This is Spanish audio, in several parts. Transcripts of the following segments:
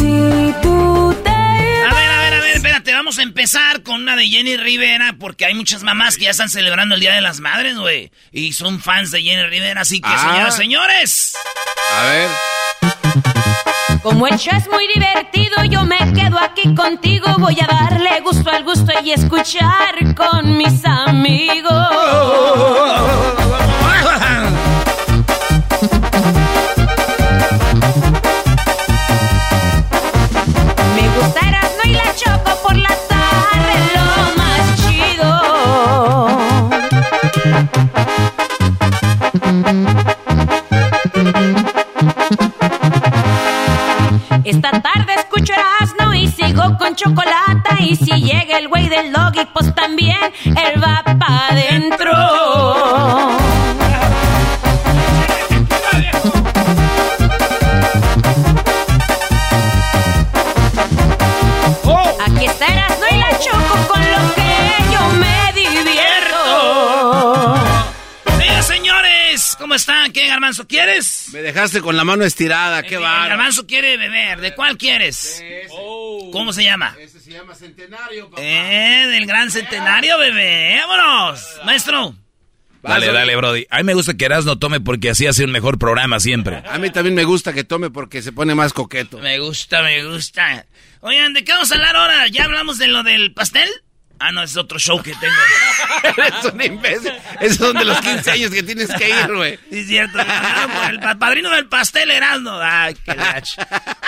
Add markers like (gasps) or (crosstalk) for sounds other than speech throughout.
Si tú te... A ver, a ver, a ver, espérate, vamos a empezar con una de Jenny Rivera, porque hay muchas mamás que ya están celebrando el Día de las Madres, güey. Y son fans de Jenny Rivera, así que, Ah. señoras, señores. A ver. Como el show es muy divertido, yo me quedo aquí contigo. Voy a darle gusto al gusto y escuchar con mis amigos. Esta tarde escucho Erasmo y sigo con chocolate. Y si llega el güey del doggy, pues también él va pa' adentro. ¿Cómo están? ¿Qué, Garbanzo, quieres? Me dejaste con la mano estirada, qué va. Garbanzo quiere beber. ¿De cuál quieres? ¿Cómo se llama? Este se llama Centenario, papá. Eh, del gran centenario, bebé. ¡Vámonos! Maestro. Dale, dale, Brody. A mí me gusta que Erasmo tome porque así hace un mejor programa siempre. A mí también me gusta que tome porque se pone más coqueto. Me gusta, me gusta. Oigan, ¿de qué vamos a hablar ahora? ¿Ya hablamos de lo del pastel? Ah, no, es otro show que tengo. (laughs) Eres un imbécil. Esos son de los 15 años que tienes que ir, güey. (laughs) Sí, es cierto. por el pa- padrino del pastel Erasmo. Ay, qué.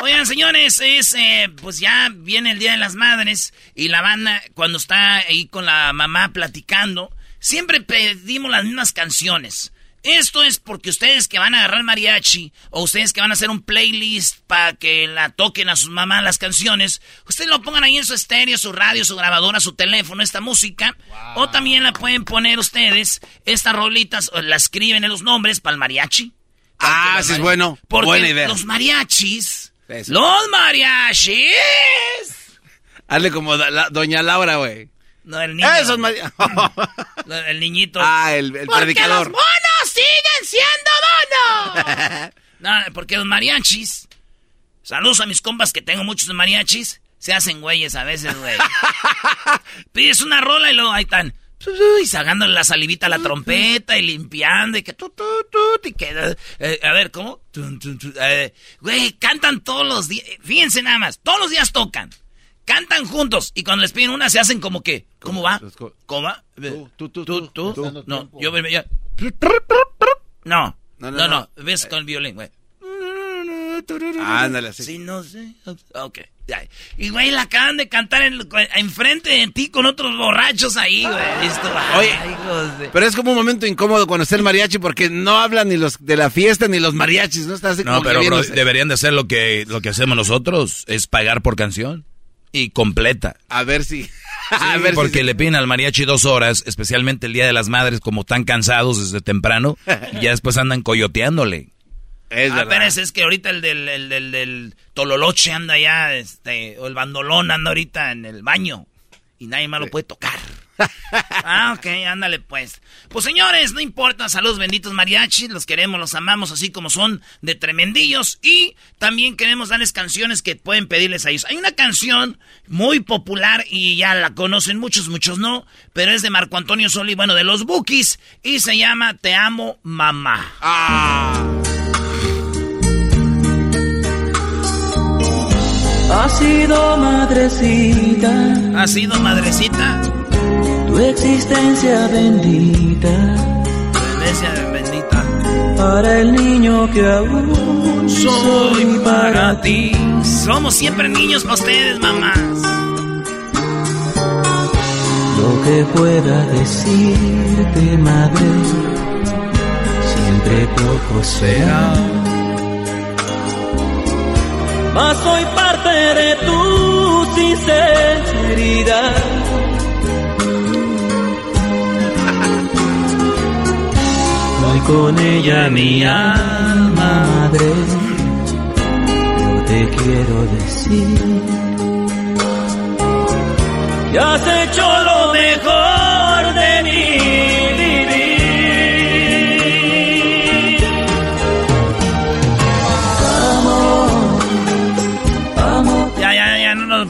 Oigan, señores, es, eh, pues ya viene el Día de las Madres y la banda, cuando está ahí con la mamá platicando, siempre pedimos las mismas canciones. Esto es porque ustedes que van a agarrar mariachi o ustedes que van a hacer un playlist para que la toquen a sus mamás las canciones, ustedes lo pongan ahí en su estéreo, su radio, su grabadora, su teléfono, esta música. O también la pueden poner ustedes, estas rolitas, o la escriben en los nombres para el mariachi. Ah, sí es bueno. Porque Buena idea. los mariachis, Eso. los mariachis. Hazle como da- la- Doña Laura, güey. No, el niño. Esos mari- (laughs) El niñito. Ah, el, predicador. los monos siguen siendo monos. (laughs) no, porque los mariachis. Saludos a mis compas que tengo muchos mariachis. Se hacen güeyes a veces, güey. (laughs) Pides una rola y luego ahí están. Y sagándole la salivita a la trompeta y limpiando y que tu, tu, tu, y que, eh, a ver, ¿cómo? Eh, Güey, cantan todos los días. Fíjense nada más, todos los días tocan. Cantan juntos y cuando les piden una se hacen como que, ¿cómo va? ¿Cómo va? Tú, tú, ¿Tú, tú? tú. No, yo me ya. No, No, no, no, ves con el violín, güey. Ándale así. Sí, no sé. Ok. Y, güey, la acaban de cantar en, enfrente de ti con otros borrachos ahí, güey. Esto, Oye, ay, hijos de- Pero es como un momento incómodo cuando está el mariachi porque no hablan ni los de la fiesta ni los mariachis, ¿no? Está así No, como pero bro, deberían de hacer lo que, lo que hacemos nosotros, es pagar por canción. Y completa. A ver si... (laughs) Sí, a ver porque si... le piden al mariachi dos horas, especialmente el Día de las Madres, como tan cansados desde temprano, y ya después andan coyoteándole. Es Ah, verdad. es que ahorita el del, el del, del Tololoche anda ya, este, o el bandolón anda ahorita en el baño. Y nadie más lo puede tocar. Ah, ok, ándale pues. Pues señores, no importa, saludos benditos mariachis, los queremos, los amamos así como son de tremendillos. Y también queremos darles canciones que pueden pedirles a ellos. Hay una canción muy popular y ya la conocen muchos, muchos no, pero es de Marco Antonio Soli, bueno, de los Bookies, y se llama Te amo, mamá. Ah, sido madrecita. Ha sido madrecita. Tu existencia bendita. Iglesia bendita. Para el niño que aún Soy para ti. Somos siempre niños para ustedes, mamás. Lo que pueda decirte, madre, siempre poco será. Mas soy parte de tu sinceridad. Con ella mi alma, madre, yo te quiero decir. Y has hecho lo mejor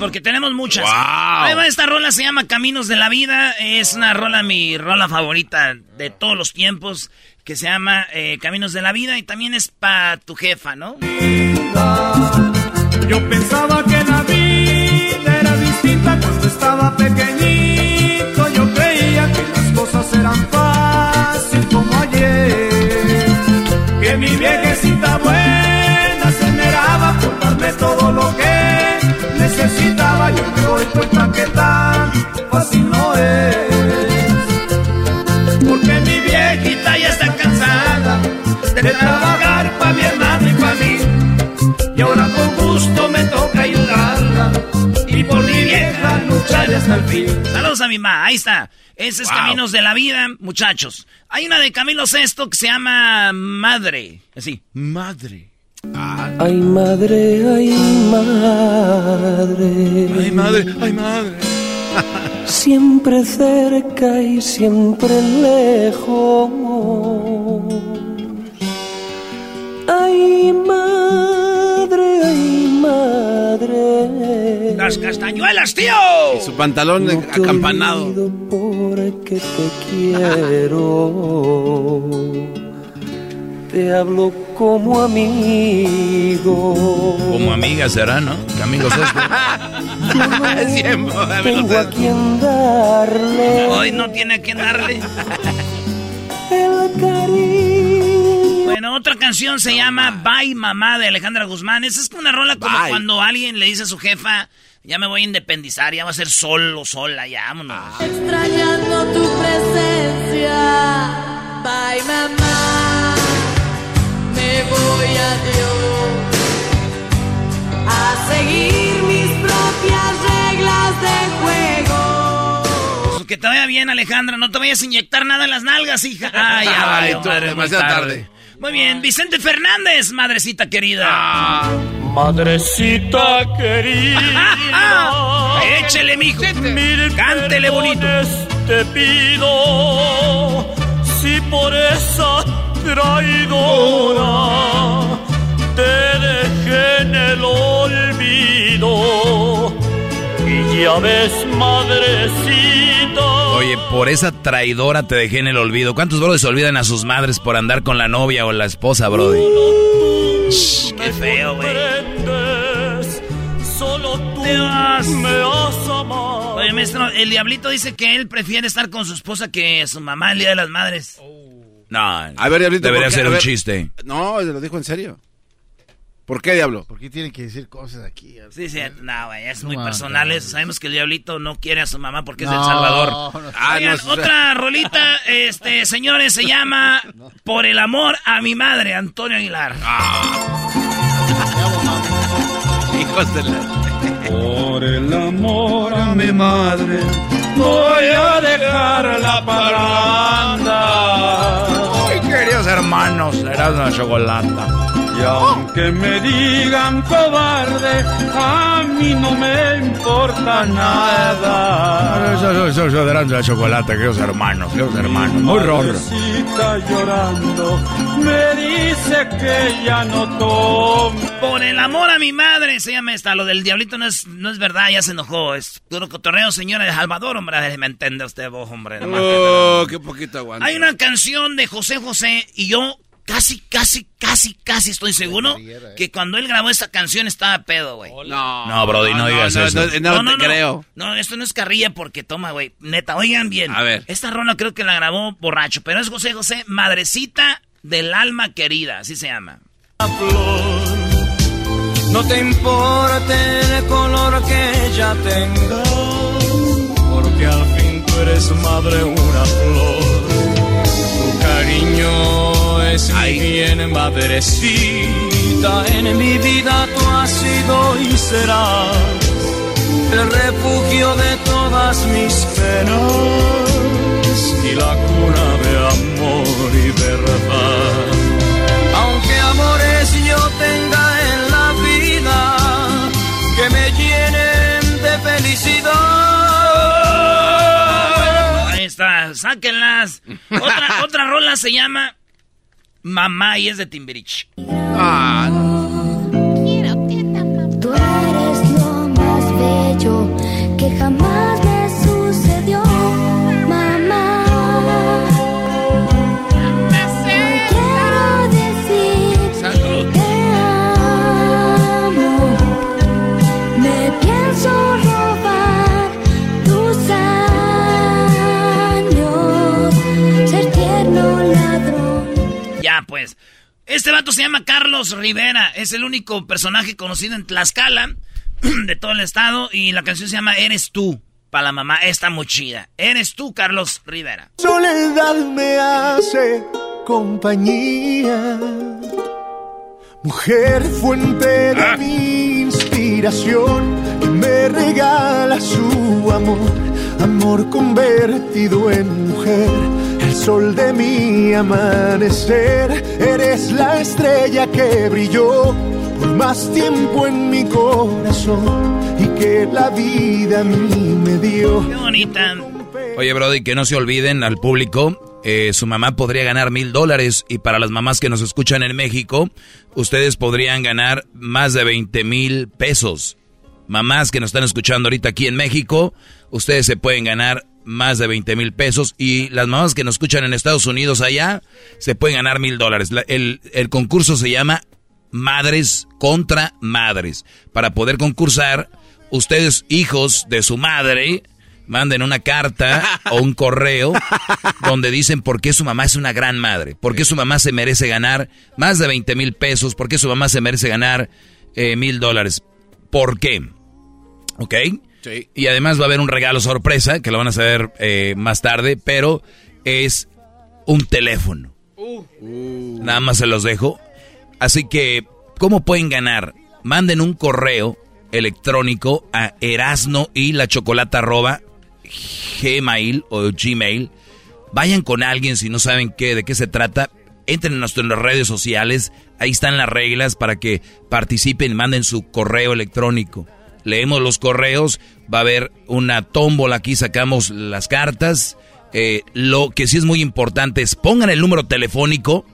porque tenemos muchas. Ahí va, esta rola se llama Caminos de la Vida. Es una rola, mi rola favorita de todos los tiempos, que se llama eh, Caminos de la Vida y también es para tu jefa, ¿no? Yo pensaba que la vida era distinta cuando estaba pequeñito. Fácil no es. Porque mi viejita ya está cansada de trabajar para mi hermano y para mí. Y ahora con gusto me toca ayudarla. Y por mi vieja lucharé hasta el fin. Saludos a mi mamá, ahí está. Ese es Caminos de la Vida, muchachos. Hay una de Camilo Sesto que se llama Madre. Así, Madre. Ay madre, ay madre. Ay, madre, ay, madre. Siempre cerca y siempre lejos. Ay madre, ay madre. Las castañuelas, tío. Y su pantalón No te acampanado. porque te quiero. Te hablo como amigo. Como amiga será, ¿no? Que amigos es. (laughs) Siempre, Tengo a quien darle Hoy no tiene a quién darle. (laughs) el cariño. Bueno, otra canción se llama Bye Mamá de Alejandra Guzmán. Esa es una rola como Bye. cuando alguien le dice a su jefa, ya me voy a independizar, ya va a ser solo, sola, ya vámonos. Extrañando tu presencia, bye mamá, a seguir mis propias reglas de juego. Pues que te vaya bien, Alejandra, no te vayas a inyectar nada en las nalgas, hija. (laughs) Ay, ya Ay, tú, madre, demasiado tarde. Muy bien, Vicente Fernández, madrecita querida. Ah. Madrecita querida. (laughs) Échele, mijo. Mil Cántele bonito. Te pido si por esa traidora te dejé en el olvido. Y ya ves, madrecita. Oye, por esa traidora te dejé en el olvido. ¿Cuántos brothers olvidan a sus madres por andar con la novia o la esposa, brody? Qué feo, güey. Solo tú me has amado. Oye, maestro, el diablito dice que él prefiere estar con su esposa que su mamá el Día de las Madres. No, A ver, Diablito. debería ser un ver. chiste. No, lo dijo en serio. ¿Por qué, Diablo? ¿Por qué tienen que decir cosas aquí? Sí, sí, no, güey, es muy personal. eso. Sabemos que el diablito no quiere a su mamá porque es del Salvador. no, no. Ah, Oigan, no, otra rolita, (laughs) este, señores, se llama (laughs) Por el amor a mi madre, Antonio Aguilar. Hijos de la... (laughs) Por el amor a mi madre, voy a dejar la parranda. Ay, queridos hermanos, eras una chocolata. Y aunque me digan cobarde, a mí no me importa nada. Eso, eso, eso, eran de chocolate, queridos hermanos, queridos hermanos. Muy. Madrecita llorando, me dice que ya no tome. Por el amor a mi madre, se llama esta. Lo del diablito no es, no es verdad, ya se enojó. Es puro cotorreo, señora de Salvador, hombre. ¿Me entiende usted, vos, hombre? Que- Oh, qué poquito aguanta. Hay una canción de José José y yo casi, casi, casi, casi estoy seguro que cuando él grabó esta canción estaba pedo, güey. No, No, Brody, no digas eso. No, no, te creo. No, esto no es carrilla porque toma, güey. Neta, oigan bien. A ver. Esta rola creo que la grabó borracho, pero es José José, Madrecita del alma querida, así se llama. No te importa el color que ella tenga, porque al fin tú eres madre una flor. Tu cariño es mi bien madrecita, en mi vida tú has sido y serás el refugio de todas mis penas y la cuna de amor y verdad. Aunque amores yo tenga en la vida que me llenen de felicidad. Ahí está, sáquenlas. Otra, (laughs) otra rola se llama Mamá y es de Timbirich. Ah, Tú eres lo más bello que jamás Este vato se llama Carlos Rivera. Es el único personaje conocido en Tlaxcala, (clears throat) de todo el estado. Y la canción se llama Eres tú. Para la mamá, está muy chida. Eres tú, Carlos Rivera. Soledad me hace compañía. Mujer fuente de mi inspiración, que me regala su amor, amor convertido en mujer, el sol de mi amanecer. Eres la estrella que brilló por más tiempo en mi corazón y que la vida a mí me dio. Qué bonita. Oye, Brody, que no se olviden al público, eh, su mamá podría ganar mil dólares y para las mamás que nos escuchan en México, ustedes podrían ganar más de 20 mil pesos. Mamás que nos están escuchando ahorita aquí en México, ustedes se pueden ganar más de 20 mil pesos y las mamás que nos escuchan en Estados Unidos allá, se pueden ganar mil dólares. La- El, el concurso se llama Madres contra Madres. Para poder concursar, ustedes, hijos de su madre, manden una carta o un correo (laughs) donde dicen por qué su mamá es una gran madre, por qué su mamá se merece ganar más de 20 mil pesos, por qué su mamá se merece ganar eh, mil dólares. ¿Por qué? ¿Ok? Sí. Y además va a haber un regalo sorpresa que lo van a saber eh, más tarde, pero es un teléfono. Nada más se los dejo. Así que, ¿cómo pueden ganar? Manden un correo electrónico a erasno y la chocolata arroba gmail o gmail. Vayan con alguien si no saben qué, de qué se trata. Entren en nuestras redes sociales. Ahí están las reglas para que participen y manden su correo electrónico. Leemos los correos. Va a haber una tómbola. Aquí sacamos las cartas. Eh, lo que sí es muy importante es pongan el número telefónico.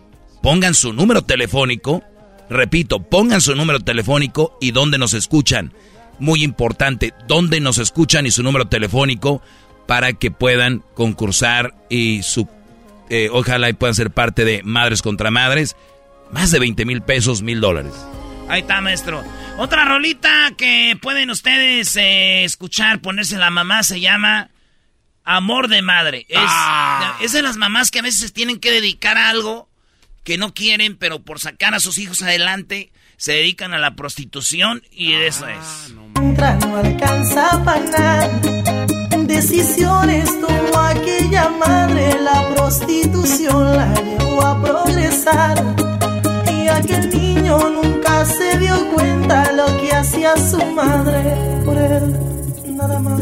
Pongan su número telefónico. Repito, pongan su número telefónico y dónde nos escuchan. Muy importante, dónde nos escuchan y su número telefónico para que puedan concursar y su eh, ojalá y puedan ser parte de Madres contra Madres. Más de 20 mil pesos, mil dólares. Ahí está, maestro. Otra rolita que pueden ustedes eh, escuchar, ponerse la mamá, se llama Amor de Madre. Es, Ah. es de las mamás que a veces tienen que dedicar a algo que no quieren, pero por sacar a sus hijos adelante, se dedican a la prostitución y eso es. no alcanza. Decisiones tomó aquella madre, la prostitución la llevó a progresar. Y aquel niño nunca se dio cuenta lo que hacía su madre por él, nada más.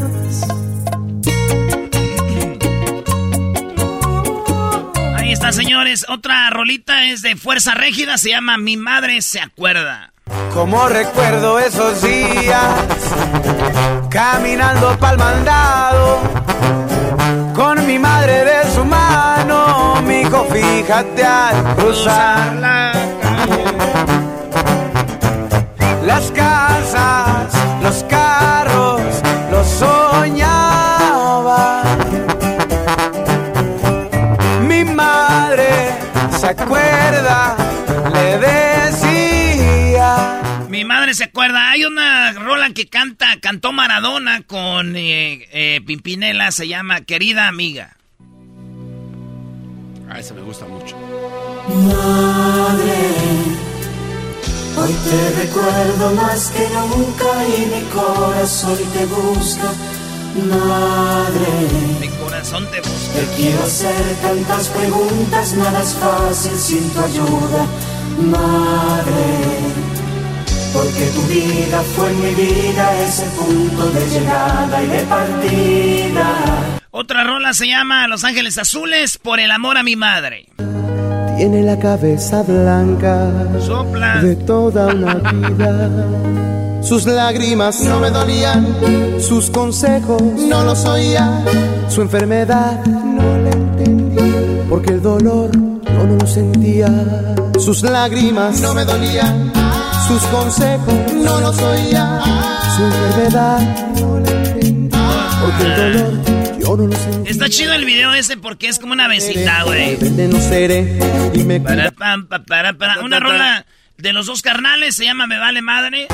Ahí está, señores. Otra rolita es de Fuerza Régida, se llama Mi Madre se acuerda. Como recuerdo esos días, caminando pa'l mandado, con mi madre de su mano, mi hijo, fíjate al cruzar la calle. Las casas, los carros, los soñaba. Mi madre se acuerda, le decía. Mi madre se acuerda, hay una rola que canta, cantó Maradona con eh, eh, Pimpinela, se llama Querida Amiga. Ah, esa me gusta mucho. Madre hoy te recuerdo más que nunca y mi corazón te busca. Madre, Mi corazón te busca. te quiero hacer tantas preguntas, nada es fácil sin tu ayuda. Madre, porque tu vida fue mi vida, ese punto de llegada y de partida. Otra rola se llama Los Ángeles Azules por el amor a mi madre. Tiene la cabeza blanca Sopla. de toda una vida. Sus lágrimas no me dolían, sus consejos no los oía, su enfermedad no la entendía, porque el dolor no lo sentía. Sus lágrimas no me dolían, sus consejos no los oía, su enfermedad no la entendía, porque el dolor Está chido el video ese porque es como una besita, güey. Me Para, pam, pa, para, para. Una rola de los dos carnales se llama Me Vale Madre.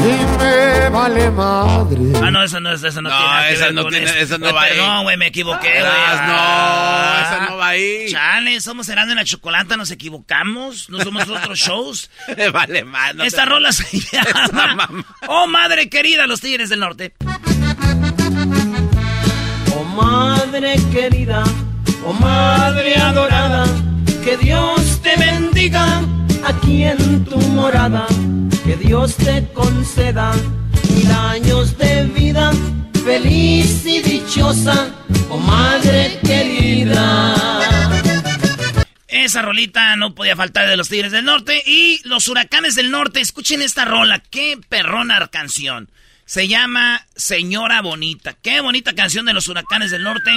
Y me vale madre. Ah, no, esa no, esa no, No, tiene esa no tiene- esto. esa no va ahí. No, güey, me equivoqué, güey. Ah, no, esa no va ahí. Chale, somos Herando en la Chocolata, nos equivocamos. No somos (laughs) otros shows. vale más. no Esta te- rola se llama (laughs) Oh Madre Querida, los Tigres del Norte. Madre querida, oh madre adorada, que Dios te bendiga aquí en tu morada, que Dios te conceda mil años de vida, feliz y dichosa, oh madre querida. Esa rolita no podía faltar de los Tigres del Norte. Y los Huracanes del Norte, escuchen esta rola. Qué perrona canción. Se llama Señora Bonita. Qué bonita canción de los Huracanes del Norte.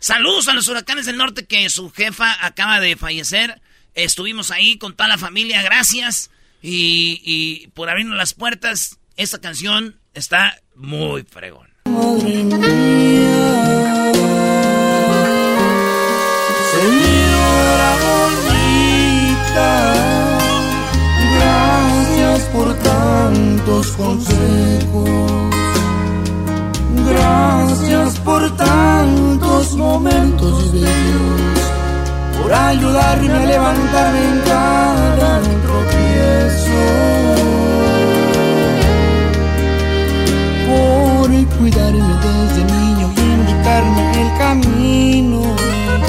Saludos a los Huracanes del Norte que su jefa acaba de fallecer. Estuvimos ahí con toda la familia. Gracias. Y, por abrirnos las puertas. Esta canción está muy fregón. Señora bonita, gracias por tantos consejos, gracias por tantos momentos bellos, por ayudarme a levantarme en cada tropiezo, por cuidarme desde niño y indicarme el camino.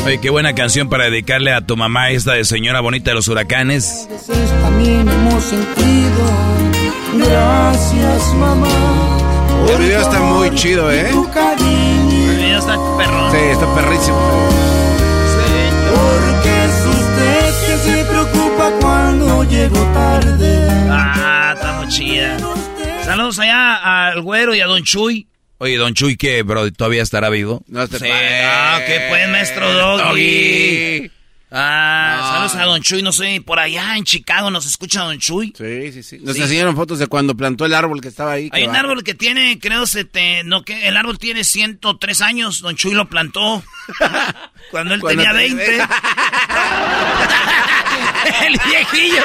Oye, qué buena canción para dedicarle a tu mamá esta de Señora Bonita de los Huracanes. también hemos sentido. Gracias, mamá. El video está muy chido, ¿eh? El video está perrón. Sí, está perrísimo. Porque es usted que se preocupa cuando llego tarde. Ah, está muy chida. Saludos allá al güero y a Don Chuy. Oye, Don Chuy, ¿qué, bro? ¿Todavía estará vivo? No te Sí, pases. ah, qué pues, maestro Doggy. Ah, No. saludos a Don Chuy, no sé, por allá en Chicago nos escucha Don Chuy. Sí, sí, sí. Nos Sí. enseñaron fotos de cuando plantó el árbol que estaba ahí. Hay que un va. árbol que tiene, creo, sete, no, que el árbol tiene 103 años, Don Chuy lo plantó (laughs) cuando él Cuando tenía te- 20. (laughs) el viejillo.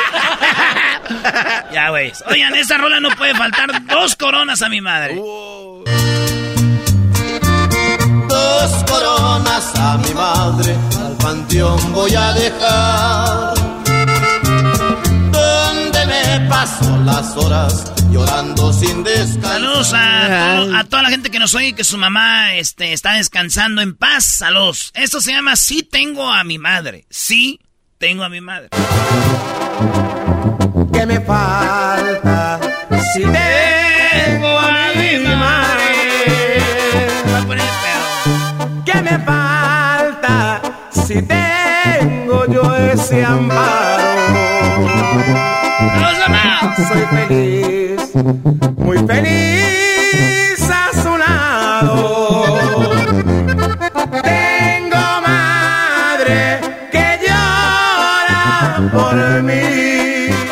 (laughs) ya, güey. Oigan, esa rola no puede faltar dos coronas a mi madre. Dos coronas a mi madre, al panteón voy a dejar. Donde me paso las horas llorando sin descansar. Saludos a, todo- a toda la gente que nos oye que su mamá este, está descansando en paz. Saludos. Esto se llama Sí tengo a mi madre. Sí tengo a mi madre. ¿Qué me falta? Soy feliz, muy feliz a su lado. Tengo madre que llora por mí.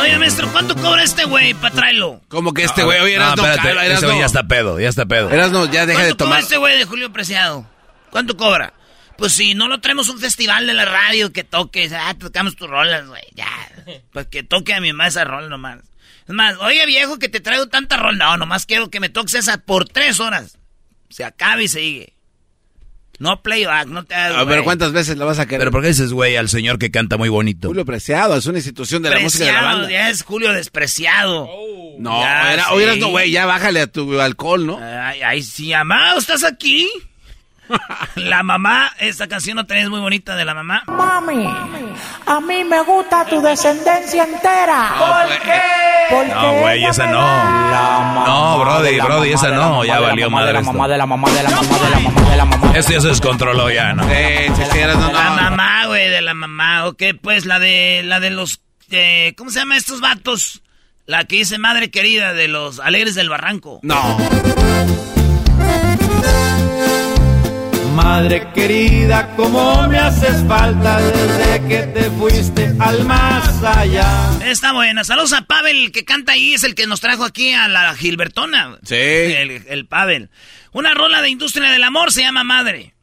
Oye, maestro, ¿cuánto cobra este güey para traerlo? Como que este güey, oye, eras no, espérate, ese ya está pedo, ya está pedo. Ya deja de ¿Cuánto cobra tomar. este güey de Julio Preciado? ¿Cuánto cobra? Pues si no lo traemos un festival de la radio que toque, ah, tocamos tus rolas, güey, ya. Pues que toque a mi mamá esa rola nomás. Más, oye viejo, que te traigo tanta rol. No, nomás quiero que me toques esa por tres horas. Se acaba y sigue. No playback, no te hagas, A ver. ¿cuántas veces la vas a querer? Pero ¿por qué dices, güey, al señor que canta muy bonito? Julio Preciado, es una institución de la música de la Preciado, banda. ya es Julio despreciado. No, Ya, era, sí. oyeras, no, güey, ya bájale a tu alcohol, ¿no? Ay, ay, sí, amado, ¿estás aquí? La mamá, esta canción no tenés muy bonita de la mamá. Mami, a mí me gusta tu descendencia entera. ¿Por qué? Porque No, güey, esa no. No, Brody, Brody, esa no, ya valió madre la mamá de la mamá de la mamá de la mamá de la mamá. Esto ya se descontroló ya, ¿no? Sí, La mamá, güey, de la mamá. Ok, pues la de la de los eh, ¿cómo se llama estos vatos? La que dice madre querida de los alegres del barranco. No. Madre querida, cómo me haces falta desde que te fuiste al más allá. Está buena. Saludos a Pavel, que canta ahí, es el que nos trajo aquí a la Gilbertona. Sí. El, el Pavel. Una rola de industria del amor se llama Madre. Madre,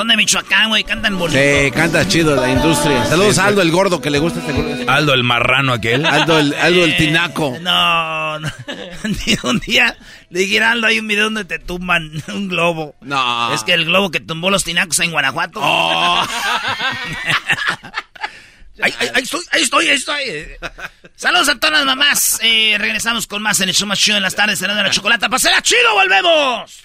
Son de Michoacán, güey, cantan bonito. Sí, canta chido la industria. Saludos a Aldo el gordo que le gusta este gordo. Aldo el marrano aquel. Aldo el, Aldo el Eh, tinaco. No, no. (laughs) un día le dije Aldo, hay un video donde te tumban (laughs) un globo. No. Es que el globo que tumbó los tinacos en Guanajuato. Oh. ahí, ahí- ahí estoy, ahí estoy, ahí estoy. Saludos a todas las mamás. Eh, regresamos con más en el show más chido en las tardes, cenando la chocolata. ¡Pasará chido! ¡Volvemos!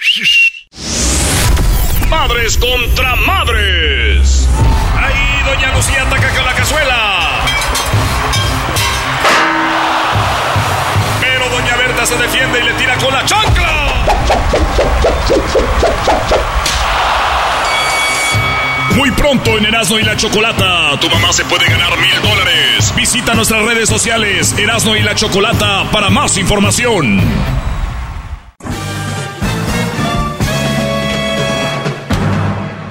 Madres contra madres. Ahí Doña Lucía ataca con la cazuela. Pero Doña Berta se defiende y le tira con la chancla. Muy pronto en Erasmo y la Chocolata, tu mamá se puede ganar mil dólares. Visita nuestras redes sociales, Erasmo y la Chocolata, para más información.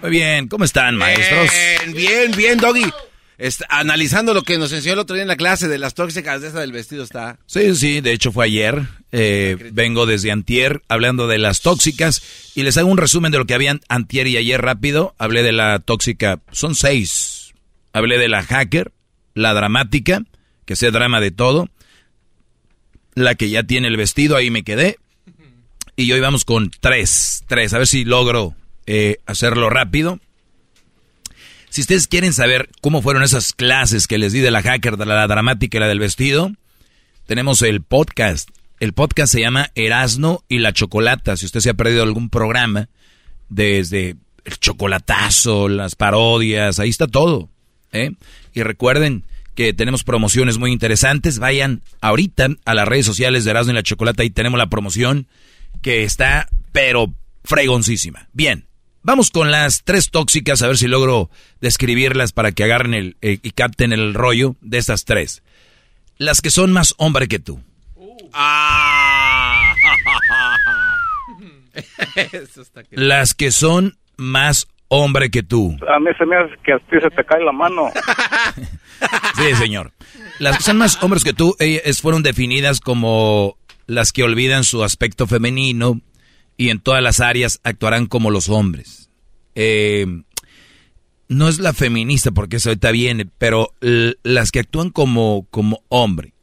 Muy bien, ¿cómo están, maestros? Bien, bien, bien, doggy. Está analizando lo que nos enseñó el otro día en la clase de las tóxicas de esa del vestido está. Sí, sí, de hecho fue ayer. Eh, vengo desde antier hablando de las tóxicas y les hago un resumen de lo que habían antier y ayer rápido. Hablé de la tóxica, son seis. Hablé de la hacker, la dramática, que sea drama de todo, la que ya tiene el vestido, ahí me quedé. Y hoy vamos con tres, tres, a ver si logro eh, hacerlo rápido. Si ustedes quieren saber cómo fueron esas clases que les di de la hacker, de la dramática y la del vestido, tenemos el podcast. El podcast se llama Erasno y la Chocolata. Si usted se ha perdido algún programa, desde el chocolatazo, las parodias, ahí está todo. ¿eh? Y recuerden que tenemos promociones muy interesantes. Vayan ahorita a las redes sociales de Erasno y la Chocolata y tenemos la promoción que está, pero fregoncísima. Bien, vamos con las tres tóxicas, a ver si logro describirlas para que agarren el, eh, y capten el rollo de estas tres. Las que son más hombre que tú. Ah. (laughs) Eso está que- Las que son más hombre que tú. A mí se me hace que a ti se te cae la mano. (laughs) Sí, señor. Las que son más hombres que tú ellas fueron definidas como las que olvidan su aspecto femenino y en todas las áreas actuarán como los hombres. Eh, no es la feminista porque eso ahorita viene, pero las que actúan como, como hombre.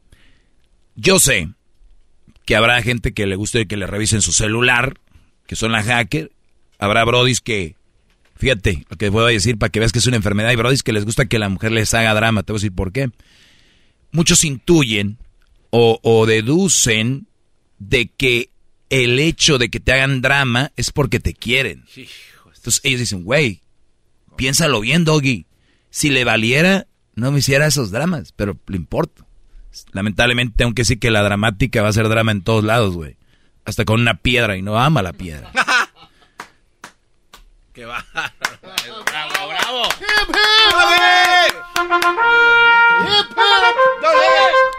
Yo sé que habrá gente que le guste que le revisen su celular, que son la hacker. Habrá brodis que, fíjate lo que voy a decir para que veas que es una enfermedad. Hay brodis que les gusta que la mujer les haga drama. Te voy a decir por qué. Muchos intuyen o deducen de que el hecho de que te hagan drama es porque te quieren. Entonces ellos dicen, güey, piénsalo bien, doggy. Si le valiera, no me hiciera esos dramas, pero le importa. Lamentablemente tengo que decir que la dramática va a ser drama en todos lados, güey. Hasta con una piedra y no ama la piedra. (laughs) ¡Qué va! ¡Bravo, bravo!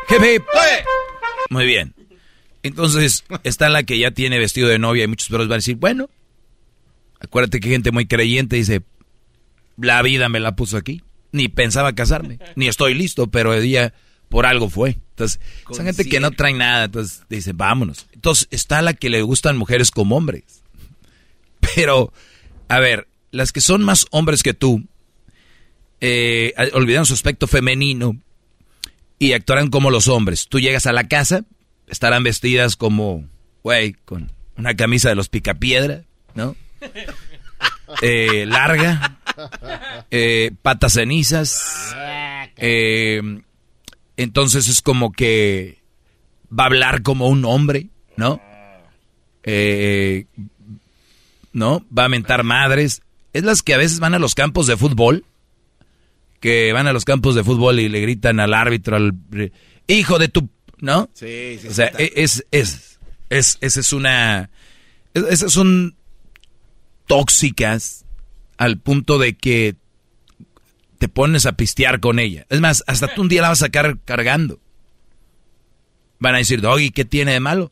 Hip, hip. Muy bien. Entonces, está la que ya tiene vestido de novia y muchos perros van a decir, bueno, acuérdate que hay gente muy creyente dice, la vida me la puso aquí. Ni pensaba casarme, ni estoy listo, pero el día por algo fue. Entonces, son gente que no trae nada, entonces dice, vámonos. Entonces, está la que le gustan mujeres como hombres. Pero, a ver, las que son más hombres que tú, eh, olvidan su aspecto femenino y actuarán como los hombres. Tú llegas a la casa, estarán vestidas como, güey, con una camisa de los picapiedra, ¿no? (laughs) Eh, larga, eh, patas cenizas. Eh, entonces es como que va a hablar como un hombre, ¿no? Eh, ¿No? Va a mentar madres. Es las que a veces van a los campos de fútbol, que van a los campos de fútbol y le gritan al árbitro, al hijo de tu, ¿no? Sí, sí. O sea, e, es, es, es, esa es una, es- esas son tóxicas al punto de que te pones a pistear con ella. Es más, hasta tú un día la vas a sacar cargando. Van a decir, Doggy, ¿qué tiene de malo?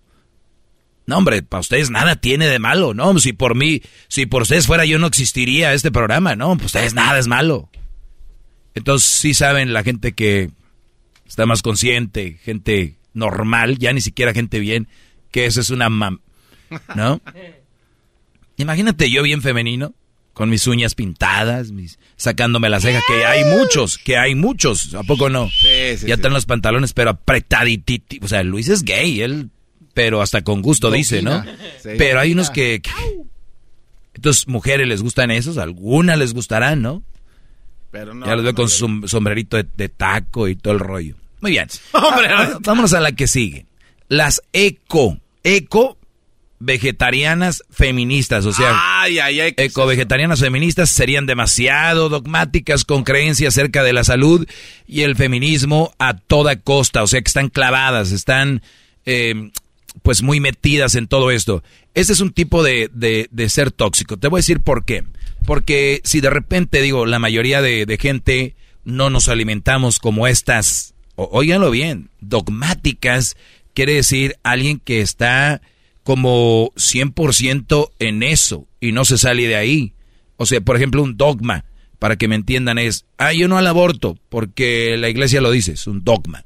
No, hombre, para ustedes nada tiene de malo, ¿no? Si por mí, si por ustedes fuera yo no existiría este programa, ¿no? Pues ustedes nada es malo. Entonces sí saben la gente que está más consciente, gente normal, ya ni siquiera gente bien, que eso es una mam... ¿No? (laughs) Imagínate yo bien femenino, con mis uñas pintadas, mis, sacándome la ceja, que hay muchos, que hay muchos, ¿a poco no? Sí, sí, ya sí. están los pantalones, pero apretadititi. O sea, Luis es gay, él, pero hasta con gusto dice, ¿no? Sí. Pero hay unos que, que- Entonces, mujeres les gustan esos, algunas les gustarán, ¿no? Pero no, ya los veo con su som- sombrerito de, de taco y todo el rollo. Muy bien. (laughs) Hombre, Ah, Vámonos a la que sigue. Las eco, eco vegetarianas feministas, o sea, Ay, ay, ay. ¿qué es eco vegetarianas feministas serían demasiado dogmáticas con creencias acerca de la salud y el feminismo a toda costa, o sea que están clavadas, están eh, pues muy metidas en todo esto. Este es un tipo de, de- de ser tóxico. Te voy a decir por qué. Porque si de repente digo, la mayoría de, gente no nos alimentamos como estas, óiganlo bien, dogmáticas, quiere decir alguien que está como 100% en eso y no se sale de ahí. O sea, por ejemplo, un dogma, para que me entiendan, es, ah, yo no al aborto, porque la iglesia lo dice, es un dogma.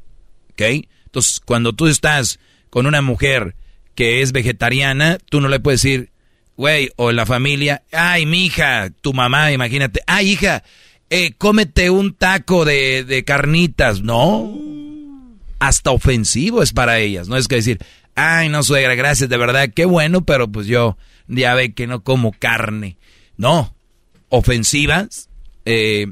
¿Ok? Entonces, cuando tú estás con una mujer que es vegetariana, tú no le puedes decir, güey, o la familia, ay, mi hija, tu mamá, imagínate, ay, hija, eh, cómete un taco de, de carnitas. No, hasta ofensivo es para ellas. No es que decir, ay, no, suegra, gracias, de verdad, qué bueno, pero pues yo ya ve que no como carne. No, ofensivas, eh,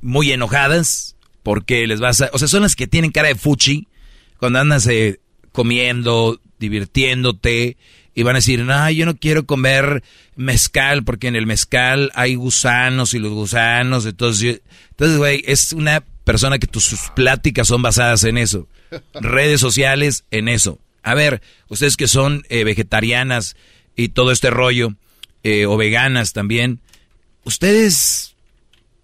muy enojadas, porque les vas a... O sea, son las que tienen cara de fuchi cuando andas eh, comiendo, divirtiéndote, y van a decir, no, yo no quiero comer mezcal, porque en el mezcal hay gusanos y los gusanos, entonces, yo- entonces, güey, es una persona que tus pláticas son basadas en eso. (laughs) Redes sociales en eso. A ver, ustedes que son eh, vegetarianas y todo este rollo, eh, o veganas también, ustedes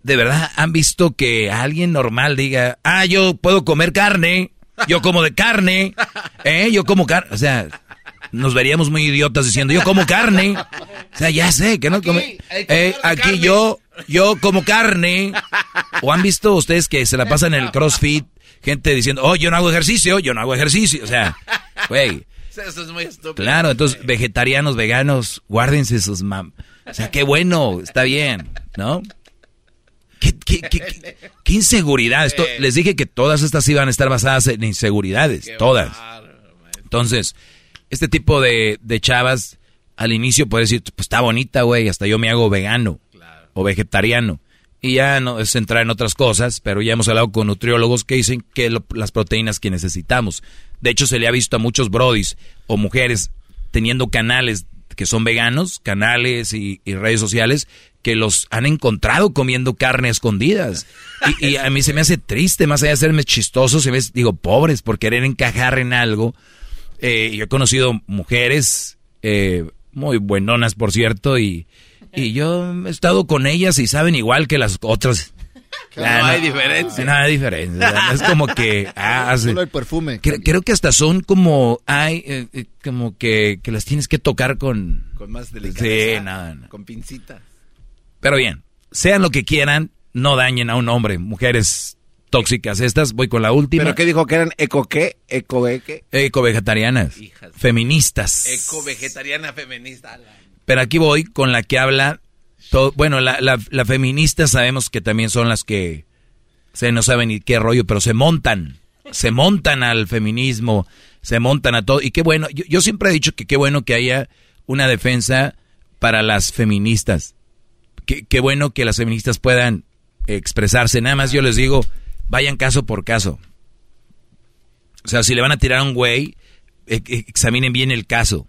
de verdad han visto que alguien normal diga, ah, yo puedo comer carne, yo como de carne, ¿eh? Yo como carne, o sea, nos veríamos muy idiotas diciendo, yo como carne, o sea, ya sé que no come, eh, aquí yo, yo como carne, o han visto ustedes que se la pasan en el CrossFit, gente diciendo, oh, yo no hago ejercicio, yo no hago ejercicio, o sea, güey, (laughs) Eso es muy estúpido. Claro, entonces vegetarianos, veganos, guárdense sus mam. O sea, qué bueno, está bien, ¿no? ¿Qué, qué, qué, qué- qué inseguridad? Esto, les dije que todas estas iban a estar basadas en inseguridades, todas. Entonces, este tipo de, de chavas, al inicio puede decir, pues está bonita, güey, hasta yo me hago vegano o vegetariano. Y ya no es entrar en otras cosas, pero ya hemos hablado con nutriólogos que dicen que lo- las proteínas que necesitamos. De hecho, se le ha visto a muchos brodis o mujeres teniendo canales que son veganos, canales y, redes sociales que los han encontrado comiendo carne a escondidas. Y, a mí se me hace triste, más allá de serme chistoso, se me digo, pobres por querer encajar en algo. Eh, yo he conocido mujeres eh, muy buenonas, por cierto, y, y yo he estado con ellas y saben igual que las otras. No hay diferencia. Nada de diferencia. No Es como que... ah, (laughs) Solo el perfume. Creo, creo que hasta son como... Hay, eh, eh, como que, que las tienes que tocar con... Con más Sí, delicadeza. nada, nada. Con pincita. Pero bien, sean lo que quieran, no dañen a un hombre. Mujeres tóxicas estas, voy con la última. ¿Pero qué dijo que eran eco qué? Eco qué? Eco-vegetarianas, feministas. Eco vegetariana feminista. Pero aquí voy con la que habla... bueno, la, la, la feminista sabemos que también son las que... Se no saben ni qué rollo, pero se montan. Se montan al feminismo, se montan a todo. Y qué bueno, yo, yo siempre he dicho que qué bueno que haya una defensa para las feministas. Qué, qué bueno que las feministas puedan expresarse. Nada más yo les digo, vayan caso por caso. O sea, si le van a tirar a un güey, examinen bien el caso.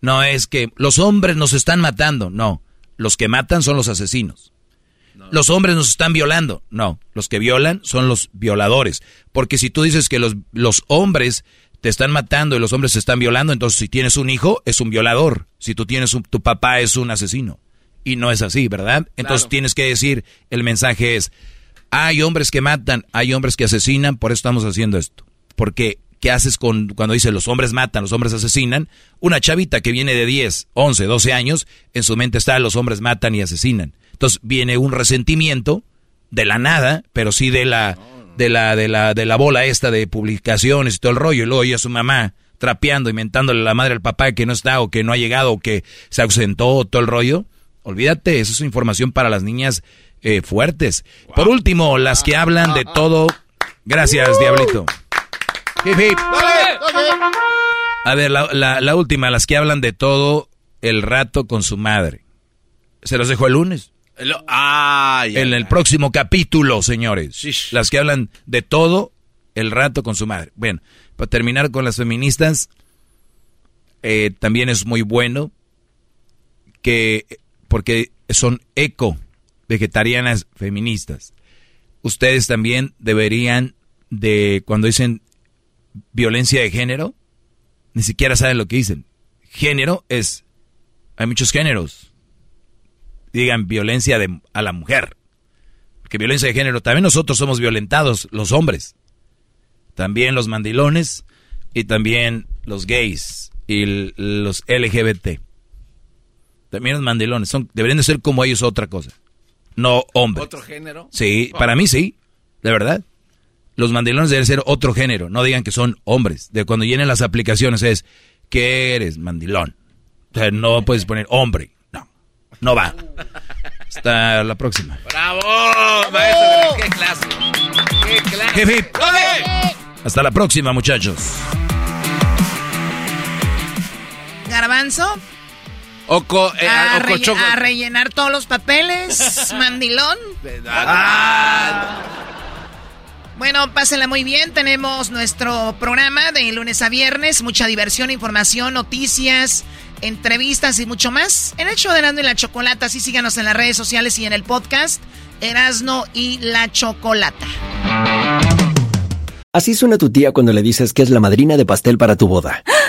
No es que los hombres nos están matando, no. Los que matan son los asesinos. Los hombres nos están violando, no. Los que violan son los violadores. Porque si tú dices que los, los hombres te están matando y los hombres se están violando, entonces si tienes un hijo es un violador. Si tú tienes un, tu papá es un asesino. Y no es así, ¿verdad? Entonces tienes que decir, el mensaje es, hay hombres que matan, hay hombres que asesinan, por eso estamos haciendo esto. Porque, ¿qué haces con cuando dice los hombres matan, los hombres asesinan? Una chavita que viene de 10, 11, 12 años, en su mente está los hombres matan y asesinan. Entonces viene un resentimiento de la nada, pero sí de la de la de la de la bola esta de publicaciones y todo el rollo y luego oye a su mamá trapeando, inventándole a la madre al papá que no está o que no ha llegado o que se ausentó todo el rollo. Olvídate, eso es información para las niñas eh, fuertes. Por último, las que hablan de (laughs) todo. Gracias, Diablito. Hip, hip. A ver, la, la- la última, las que hablan de todo el rato con su madre. Se los dejo el lunes. El- En el próximo capítulo, señores. Las que hablan de todo el rato con su madre. Bueno, para terminar con las feministas, eh, también es muy bueno que, porque son eco vegetarianas feministas. Ustedes también deberían de, cuando dicen violencia de género, ni siquiera saben lo que dicen. Género es, hay muchos géneros. Digan violencia de, a la mujer. Porque violencia de género, también nosotros somos violentados, los hombres. También los mandilones y también los gays y los LGBT. También los mandilones, son, deberían de ser como ellos otra cosa. No hombres. ¿Otro género? Sí, para mí sí, de verdad. Los mandilones deben ser otro género, no digan que son hombres. De cuando llenen las aplicaciones es, ¿qué eres, mandilón? O sea, no puedes poner hombre, no, no va. Hasta la próxima. ¡Bravo! Maestro, qué clase. ¡Qué clase! Hip, hip. Hasta la próxima, muchachos. Garbanzo, Oco, eh, a, Oco relle- Choco. a rellenar todos los papeles, (laughs) mandilón. Ah. Bueno, pásenla muy bien. Tenemos nuestro programa de lunes a viernes. Mucha diversión, información, noticias, entrevistas y mucho más. En el show de Erasmo y la Chocolata. Así síganos en las redes sociales y en el podcast. Erasno y la Chocolata. Así suena tu tía cuando le dices que es la madrina de pastel para tu boda. (gasps)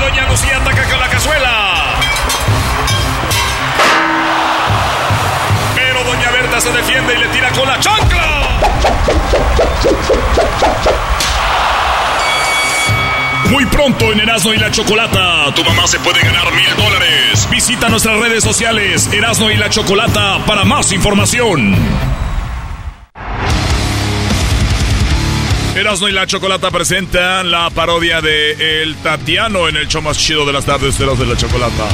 Doña Lucía ataca con la cazuela. Pero Doña Berta se defiende y le tira con la chancla. Muy pronto en Erasmo y la Chocolata, tu mamá se puede ganar mil dólares. Visita nuestras redes sociales Erasmo y la Chocolata para más información. Erasmo y la Chocolata presentan la parodia de El Tatiano en el show más chido de las tardes, Erasmo y la Chocolata.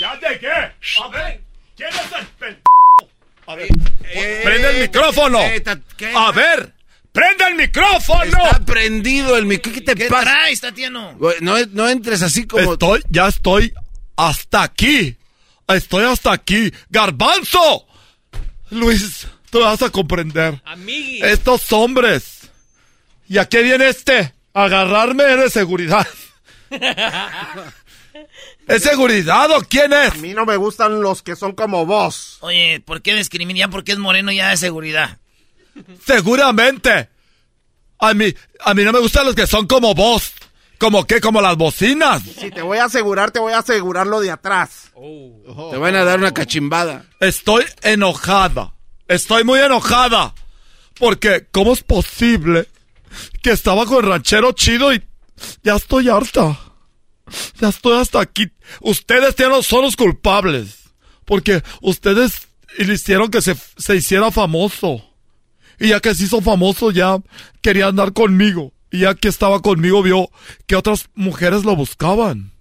¿Ya de qué? A ver, ¿quién es el pen... A ver, prende el micrófono. A ver, prende el micrófono. Está prendido el micrófono. ¿Qué te ¿Qué pasa? traes, Tatiano? No, no entres así como... Estoy, ya estoy hasta aquí. Estoy hasta aquí. Garbanzo. Luis, tú vas a comprender. Amigui. Estos hombres. ¿Y a qué viene este? Agarrarme de seguridad. (laughs) ¿Es seguridad o quién es? A mí no me gustan los que son como vos. Oye, ¿por qué discriminan? Ya porque es moreno ya de seguridad. Seguramente. A mí, a mí no me gustan los que son como vos. ¿Como qué? Como las bocinas. Si te voy a asegurar, te voy a asegurar lo de atrás. Te van a dar una cachimbada. Estoy enojada. Estoy muy enojada. Porque, ¿cómo es posible que estaba con el ranchero chido y ya estoy harta? Ya estoy hasta aquí. Ustedes son los culpables. Porque ustedes hicieron que se, se hiciera famoso. Y ya que se hizo famoso, ya quería andar conmigo. Y ya que estaba conmigo, vio que otras mujeres lo buscaban.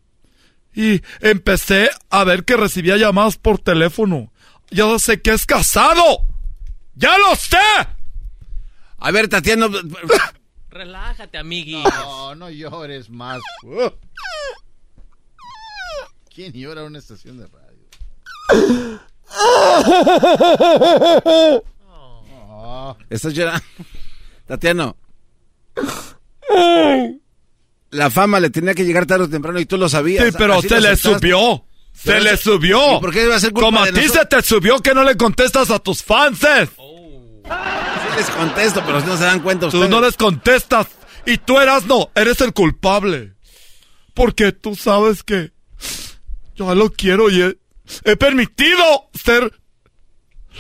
Y empecé a ver que recibía llamadas por teléfono. Ya sé que es casado. ¡Ya lo sé! A ver, Tatiano... Relájate, amigui. No, no llores más. Uh. ¿Quién llora en una estación de radio? Estás llorando. Tatiano. La fama le tenía que llegar tarde o temprano y tú lo sabías. Sí, pero Así se le subió. Se le subió. ¿Y por qué va a ser culpa Como a ti se te subió que no le contestas a tus fans. Sí les contesto, pero no se dan cuenta Tú ustedes. no les contestas. Y tú eras no, eres el culpable. Porque tú sabes que yo lo quiero y he, he permitido ser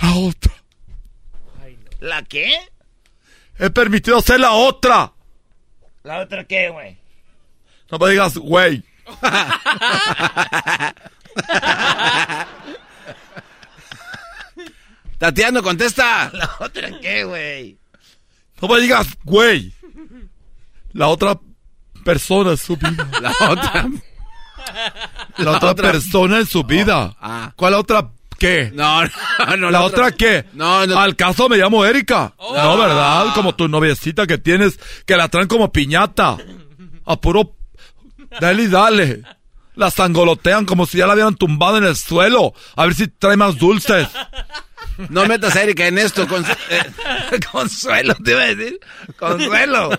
la otra. ¿La qué? He permitido ser la otra. ¿La otra qué, güey? No me digas, güey. (laughs) Tatiano, contesta. (laughs) ¿La otra qué, güey? No me digas, güey. La otra persona en su vida. (laughs) La otra. La otra persona en su vida. Ah. ¿Cuál otra qué? No, no, no. ¿La otra qué? No, no. Al caso me llamo Erika. Oh. No, ¿verdad? Como tu noviecita que tienes, que la traen como piñata. A puro... Dale y dale. La sangolotean como si ya la hubieran tumbado en el suelo. A ver si trae más dulces. No metas a Erika en esto. Con... eh, (laughs) Consuelo, te iba a decir. Consuelo.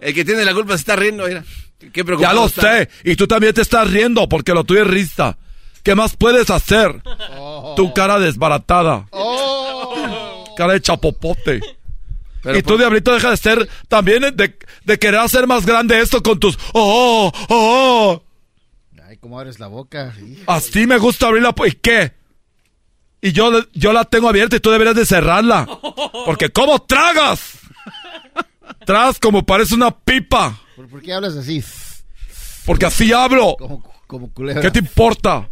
El que tiene la culpa se está riendo, mira. Qué Ya lo está. sé. Y tú también te estás riendo porque lo tuyo es risa. ¿Qué más puedes hacer? Tu cara desbaratada. Cara de chapopote. Pero y tú, por- Diablito, deja de ser también de, de querer hacer más grande esto con tus... ¡Oh, oh, oh! Ay, cómo abres la boca. Hijo. Así me gusta abrirla. ¿Y qué? Y yo, yo la tengo abierta y tú deberías de cerrarla. Porque ¿cómo tragas? Tragas como parece una pipa. ¿Por, por qué hablas así? Porque así hablo. Como, como culebra. ¿Qué te importa?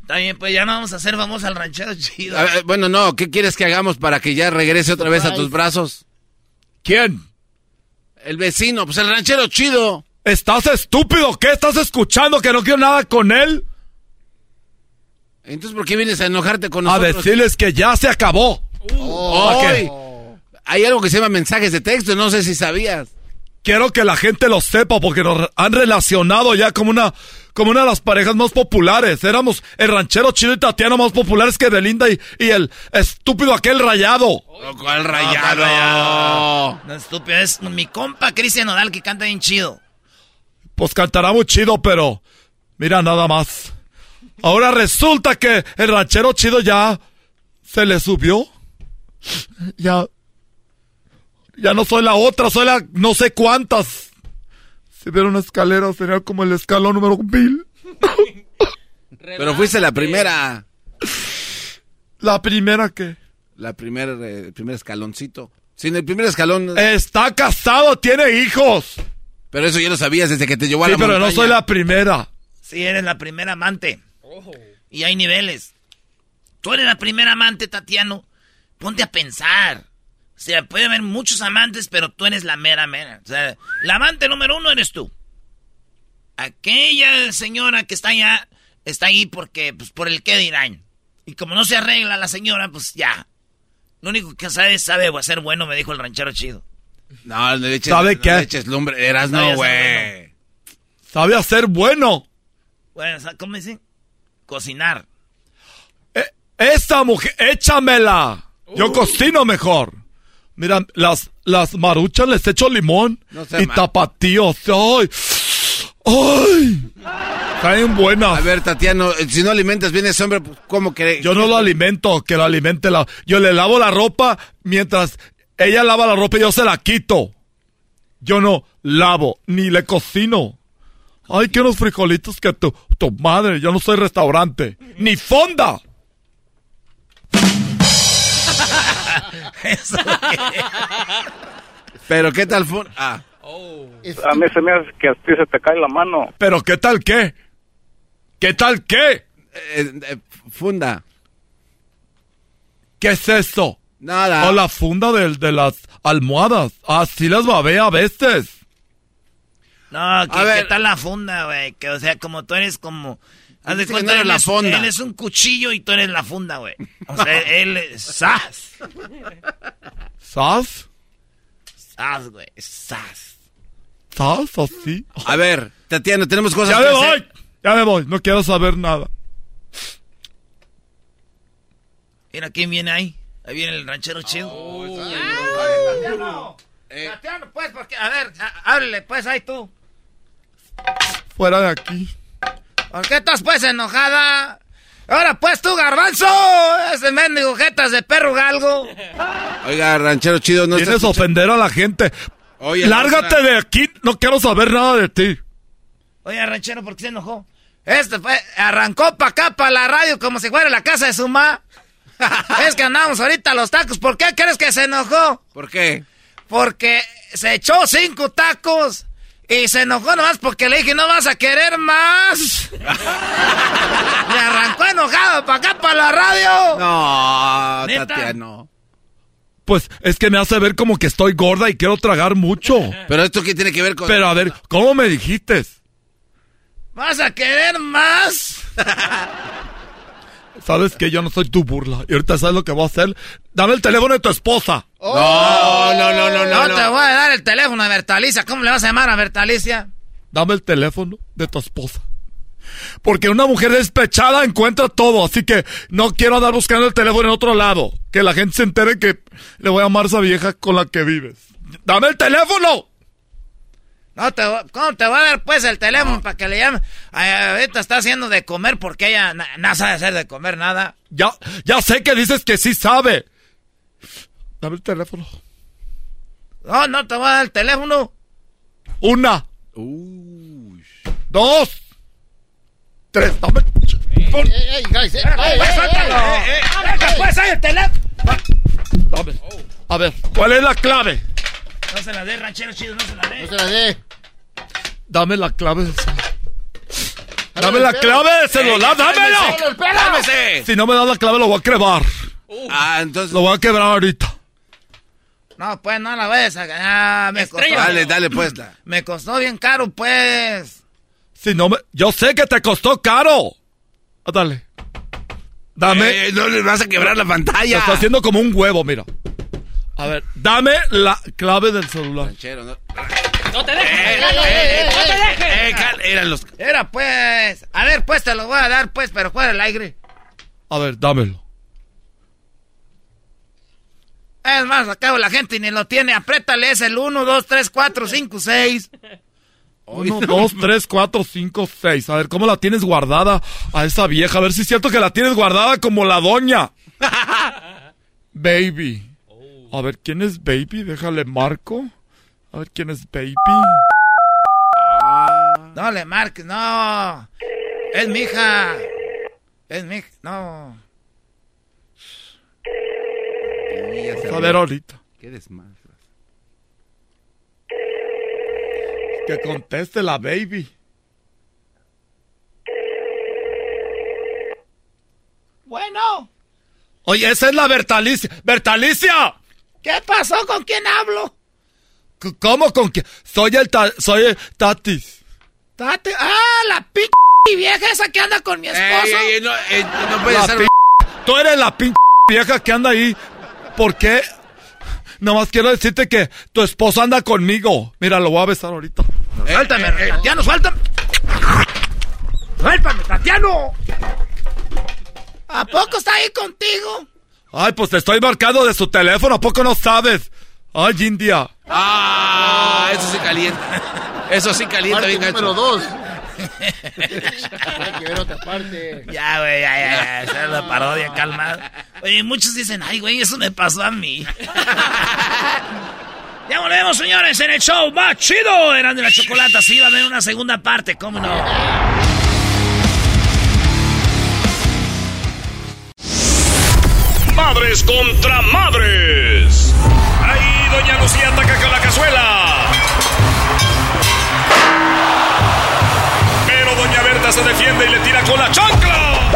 Está bien, pues ya no vamos a hacer vamos al ranchero chido. A ver, bueno, no, ¿qué quieres que hagamos para que ya regrese otra vez a tus brazos? ¿Quién? El vecino, pues el ranchero chido. ¿Estás estúpido? ¿Qué estás escuchando? ¿Que no quiero nada con él? Entonces, ¿por qué vienes a enojarte con A nosotros? decirles que ya se acabó. Oh, ¿Para Ay, Hay algo que se llama mensajes de texto, no sé si sabías. quiero que la gente lo sepa porque nos han relacionado ya como una, como una de las parejas más populares. Éramos el ranchero chido y Tatiana más populares que Belinda y, y el estúpido aquel rayado. ¿Cuál rayado? No, estúpido, es mi compa Cristian Nodal que canta bien chido. Pues cantará muy chido, pero mira nada más. Ahora resulta que el ranchero chido ya se le subió. Ya. Ya no soy la otra, soy la no sé cuántas. Si hubiera una escalera sería como el escalón número mil. (laughs) Pero fuiste la primera. ¿La primera qué? La primera, eh, el primer escaloncito. Sin el primer escalón. Está casado, tiene hijos. Pero eso ya lo sabías desde que te llevó a Sí, la pero no soy la primera. Sí, eres la primera amante. Y hay niveles. Tú eres la primera amante, Tatiano. Ponte a pensar. O sea, puede haber muchos amantes, pero tú eres la mera mera. O sea, la amante número uno eres tú. Aquella señora que está allá, está ahí porque, pues, por el qué dirán. Y como no se arregla la señora, pues ya. Lo único que sabe es sabe ser bueno, me dijo el ranchero chido. No, no le eches, ¿Sabe no qué? le eches lumbre. Eras no, hacer güey. Sabe hacer bueno. Bueno, ¿cómo dice? Cocinar. Esa mujer, échamela. Yo cocino mejor. Mira, las, las maruchas les echo limón No y mal. tapatíos. ¡Ay! ¡Ay! Caen buenas. A ver, Tatiano, si no alimentas bien a ese hombre, pues, ¿cómo crees? Yo no lo alimento, que lo alimente la... Yo le lavo la ropa mientras ella lava la ropa y yo se la quito. Yo no lavo, ni le cocino. Ay, que unos frijolitos que tu, tu madre, yo no soy restaurante. Ni fonda. (laughs) Eso Pero ¿qué tal fue? Ah. A mí se me hace que a ti se te cae la mano. Pero ¿qué tal qué? ¿Qué tal qué? Eh, eh, funda. ¿Qué es eso? Nada. O la funda del- de, las almohadas. Así las babé a veces. No, que, A ver. ¿qué tal la funda, güey? Que, o sea, como tú eres como... Haz de que cuenta, él la es- fonda. Él es un cuchillo y tú eres la funda, güey. O sea, (laughs) él es... ¡Sas! ¿Sas? ¡Sas, güey! ¡Sas! ¿Sas así? A ver, Tatiano, tenemos cosas Ya que me hacer. voy. Ya me voy. No quiero saber nada. Mira, ¿quién viene ahí? Ahí viene el ranchero chido. Tatiano, Tatiano, pues, porque... A ver, háblele, pues, ahí tú. Fuera de aquí. ¿Por qué estás, pues, enojada? Ahora, pues, tú, garbanzo. Ese mendigo jetas de perro galgo. Oiga, ranchero chido, no Vienes a ofender a la gente. Oye, Lárgate de aquí. No quiero saber nada de ti. Oye, ranchero, ¿por qué se enojó? Este fue, arrancó pa' acá, pa' la radio, como si fuera la casa de su ma. (laughs) es que andamos ahorita a los tacos. ¿Por qué crees que se enojó? ¿Por qué? Porque se echó cinco tacos y se enojó nomás porque le dije, ¿no vas a querer más? (laughs) Me arrancó enojado pa' acá, pa' la radio. No, ¿Neta? Tatiano. Pues es que me hace ver como que estoy gorda y quiero tragar mucho. Pero esto qué tiene que ver con... Pero a ver, ¿cómo me dijiste? ¿Vas a querer más? (laughs) Sabes que yo no soy tu burla. Y ahorita sabes lo que voy a hacer. Dame el teléfono de tu esposa. No, no, no, no, no. No te voy a dar el teléfono a Bertalicia. ¿Cómo le vas a llamar a Bertalicia? Dame el teléfono de tu esposa. Porque una mujer despechada encuentra todo, así que no quiero andar buscando el teléfono en otro lado. Que la gente se entere que le voy a amar a esa vieja con la que vives. ¡Dame el teléfono! No te, ¿Cómo te voy a dar pues el teléfono para que le llame? Ahorita está haciendo de comer porque ella no sabe hacer de comer nada. Ya, ya sé que dices que sí sabe. Dame el teléfono. No, no te voy a dar el teléfono. Una. Dos. Tres. Dame. Deja, pues ahí el teléfono. Dame. A ver, ¿cuál es la clave? No se la dé, ranchero chido, no se la dé. No se la dé. Dame la clave del celular. Dame la clave del celular, dámelo. Si no me das la clave, lo voy a quebrar. Ah, entonces... Lo voy a quebrar ahorita. No, pues no la vayas a ganar. Me costó. Dale, dale, pues. la- Me costó bien caro, pues. Si no me... Yo sé que te costó caro. Ah, Dale. Dame... Eh, no le vas a quebrar la Lo pantalla. está haciendo como un huevo, mira. A ver, dame la clave del celular. Ranchero, no. ¡No te dejes! Eh, ¡No te eh, dejes! ¡No te dejes! eh, cal- Eran los... Era pues. A ver, pues te lo voy a dar, pues, pero fuera el aire. A ver, dámelo. Es más, acabo la gente y ni lo tiene. Apriétale, es el 1, 2, 3, 4, 5, 6. Uno, dos, tres, cuatro, cinco, seis. A ver, ¿cómo la tienes guardada a esa vieja? A ver si es cierto que la tienes guardada como la doña. (laughs) Baby. A ver, ¿quién es Baby? Déjale marco. A ver, ¿quién es Baby? No le marques, no. Es mi hija. Es mi hija, no. A ver, ahorita. Qué desmadre. Que conteste la Baby. Bueno, Oye, esa es la Bertalicia. ¡Bertalicia! ¿qué pasó? ¿Con quién hablo? ¿Cómo con quién? Soy el, ta- soy el Tatis. Tate. Ah, la p vieja esa que anda con mi esposo. Ey, ey, no, no puede La ser... p- Tú eres la pinche vieja que anda ahí. ¿Por qué? Nomás quiero decirte que tu esposo anda conmigo. Mira, lo voy a besar ahorita. Eh, Suéltame, Tatiano, suéltame. Suéltame, Tatiano. ¿A poco está ahí contigo? Ay, pues te estoy marcando de su teléfono. ¿A poco no sabes? Ay, India. Ah, eso sí calienta. Eso sí calienta Parte bien gacho. número dos. Hay que ver otra parte. Ya, güey, ya, ya, ya. Esa es la parodia, calmada. Oye, muchos dicen, ay, güey, eso me pasó a mí. (laughs) ya volvemos, señores, en el show más chido. Eran de la chocolata. Sí, va a haber una segunda parte, ¿cómo no? Madres contra madres. Ahí doña Lucía ataca con la cazuela. Se defiende y le tira con la chancla.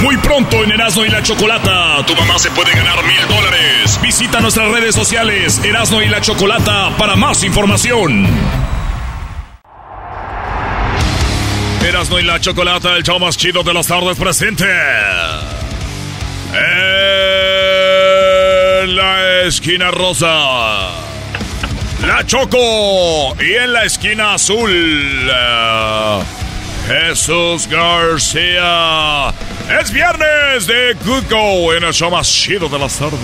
Muy pronto en Erasmo y la Chocolata, tu mamá se puede ganar mil dólares. Visita nuestras redes sociales, Erasmo y la Chocolata, para más información. Erasmo y la Chocolata, el show más chido de las tardes presente. En la esquina rosa. La Choco. Y en la esquina azul. eh, Jesús García. Es viernes de Good Go en el show más chido de las tardes.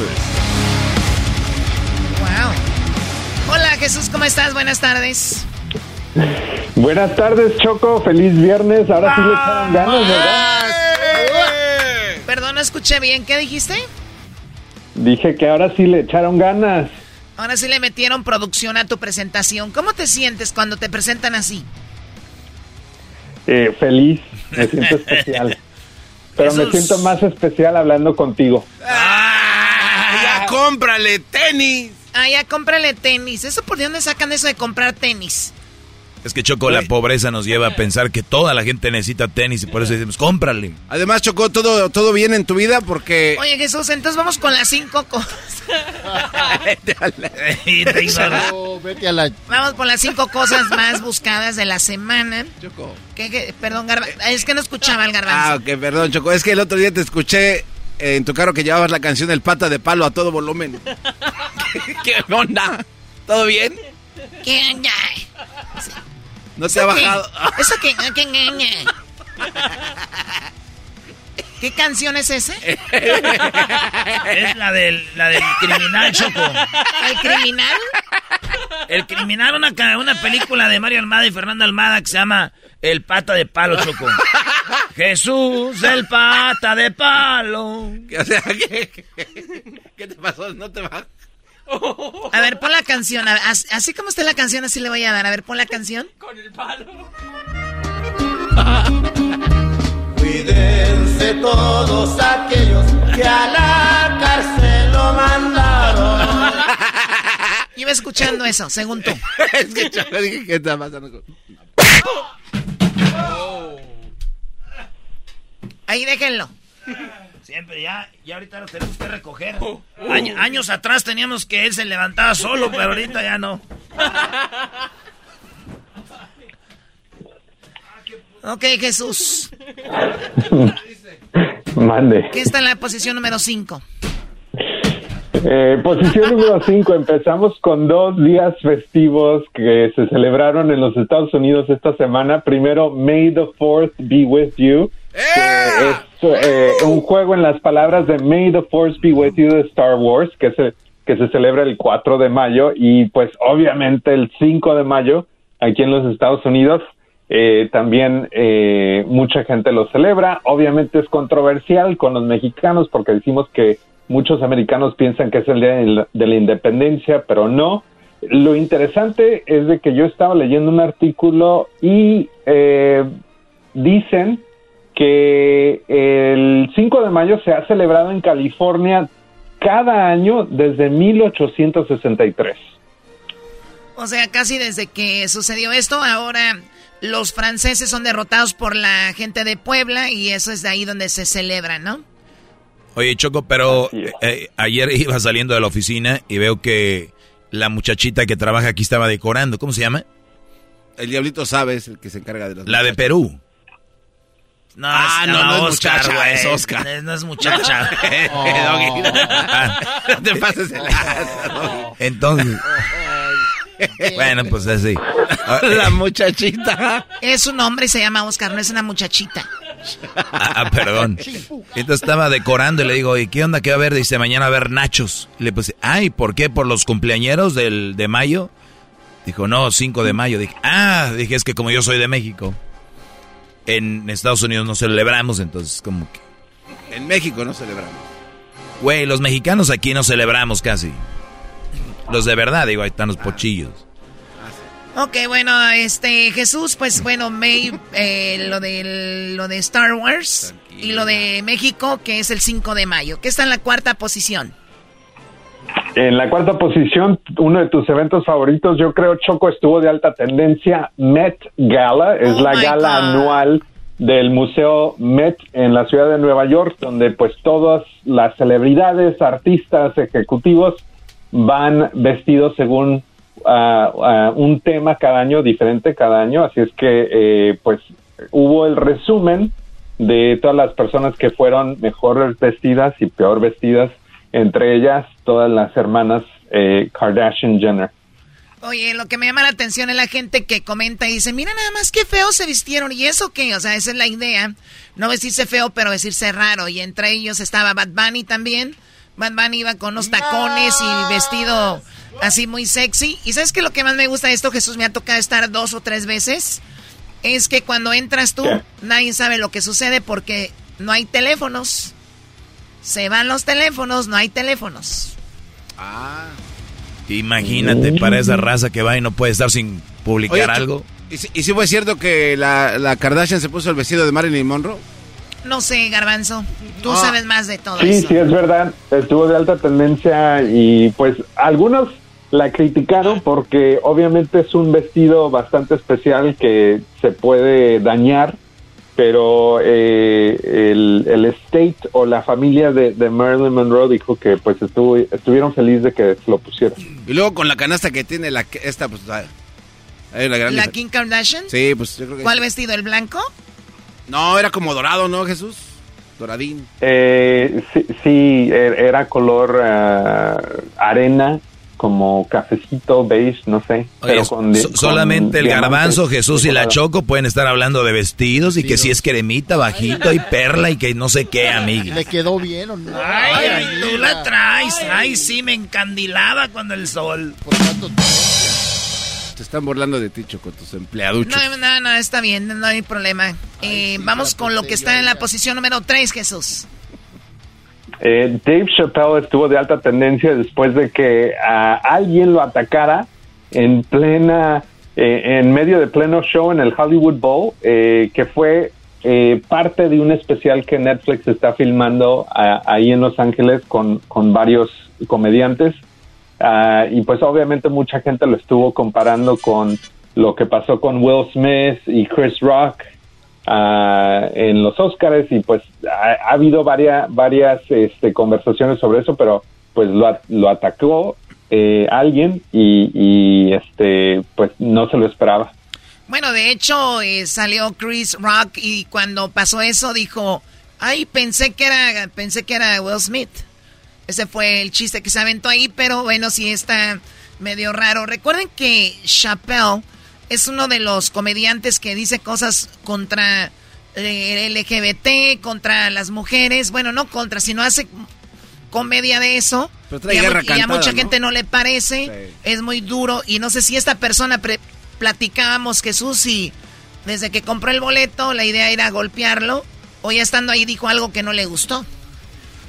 Wow. Hola, Jesús, ¿cómo estás? Buenas tardes. Buenas tardes, Choco. Feliz viernes. Ahora sí le echaron ganas, ¿verdad? Perdón, no escuché bien. ¿Qué dijiste? Dije que ahora sí le echaron ganas. Ahora sí le metieron producción a tu presentación. ¿Cómo te sientes cuando te presentan así? Eh, feliz. Me siento (laughs) especial. Pero me siento más especial hablando contigo. Ya cómprale tenis. Ah, ya cómprale tenis. ¿Eso por dónde sacan eso de comprar tenis? Es que Choco, la pobreza nos lleva a pensar que toda la gente necesita tenis y por eso decimos, cómprale. Además, Chocó, todo, todo bien en tu vida porque... Oye, Jesús, entonces vamos con las cinco cosas. Oh, vete a la... Vamos por las cinco cosas más buscadas de la semana. ¿Qué, qué? Perdón, Garba- Es que no escuchaba el Ah, garbanzo. ok, perdón, Choco. Es que el otro día te escuché en tu carro que llevabas la canción El Pata de Palo a todo volumen. (laughs) (laughs) ¿Qué, qué onda? ¿Todo bien? ¿Qué? ña? ¿No te ha ¿Eso qué? bajado? ¿Eso (laughs) qué? ¿Qué? ¿Qué canción es ese? Es la del, la del criminal, Choco. ¿El criminal? El criminal, una, ca- una película de Mario Almada y Fernando Almada que se llama El Pata de Palo, Choco. Jesús, el Pata de Palo. O sea, ¿qué, qué te pasó? ¿No te va? (laughs) A ver, pon la canción. Ver, así como está la canción, así le voy a dar. A ver, pon la canción. Con el palo. (laughs) Cuídense todos aquellos que a la cárcel lo mandaron. Yo (laughs) iba escuchando eso, según tú. es que Choco, dije, ¿qué está pasando? con- Ahí déjenlo. Siempre ya, ya ahorita lo tenemos que recoger. Año- años atrás teníamos que él se levantaba solo, pero ahorita ya no. Ok, Jesús. Mande. ¿Qué está en la posición número 5? Eh, posición número 5. Empezamos con dos días festivos que se celebraron en los Estados Unidos esta semana. Primero, May the 4th be with you. Que es eh, un juego en las palabras de May the Force be with you de Star Wars, que se, que se celebra el 4 de mayo. Y pues obviamente el 5 de mayo, aquí en los Estados Unidos, eh, también eh, mucha gente lo celebra. Obviamente es controversial con los mexicanos porque decimos que muchos americanos piensan que es el día de la- de la independencia, pero no. Lo interesante es de que yo estaba leyendo un artículo y eh, dicen que el 5 de mayo se ha celebrado en California cada año desde 1863. O sea, casi desde que sucedió esto, ahora los franceses son derrotados por la gente de Puebla y eso es de ahí donde se celebra, ¿no? Oye, Choco, pero eh, ayer iba saliendo de la oficina y veo que la muchachita que trabaja aquí estaba decorando. ¿Cómo se llama? El diablito sabe, es el que se encarga de los. La de Perú. No, Ah, es- no, no es Oscar, muchacha, güey. es Oscar. No, no es muchacha. (laughs) (laughs) Doggy. (laughs) No te pases el Entonces. bueno, pues así. La muchachita. Es un hombre y se llama Oscar, no es una muchachita. Ah, ah, perdón. Entonces estaba decorando y le digo, ¿y qué onda que va a haber? Dice, mañana va a haber nachos. Y le puse, ay, ¿por qué? ¿Por los cumpleañeros del, de mayo? Dijo, no, 5 de mayo. Dije, ah, dije, es que como yo soy de México, en Estados Unidos no celebramos, entonces como que... En México no celebramos. Güey, los mexicanos aquí no celebramos casi. Los de verdad, digo, ahí están los pochillos. Ok, bueno, este Jesús, pues bueno, May, eh, lo, de, lo de Star Wars y lo de México, que es el 5 de mayo, que está en la cuarta posición. En la cuarta posición, uno de tus eventos favoritos, yo creo, Choco, estuvo de alta tendencia. Met Gala, es Oh la gala God. anual del Museo Met en la ciudad de Nueva York, donde pues todas las celebridades, artistas, ejecutivos van vestidos según ah, un tema cada año, diferente cada año. Así es que eh, pues hubo el resumen de todas las personas que fueron mejor vestidas y peor vestidas, entre ellas todas las hermanas eh, Kardashian Jenner. Oye, lo que me llama la atención es la gente que comenta y dice, mira nada más qué feo se vistieron. ¿Y eso qué? O sea, esa es la idea. No vestirse feo, pero vestirse raro. Y entre ellos estaba Bad Bunny también. Bad Bunny iba con unos tacones y vestido así muy sexy. ¿Y sabes qué? Lo que más me gusta de esto, Jesús, me ha tocado estar dos o tres veces. Es que cuando entras tú, nadie sabe lo que sucede porque no hay teléfonos. Se van los teléfonos, no hay teléfonos. Ah. Imagínate para esa raza que va y no puede estar sin publicar Oye, algo. ¿Y si, y si fue cierto que la, la Kardashian se puso el vestido de Marilyn Monroe? No sé, Garbanzo. Tú Ah. sabes más de todo Sí, eso. sí, es verdad. Estuvo de alta tendencia y pues algunos la criticaron porque obviamente es un vestido bastante especial que se puede dañar, pero eh, el, el estate o la familia de, de Marilyn Monroe dijo que pues estuvo, estuvieron felices de que se lo pusieran. Y luego con la canasta que tiene la que- esta, pues hay una gran ¿La difer- Kim Kardashian? Sí, pues yo creo que ¿Cuál vestido? ¿El blanco? No, era como dorado, ¿no, Jesús? Doradín. Eh, sí, sí, er- era color ah, arena, como cafecito, beige, no sé. Oye, pero con so- con solamente el garbanzo, Jesús y la. Choco pueden estar hablando de vestidos y que si es cremita, bajito y perla y que no sé qué, amiga. ¿Le quedó bien o no? Ay, tú la traes. Ay, sí, me encandilaba cuando el sol. Te están burlando de ti, Choco, tus empleaduchos. No, no, no, está bien, no hay problema. Eh, vamos con lo que está en la posición número 3, Jesús. Eh, Dave Chappelle estuvo de alta tendencia después de que a alguien lo atacara en plena, eh, en medio de pleno show en el Hollywood Bowl, eh, que fue eh, parte de un especial que Netflix está filmando ah, ahí en Los Ángeles con, con varios comediantes. Ah, y pues obviamente mucha gente lo estuvo comparando con lo que pasó con Will Smith y Chris Rock ah, en los Oscars y pues ha, ha habido varias varias este, conversaciones sobre eso, pero pues lo, lo atacó eh, alguien y, y, este pues no se lo esperaba. Bueno, de hecho, eh, salió Chris Rock y cuando pasó eso dijo, ay, pensé que era, pensé que era Will Smith. Ese fue el chiste que se aventó ahí, pero bueno, sí está medio raro. Recuerden que Chappelle es uno de los comediantes que dice cosas contra eh, el LGBT, contra las mujeres. Bueno, no contra, sino hace comedia de eso. Pero trae y, a, guerra mu- y a mucha ¿no? gente no le parece. Es muy duro. Y no sé si esta persona pre- platicábamos, Jesús, y desde que compró el boleto, la idea era golpearlo. O ya estando ahí dijo algo que no le gustó.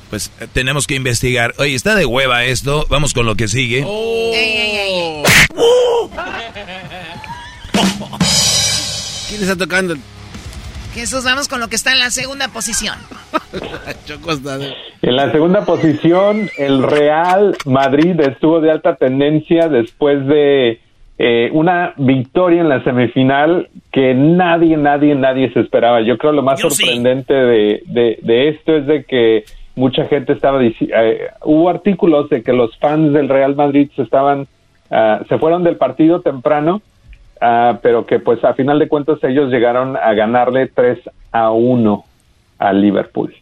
Pues eh, tenemos que investigar. Oye, está de hueva esto. Vamos con lo que sigue. Ey, ey, ey. (laughs) ¿Quién está tocando? Jesús, vamos con lo que está en la segunda posición. (laughs) En la segunda posición, el Real Madrid estuvo de alta tendencia después de eh, una victoria en la semifinal que nadie, nadie, nadie se esperaba. Yo creo lo más Yo sí. sorprendente de, de- de esto es de que mucha gente estaba dici- eh, hubo artículos de que los fans del Real Madrid se estaban ah, se fueron del partido temprano ah, pero que pues a final de cuentas ellos llegaron a ganarle 3 a 1 al Liverpool.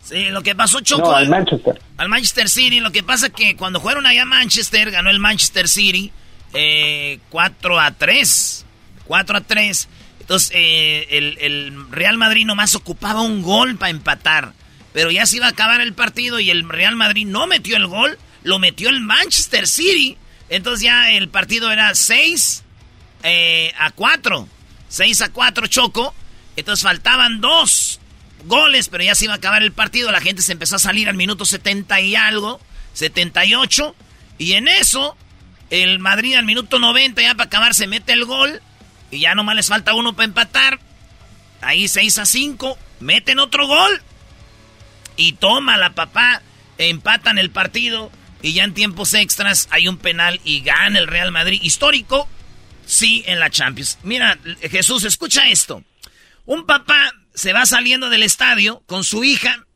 Sí, lo que pasó, Choco. No, al Manchester. al Manchester City. Lo que pasa que cuando fueron allá a Manchester, ganó el Manchester City eh, 4 a 3. 4 a 3. Entonces, eh, el, el Real Madrid nomás ocupaba un gol para empatar. Pero ya se iba a acabar el partido y el Real Madrid no metió el gol, lo metió el Manchester City. Entonces ya el partido era 6 eh, a 4. 6 a 4, Choco. Entonces faltaban dos goles, pero ya se iba a acabar el partido. La gente se empezó a salir al minuto 70 y algo, 78. Y en eso, el Madrid al minuto 90, ya para acabar, se mete el gol. Y ya nomás les falta uno para empatar. Ahí 6 a 5. Meten otro gol. Y toma la papá. Empatan el partido. Y ya en tiempos extras hay un penal y gana el Real Madrid. Histórico, sí, en la Champions. Mira, Jesús, escucha esto. Un papá se va saliendo del estadio con su hija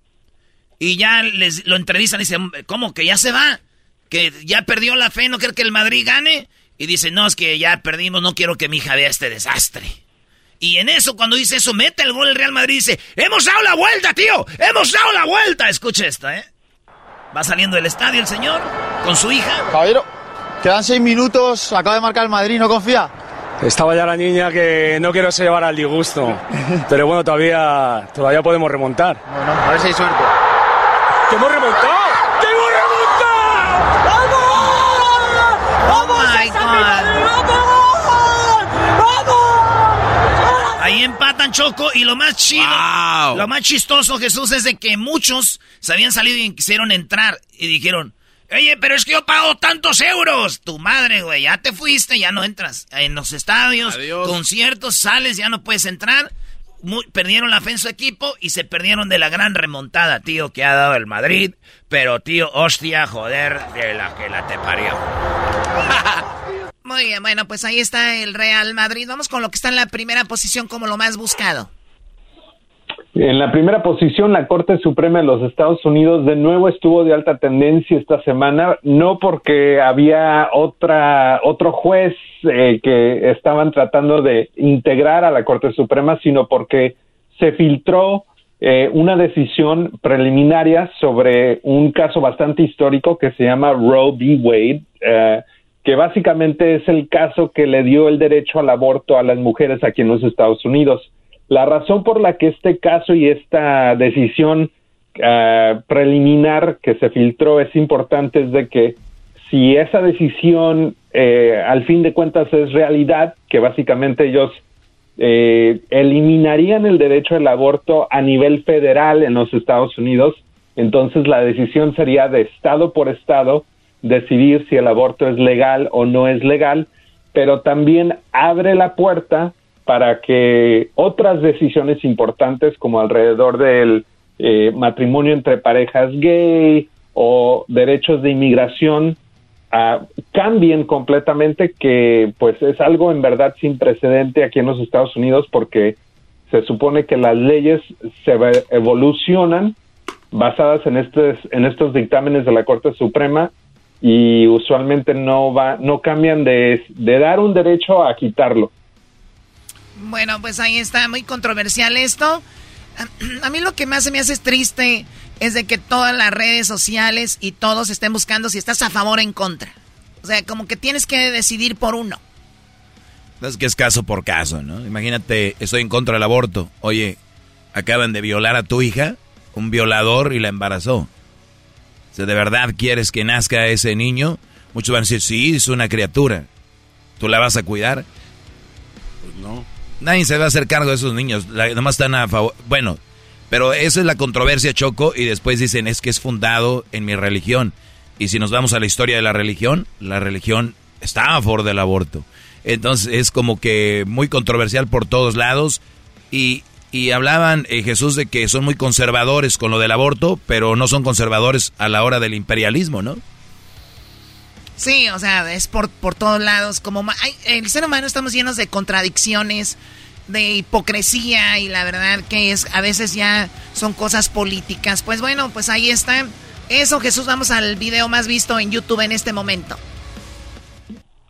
y ya les lo entrevistan y dicen, ¿cómo que ya se va? Que ya perdió la fe, no quiere que el Madrid gane. Y dice, no, es que ya perdimos, no quiero que mi hija vea este desastre. Y en eso, cuando dice eso, mete el gol el Real Madrid y dice, hemos dado la vuelta, tío, hemos dado la vuelta. Escucha esta, ¿eh? Va saliendo del estadio el señor con su hija. Caballero, quedan seis minutos, acaba de marcar el Madrid, ¿no confía? Estaba ya la niña que no quiero se llevar al disgusto. (laughs) Pero bueno, todavía, todavía podemos remontar. Bueno, a ver si hay suerte. ¡Que hemos remontado! ¡Que hemos remontado! ¡Oh, my Ahí empatan Choco y lo más chido, lo más chistoso Jesús es de que muchos se habían salido y quisieron entrar y dijeron, oye, pero es que yo pago tantos euros. Tu madre, güey, ya te fuiste, ya no entras. En los estadios, conciertos, sales, ya no puedes entrar. Perdieron la fe en su equipo y se perdieron de la gran remontada, tío, que ha dado el Madrid. Pero, tío, hostia, joder, de la que la te parió. (laughs) Muy bien, bueno, pues ahí está el Real Madrid. Vamos con lo que está en la primera posición como lo más buscado. En la primera posición, la Corte Suprema de los Estados Unidos de nuevo estuvo de alta tendencia esta semana, no porque había otra otro juez eh, que estaban tratando de integrar a la Corte Suprema, sino porque se filtró eh, una decisión preliminaria sobre un caso bastante histórico que se llama Roe v. Wade, eh, que básicamente es el caso que le dio el derecho al aborto a las mujeres aquí en los Estados Unidos. La razón por la que este caso y esta decisión ah, preliminar que se filtró es importante es de que si esa decisión eh, al fin de cuentas es realidad, que básicamente ellos eh, eliminarían el derecho al aborto a nivel federal en los Estados Unidos, entonces la decisión sería de estado por estado decidir si el aborto es legal o no es legal, pero también abre la puerta para que otras decisiones importantes como alrededor del eh, matrimonio entre parejas gay o derechos de inmigración ah, cambien completamente, que pues es algo en verdad sin precedente aquí en los Estados Unidos porque se supone que las leyes se evolucionan basadas en estos, en estos dictámenes de la Corte Suprema y usualmente no va no cambian de, de dar un derecho a quitarlo. Bueno, pues ahí está, muy controversial esto. (clears throat) A mí lo que más se me hace triste es de que todas las redes sociales y todos estén buscando si estás a favor o en contra. O sea, como que tienes que decidir por uno. Es que es caso por caso, ¿no? Imagínate, estoy en contra del aborto. Oye, acaban de violar a tu hija, un violador y la embarazó. O sea, ¿de verdad quieres que nazca ese niño? Muchos van a decir, sí, es una criatura. ¿Tú la vas a cuidar? Pues no. Nadie se va a hacer cargo de esos niños. La, nomás están a favor. Bueno, pero esa es la controversia, Choco. Y después dicen, es que es fundado en mi religión. Y si nos vamos a la historia de la religión, la religión está a favor del aborto. Entonces es como que muy controversial por todos lados. Y, y hablaban eh, Jesús de que son muy conservadores con lo del aborto, pero no son conservadores a la hora del imperialismo, ¿no? Sí, o sea, es por, por todos lados. Como hay, el ser humano estamos llenos de contradicciones, de hipocresía y la verdad que es a veces ya son cosas políticas. Pues bueno, pues ahí está. Eso, Jesús, vamos al video más visto en YouTube en este momento.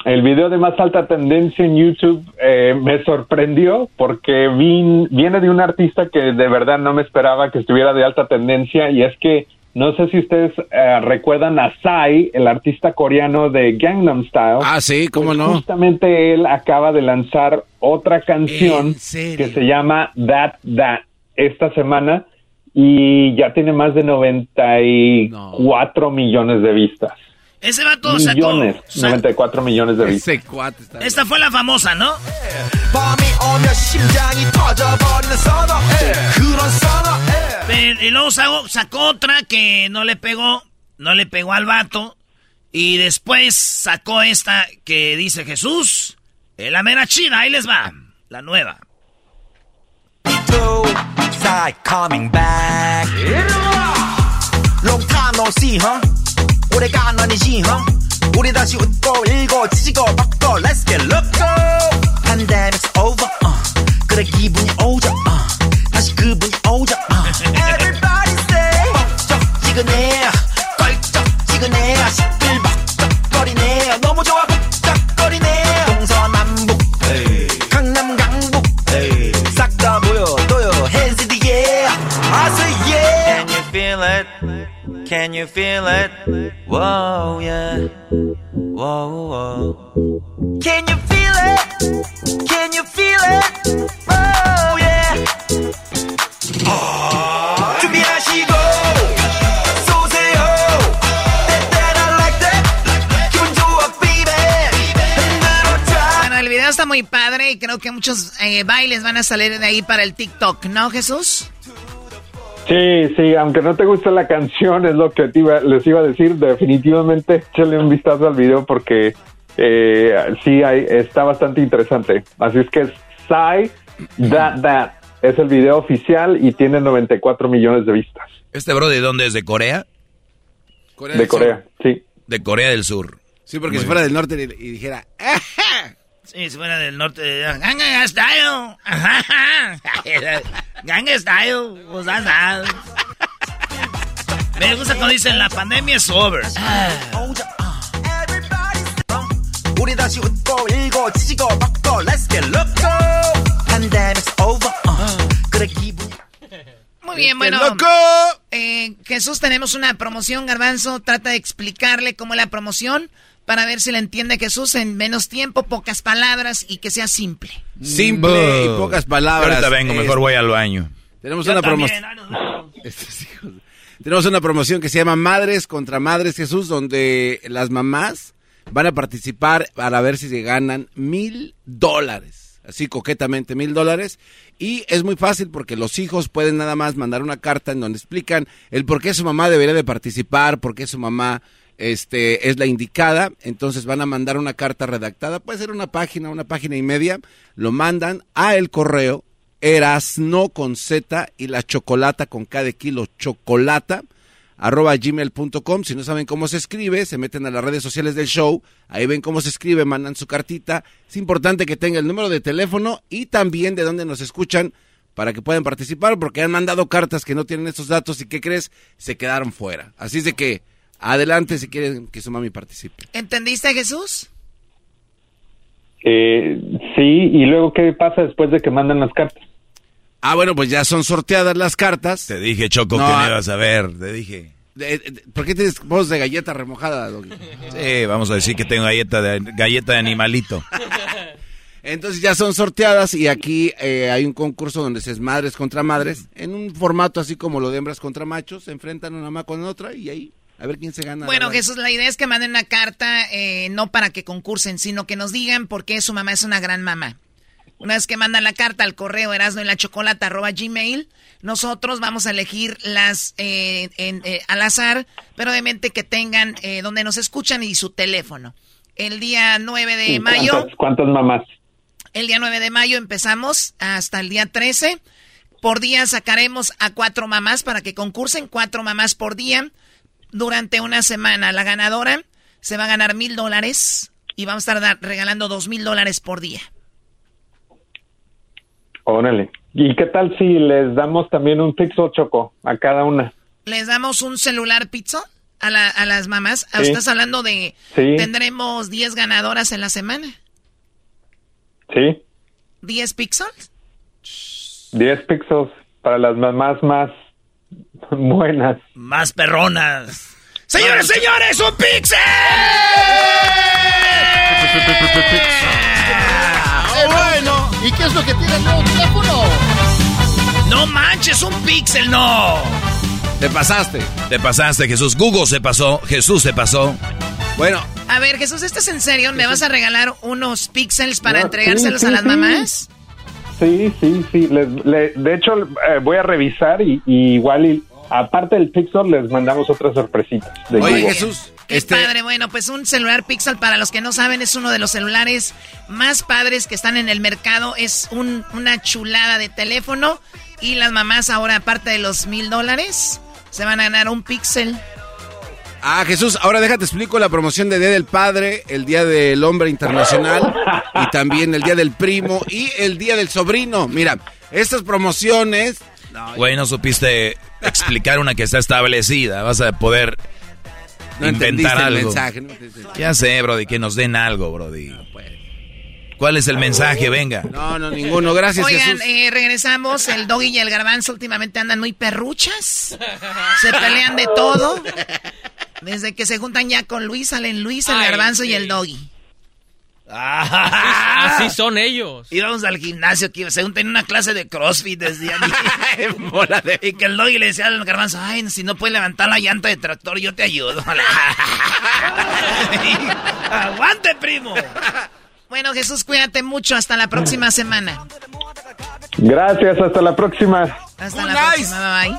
El video de más alta tendencia en YouTube eh, me sorprendió porque viene de un artista que de verdad no me esperaba que estuviera de alta tendencia y es que no sé si ustedes eh, recuerdan a Psy, el artista coreano de Gangnam Style. Ah, sí, cómo Pues no. Justamente él acaba de lanzar otra canción que se llama That That esta semana y ya tiene más de 94 millones de vistas. Ese vato sacó. Millones, 94 millones de vistas. Ese cuate está... Esta fue la famosa, ¿no? Pero- y luego sacó, sacó otra que no le pegó, no le pegó al vato. Y después sacó esta que dice Jesús, eh, la mera chida, ahí les va, la nueva. side coming back. Long time no see, huh? 오래가 안 아니지, huh? 우리 다시 웃고 일고 지지고 뻗고 let's get loco. Pandemic's over, uh. 그래 기분이 오죠, uh. 다시 오죠, uh. Everybody say 벅적지근해, 껄쩍지근해, 시끌벅적거리네, 너무 좋아 벅적거리네. 동서남북, 강남 강북, 싹다 보여줘요 hands in the air I say yeah Can you feel it? Can you feel it? Whoa yeah Whoa whoa Can you feel it? Can you feel it? Whoa yeah Bueno, el video está muy padre y creo que muchos eh, bailes van a salir de ahí para el TikTok, ¿no, Jesús? Sí, sí, aunque no te guste la canción, es lo que les iba a decir. Definitivamente échale un vistazo al video porque eh, sí hay, está bastante interesante. Así es que Sai That That. Es el video oficial y tiene 94 millones de vistas. ¿Este bro de dónde es? ¿De Corea? de Corea, sí. De Corea del Sur. Sí, porque Muy si fuera del norte y, dijera... Sí, si fuera del norte de Ganga Style. (laughs) Ganga Style. pues. Me gusta cuando dicen la pandemia es over. 우 muy bien, este, bueno. ¡Loco! Eh, Jesús, tenemos una promoción, Garbanzo. Trata de explicarle cómo es la promoción para ver si la entiende Jesús en menos tiempo, pocas palabras y que sea simple. Simple y pocas palabras. Ahorita vengo, mejor este, voy al baño. Tenemos una promoción. Ah, (laughs) tenemos una promoción que se llama Madres contra Madres Jesús, donde las mamás van a participar para ver si se ganan mil dólares. Así coquetamente, mil dólares. Y es muy fácil porque los hijos pueden nada más mandar una carta en donde explican el por qué su mamá debería de participar, por qué su mamá este, es la indicada. Entonces van a mandar una carta redactada, puede ser una página, una página y media. Lo mandan a el correo Erasno con Z y la chocolata con K de kilo chocolata arroba gmail.com. Si no saben cómo se escribe, se meten a las redes sociales del show. Ahí ven cómo se escribe, mandan su cartita. Es importante que tenga el número de teléfono y también de dónde nos escuchan para que puedan participar, porque han mandado cartas que no tienen esos datos y ¿qué crees? Se quedaron fuera. Así es de que adelante si quieren que su mami participe. ¿Entendiste, Jesús? Eh, sí, y luego, ¿qué pasa después de que mandan las cartas? Ah, bueno, pues ya son sorteadas las cartas. Te dije, Choco, que no ibas a ver. Te dije. ¿Por qué tienes voz de galleta remojada, Doggy? Sí, vamos a decir que tengo galleta de, galleta de animalito. Entonces ya son sorteadas y aquí eh, hay un concurso donde se es madres contra madres, en un formato así como lo de hembras contra machos, se enfrentan una mamá con otra y ahí a ver quién se gana. Bueno, Jesús, la idea es que manden una carta, eh, no para que concursen, sino que nos digan por qué su mamá es una gran mamá. Una vez que mandan la carta al correo erasno y la chocolate arroba gmail, nosotros vamos a elegir las eh, eh, al azar, pero obviamente que tengan donde nos escuchan y su teléfono. El día 9 de mayo. ¿Cuántas mamás? El día 9 de mayo empezamos hasta el día 13. Por día sacaremos a cuatro mamás para que concursen, cuatro mamás por día durante una semana. La ganadora se va a ganar mil dólares y vamos a estar regalando dos mil dólares por día. Órale. ¿Y qué tal si les damos también un Pixel Choco a cada una? ¿Les damos un celular Pixel a, a las mamás? ¿Estás hablando de... ¿Tendremos 10 ganadoras en la semana? Sí. ¿10 píxeles? 10 píxeles para las mamás más (laughs) buenas. Más perronas. Señores, señores, un pixel. ¿Y qué es lo que tiene el nuevo teléfono? No manches, un pixel, no. Te pasaste. Te pasaste, Jesús. Google se pasó, Jesús se pasó. Bueno. A ver, Jesús, ¿estás en serio? ¿Me vas a regalar unos píxeles para entregárselos a las mamás? Sí, sí, sí. de hecho, eh, voy a revisar y, igual, y, aparte del Pixel, les mandamos otras sorpresitas. Oye, Jesús. Qué este padre, bueno, pues un celular Pixel, para los que no saben, es uno de los celulares más padres que están en el mercado. Es un, una chulada de teléfono. Y las mamás ahora, aparte de los mil dólares, se van a ganar un Pixel. Ah, Jesús, ahora déjate explico la promoción de Día del Padre, el Día del Hombre Internacional y también el Día del Primo y el Día del Sobrino. Mira, estas promociones... Güey, no, supiste explicar una que está establecida. Vas a poder inventar algo. ya sé, Brody, que nos den algo, Brody. ¿Cuál es el mensaje? Venga. No, no, ninguno. Gracias, Oigan, eh, regresamos. El doggy y el garbanzo últimamente andan muy perruchas. Se pelean de todo. Desde que se juntan ya con Luis, salen Luis, el garbanzo y el doggy. Así, (laughs) son ellos. Íbamos al gimnasio, que según tenía una clase de CrossFit desde (laughs) allí. Y que el doggy le decía al garbanzo, ay, si no puedes levantar la llanta de tractor, yo te ayudo. (laughs) Aguante, primo. Bueno, Jesús, cuídate mucho. Hasta la próxima semana. Gracias, hasta la próxima. Hasta la próxima, bye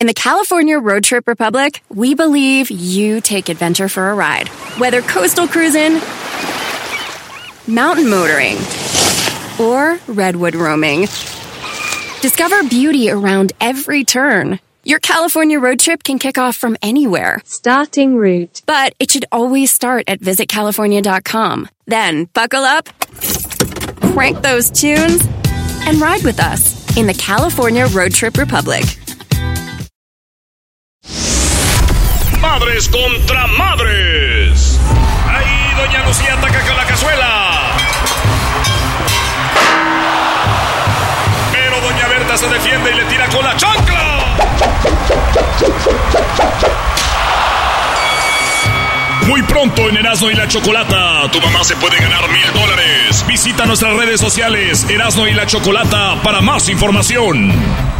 In the California Road Trip Republic, we believe you take adventure for a ride. Whether coastal cruising, mountain motoring, or redwood roaming. Discover beauty around every turn your California road trip can kick off from anywhere. Starting route. But it should always start at visitcalifornia.com. Then buckle up, crank those tunes, and ride with us in the California Road Trip Republic. Madres contra madres. Ahí Doña Lucía ataca con la cazuela. Pero Doña Berta se defiende y le tira con la chancla. Muy pronto en Erasmo y la Chocolata, tu mamá se puede ganar mil dólares. Visita nuestras redes sociales Erasmo y la Chocolata para más información.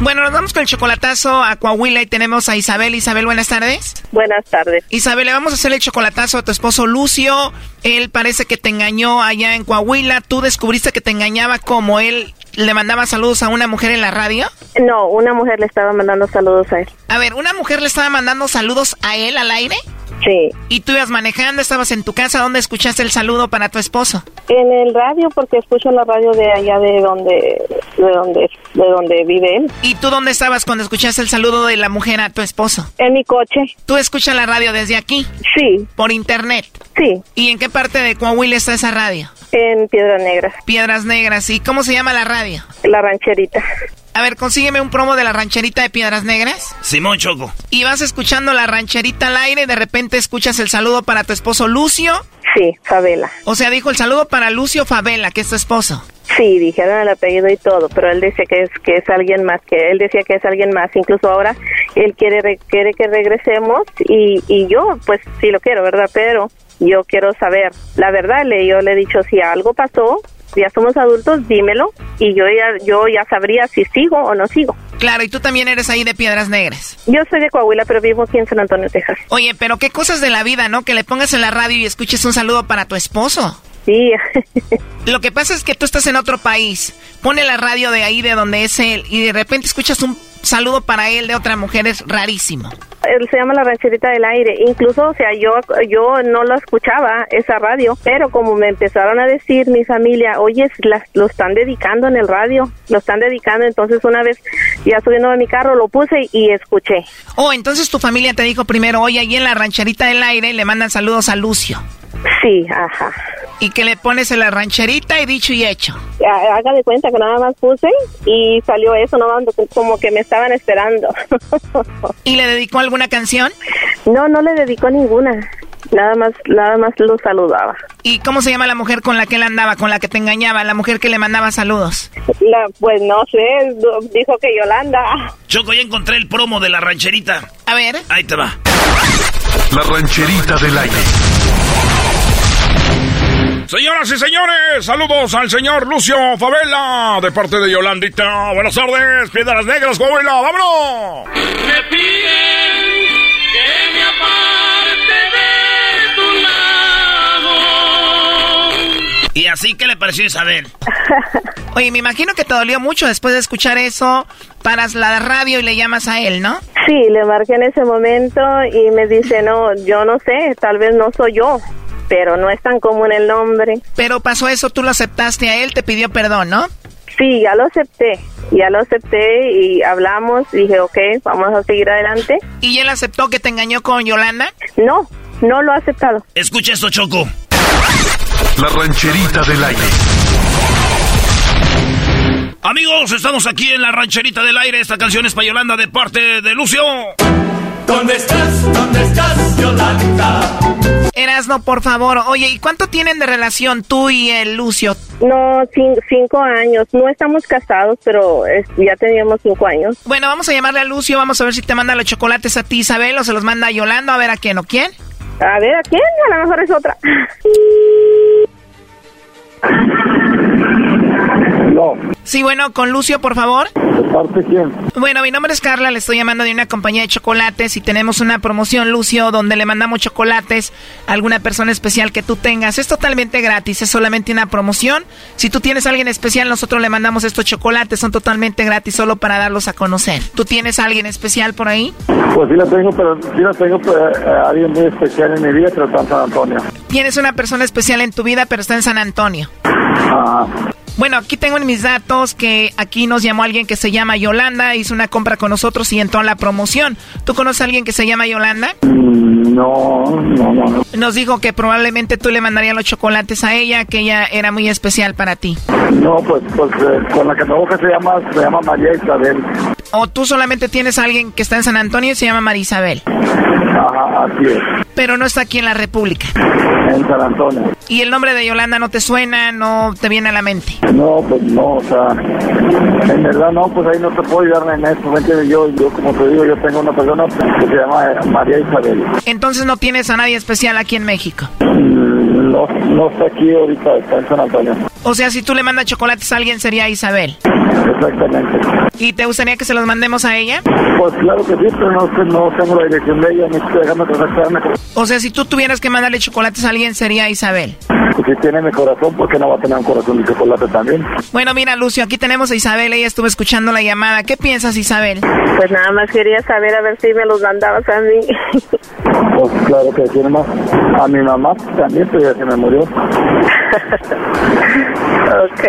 Bueno, nos vamos con el chocolatazo a Coahuila y tenemos a Isabel. Isabel, buenas tardes. Buenas tardes. Isabel, le vamos a hacer el chocolatazo a tu esposo Lucio. Él parece que te engañó allá en Coahuila. ¿Tú descubriste que te engañaba como él le mandaba saludos a una mujer en la radio? No, una mujer le estaba mandando saludos a él. A ver, ¿una mujer le estaba mandando saludos a él al aire? Sí. ¿Y tú ibas manejando, estabas en tu casa? ¿Dónde escuchaste el saludo para tu esposo? En el radio, porque escucho la radio de allá de donde, de donde, de donde vive él. ¿Y tú dónde estabas cuando escuchaste el saludo de la mujer a tu esposo? En mi coche. ¿Tú escuchas la radio desde aquí? Sí. ¿Por internet? Sí. ¿Y en qué parte de Coahuila está esa radio? En Piedras Negras. Piedras Negras. ¿Y cómo se llama la radio? La rancherita. A ver, consígueme un promo de la rancherita de Piedras Negras. Simón Choco. Y vas escuchando la rancherita al aire y de repente escuchas el saludo para tu esposo Lucio. Sí, Favela. O sea, dijo el saludo para Lucio Favela, que es tu esposo. Sí, dijeron el apellido y todo, pero él decía que es que es alguien más, que él decía que es alguien más. Incluso ahora él quiere re- quiere que regresemos y, y yo, pues sí lo quiero, ¿verdad? Pero yo quiero saber la verdad. Le yo le he dicho si algo pasó, ya somos adultos, dímelo y yo ya yo ya sabría si sigo o no sigo. Claro, y tú también eres ahí de Piedras Negras. Yo soy de Coahuila, pero vivo aquí en San Antonio, Texas. Oye, pero qué cosas de la vida, ¿no? Que le pongas en la radio y escuches un saludo para tu esposo. Sí. Lo que pasa es que tú estás en otro país. Pone la radio de ahí, de donde es él, y de repente escuchas un saludo para él de otra mujer. Es rarísimo. Él se llama la rancherita del aire. Incluso, o sea, yo yo no lo escuchaba esa radio, pero como me empezaron a decir mi familia, oye, la- lo están dedicando en el radio, lo están dedicando. Entonces una vez ya subiendo a mi carro lo puse y escuché. Oh, entonces tu familia te dijo primero, oye, ahí en la rancherita del aire le mandan saludos a Lucio. Sí, ajá. Y que le pones en la rancherita y dicho y hecho. Ha- Haga de cuenta que nada más puse y salió eso, no como que me estaban esperando. (laughs) ¿Y le dedicó alguna canción? No, no le dedicó ninguna. Nada más, nada más lo saludaba. ¿Y cómo se llama la mujer con la que él andaba, con la que te engañaba, la mujer que le mandaba saludos? La, pues no sé, dijo que Yolanda. Choco, ya encontré el promo de la rancherita. A ver. Ahí te va. La rancherita del aire. Señoras y señores, saludos al señor Lucio Favela de parte de Yolandita. Buenas tardes, Piedras Negras, Coahuila, vámonos. Me piden que me aparte de tu lado. Y así, ¿qué le pareció a Isabel? (laughs) Oye, me imagino que te dolió mucho después de escuchar eso. Paras la radio y le llamas a él, ¿no? Sí, le marqué en ese momento y me dice, no, yo no sé, tal vez no soy yo, pero no es tan común el nombre. Pero pasó eso, tú lo aceptaste a él, te pidió perdón, ¿no? Sí, ya lo acepté, ya lo acepté y hablamos, dije, ok, vamos a seguir adelante. ¿Y él aceptó que te engañó con Yolanda? No, no lo ha aceptado. Escucha esto, Choco. La rancherita del aire. Amigos, estamos aquí en la rancherita del aire. Esta canción es para Yolanda de parte de Lucio. ¿Dónde estás? ¿Dónde estás, Yolanda? Erasno, por favor. Oye, ¿y cuánto tienen de relación tú y el Lucio? No, cin- cinco años. No estamos casados, pero es- ya teníamos cinco años. Bueno, vamos a llamarle a Lucio, vamos a ver si te manda los chocolates a ti, Isabel, o se los manda a Yolanda, a ver a quién o quién. A ver, ¿a quién? A lo mejor es otra. (laughs) No. Sí, bueno, con Lucio, por favor. ¿De parte quién? Bueno, mi nombre es Carla, le estoy llamando de una compañía de chocolates y tenemos una promoción, Lucio, donde le mandamos chocolates a alguna persona especial que tú tengas. Es totalmente gratis, es solamente una promoción. Si tú tienes a alguien especial, nosotros le mandamos estos chocolates, son totalmente gratis solo para darlos a conocer. ¿Tú tienes a alguien especial por ahí? Pues sí la tengo, pero sí la tengo, pero eh, alguien muy especial en mi vida, pero está en San Antonio. Tienes una persona especial en tu vida, pero está en San Antonio. Ajá. Bueno, aquí tengo en mis datos que aquí nos llamó alguien que se llama Yolanda, hizo una compra con nosotros y entró en la promoción. ¿Tú conoces a alguien que se llama Yolanda? Mm, No, no, no. no. Nos dijo que probablemente tú le mandarías los chocolates a ella, que ella era muy especial para ti. No, pues, pues eh, con la que busca se llama, se llama María Isabel. O tú solamente tienes a alguien que está en San Antonio y se llama Marisabel, Ajá, así es. pero no está aquí en la República. En San Antonio. ¿Y el nombre de Yolanda no te suena, no te viene a la mente? No, pues no, o sea, en verdad no, pues ahí no te puedo ayudar en eso, ¿me entiendes? Yo, yo, como te digo, yo tengo una persona que se llama eh, María Isabel. Entonces no tienes a nadie especial aquí en México. Mm, No, no está aquí ahorita, está en San Antonio. O sea, si tú le mandas chocolates a alguien sería Isabel. Exactamente. ¿Y te gustaría que se los mandemos a ella? Pues claro que sí, pero no, sé, no tengo la dirección de ella, necesito dejarme contactarme. con- O sea, si tú tuvieras que mandarle chocolates a alguien sería Isabel. Pues si tiene mi corazón, ¿por qué no va a tener un corazón de chocolate también? Bueno, mira, Lucio, aquí tenemos a Isabel. Ella estuvo escuchando la llamada. ¿Qué piensas, Isabel? Pues nada más quería saber a ver si me los mandabas a mí. Pues claro que tiene más. A mi mamá también, pero ya se me murió. (laughs) ok.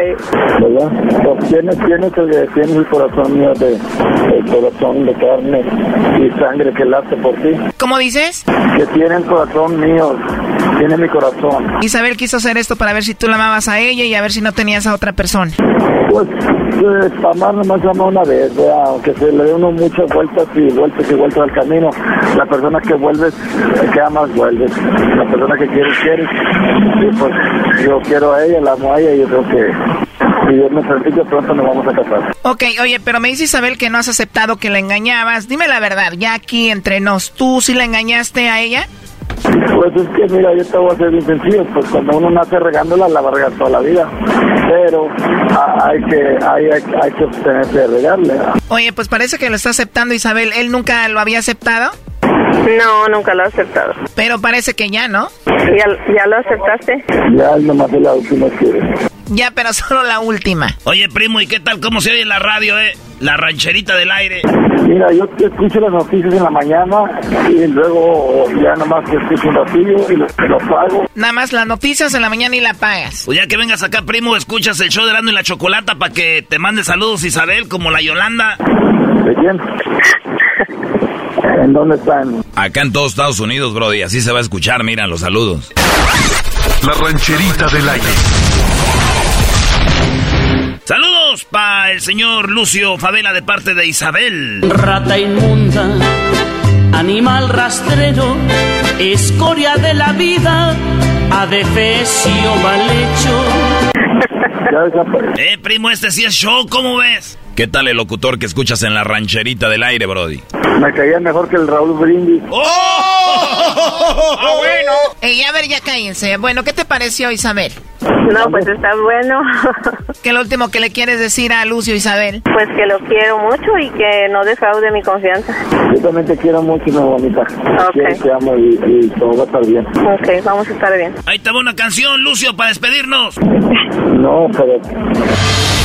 ¿Verdad? Pues tiene, tiene, que- tiene el corazón mío de, el corazón de carne y sangre que late por ti. ¿Cómo dices? Que tiene el corazón mío, tiene mi corazón. Isabel quiso hacer esto para ver si tú la amabas a ella y a ver si no tenías a otra persona. Pues, eh, amar nomás ama una vez, ¿verdad? aunque se le dé uno muchas vueltas y vueltas y vueltas al camino. La persona que vuelves, que amas, vuelves. La persona que quieres, quieres. Y pues yo quiero a ella, la amo a ella y yo creo que si Dios me permite pronto nos vamos a casar. Ok, oye, pero me dice Isabel que no has aceptado que la engañabas. Dime la verdad, ya aquí entre nos, ¿tú sí la engañaste a ella? Pues es que mira, yo te voy a ser bien sencillo, pues cuando uno nace regándola, la va a regar toda la vida. Pero hay que, hay, hay, hay que abstenerse de regarle. Oye, pues parece que lo está aceptando Isabel. ¿Él nunca lo había aceptado? No, nunca lo he aceptado. Pero parece que ya, ¿no? ¿Ya, ya lo aceptaste? Ya nomás de la última que... Ya, pero (laughs) solo la última. Oye, primo, ¿y qué tal? ¿Cómo se oye en la radio, eh? La rancherita del aire. Mira, yo escucho las noticias en la mañana y luego ya nomás te escucho un ratillo y lo, lo pago. Nada más las noticias en la mañana y la pagas. Pues ya que vengas acá, primo, escuchas el show de Erasmo y la Chocolata para que te mande saludos Isabel, como la Yolanda. ¿De quién? ¿En dónde están? Acá en todos Estados Unidos, Brody. Así se va a escuchar, mira, los saludos. La rancherita del aire. Saludos para el señor Lucio Favela de parte de Isabel. Rata inmunda, animal rastrero, escoria de la vida, adefesio mal hecho. Eh, primo, este sí es show, ¿cómo ves? ¿Qué tal el locutor que escuchas en la rancherita del aire, Brody? Me caía mejor que el Raúl Brindis. ¡Oh! ¡Ah, bueno! Ey, a ver, ya cállense. Bueno, ¿qué te pareció, Isabel? No, pues está bueno. (laughs) ¿Qué es lo último que le quieres decir a Lucio, Isabel? Pues que lo quiero mucho y que no defraude mi confianza. Yo también te quiero mucho, mi bonita. Te, te amo y, y todo va a estar bien. Ok, vamos a estar bien. Ahí te va una canción, Lucio, para despedirnos. No, pero...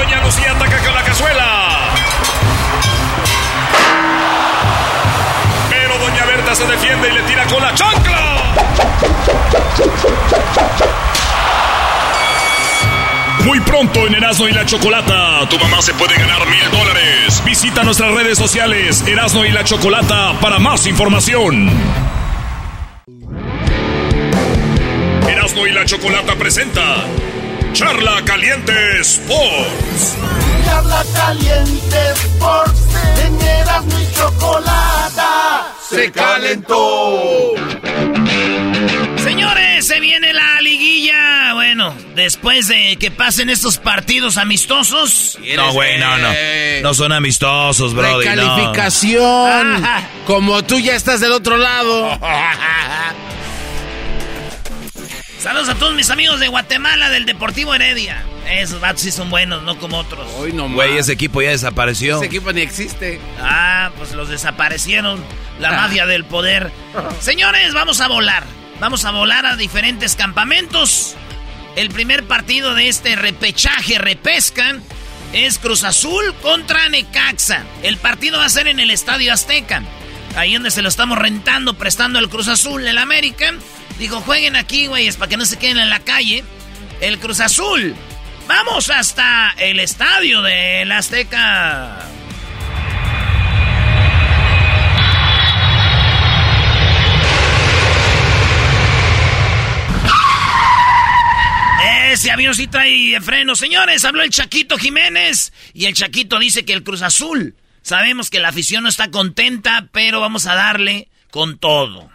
Doña Lucía ataca con la cazuela. Pero doña Berta se defiende y le tira con la chancla. Muy pronto en Erasmo y la Chocolata, tu mamá se puede ganar mil dólares. Visita nuestras redes sociales Erasmo y la Chocolata para más información. Erasmo y la Chocolata presenta Charla Caliente Sports. Charla Caliente Sports. En Erasmo y Chocolata. Se calentó. Señores, se viene la liguilla. Bueno, después de que pasen estos partidos amistosos. No, güey, no, no. No son amistosos, Brody. no. Recalificación. Como tú ya estás del otro lado. (laughs) Saludos a todos mis amigos de Guatemala del Deportivo Heredia. Esos vatos sí son buenos, no como otros. Hoy no Güey, ese equipo ya desapareció. Ese equipo ni existe. Ah, pues los desaparecieron. La mafia del poder. (laughs) Señores, vamos a volar. Vamos a volar a diferentes campamentos. El primer partido de este repechaje, repesca, es Cruz Azul contra Necaxa. El partido va a ser en el Estadio Azteca. Ahí donde se lo estamos rentando, prestando el Cruz Azul, el América. Digo, jueguen aquí, güeyes, para que no se queden en la calle. El Cruz Azul. Vamos hasta el estadio del Azteca. Ese avión sí trae freno. Señores, habló el Chaquito Jiménez. Y el Chaquito dice que el Cruz Azul. Sabemos que la afición no está contenta, pero vamos a darle con todo.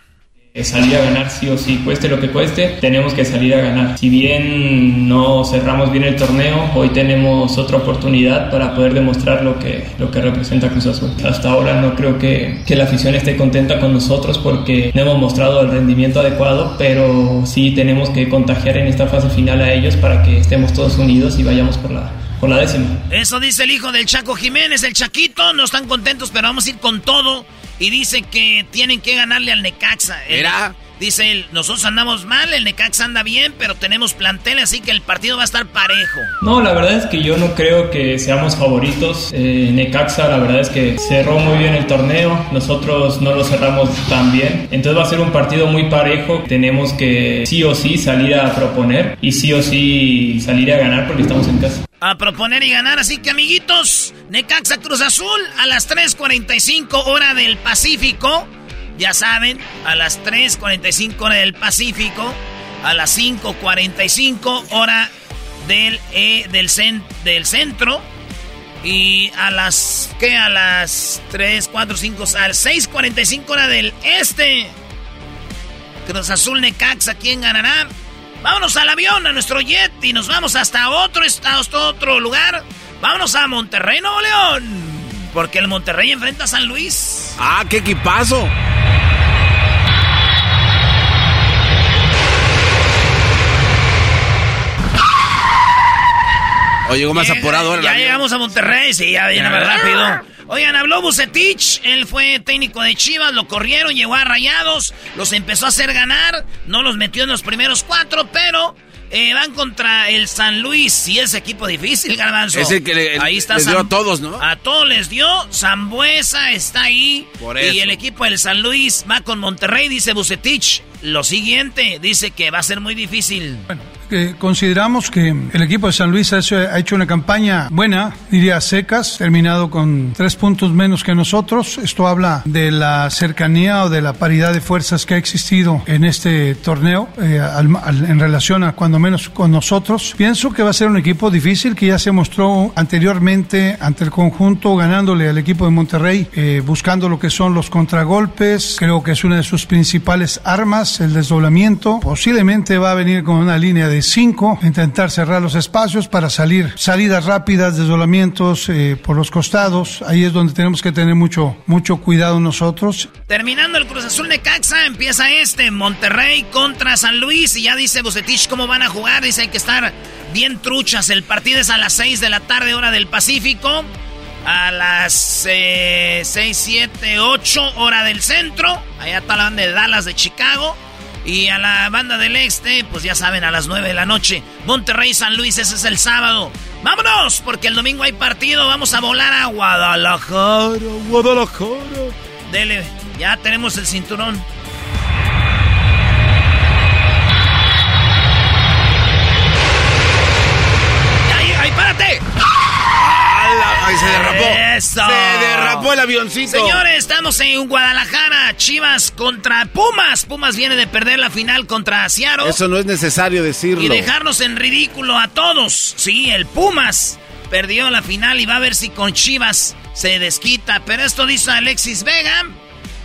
Salir a ganar sí o sí, cueste lo que cueste, tenemos que salir a ganar. Si bien no cerramos bien el torneo, hoy tenemos otra oportunidad para poder demostrar lo que, lo que representa Cruz Azul. Hasta ahora no creo que, que la afición esté contenta con nosotros porque no hemos mostrado el rendimiento adecuado, pero sí tenemos que contagiar en esta fase final a ellos para que estemos todos unidos y vayamos por la, por la décima. Eso dice el hijo del Chaco Jiménez, el Chaquito. No están contentos, pero vamos a ir con todo. Y dice que tienen que ganarle al Necaxa. El- Dice él, nosotros andamos mal, el Necaxa anda bien, pero tenemos plantel, así que el partido va a estar parejo. No, la verdad es que yo no creo que seamos favoritos. Eh, Necaxa, la verdad es que cerró muy bien el torneo. Nosotros no lo cerramos tan bien. Entonces va a ser un partido muy parejo. Tenemos que sí o sí salir a proponer y sí o sí salir a ganar porque estamos en casa. A proponer y ganar, así que amiguitos, Necaxa Cruz Azul a las 3.45 hora del Pacífico. Ya saben, a las 3.45 hora del Pacífico, a las 5.45 hora del, eh, del, cen- del centro. Y a las, ¿qué? A las 3, 4, 5, a las 6.45 hora del este. Cruz Azul Necaxa, ¿quién ganará? Vámonos al avión, a nuestro jet y nos vamos hasta otro hasta otro lugar. Vámonos a Monterrey, Nuevo León. Porque el Monterrey enfrenta a San Luis. Ah, qué equipazo. O llegó más Llega- apurado ahora. Ya llegamos a Monterrey, sí, ya viene más rápido. Oigan, habló Bucetich, él fue técnico de Chivas, lo corrieron, llegó a Rayados, los empezó a hacer ganar, no los metió en los primeros cuatro, pero eh, van contra el San Luis y ese equipo difícil, Garbanzo. Es el que le- ahí está les dio a todos, ¿no? A todos les dio, Zambuesa está ahí Por y eso. el equipo del San Luis va con Monterrey, dice Bucetich. Lo siguiente, dice que va a ser muy difícil. Consideramos que el equipo de San Luis ha hecho, una campaña buena, diría secas, terminado con tres puntos menos que nosotros. Esto habla de la cercanía o de la paridad de fuerzas que ha existido en este torneo eh, en relación a cuando menos con nosotros. Pienso que va a ser un equipo difícil que ya se mostró anteriormente ante el conjunto ganándole al equipo de Monterrey, eh, buscando lo que son los contragolpes. Creo que es una de sus principales armas, el desdoblamiento. Posiblemente va a venir con una línea de cinco, intentar cerrar los espacios para salir, salidas rápidas, desdoblamientos eh, por los costados. Ahí es donde tenemos que tener mucho, mucho cuidado nosotros. Terminando el Cruz Azul Necaxa, empieza este Monterrey contra San Luis y ya dice Bucetich cómo van a jugar. Dice hay que estar bien truchas. El partido es a las 6 de la tarde, hora del Pacífico. A las eh, 6, 7, 8, hora del centro. Allá está la banda de Dallas de Chicago. Y a la banda del este, pues ya saben, a las 9 de la noche. Monterrey San Luis, ese es el sábado. ¡Vámonos! Porque el domingo hay partido. Vamos a volar a Guadalajara. Guadalajara. Dele, ya tenemos el cinturón. ¡Ahí, ahí, párate! Ay, se derrapó. ¡Eso! Se derrapó el avioncito. Señores, estamos en Guadalajara. Chivas contra Pumas. Pumas viene de perder la final contra Seattle. Eso no es necesario decirlo. Y dejarnos en ridículo a todos. Sí, el Pumas perdió la final y va a ver si con Chivas se desquita. Pero esto dice Alexis Vega.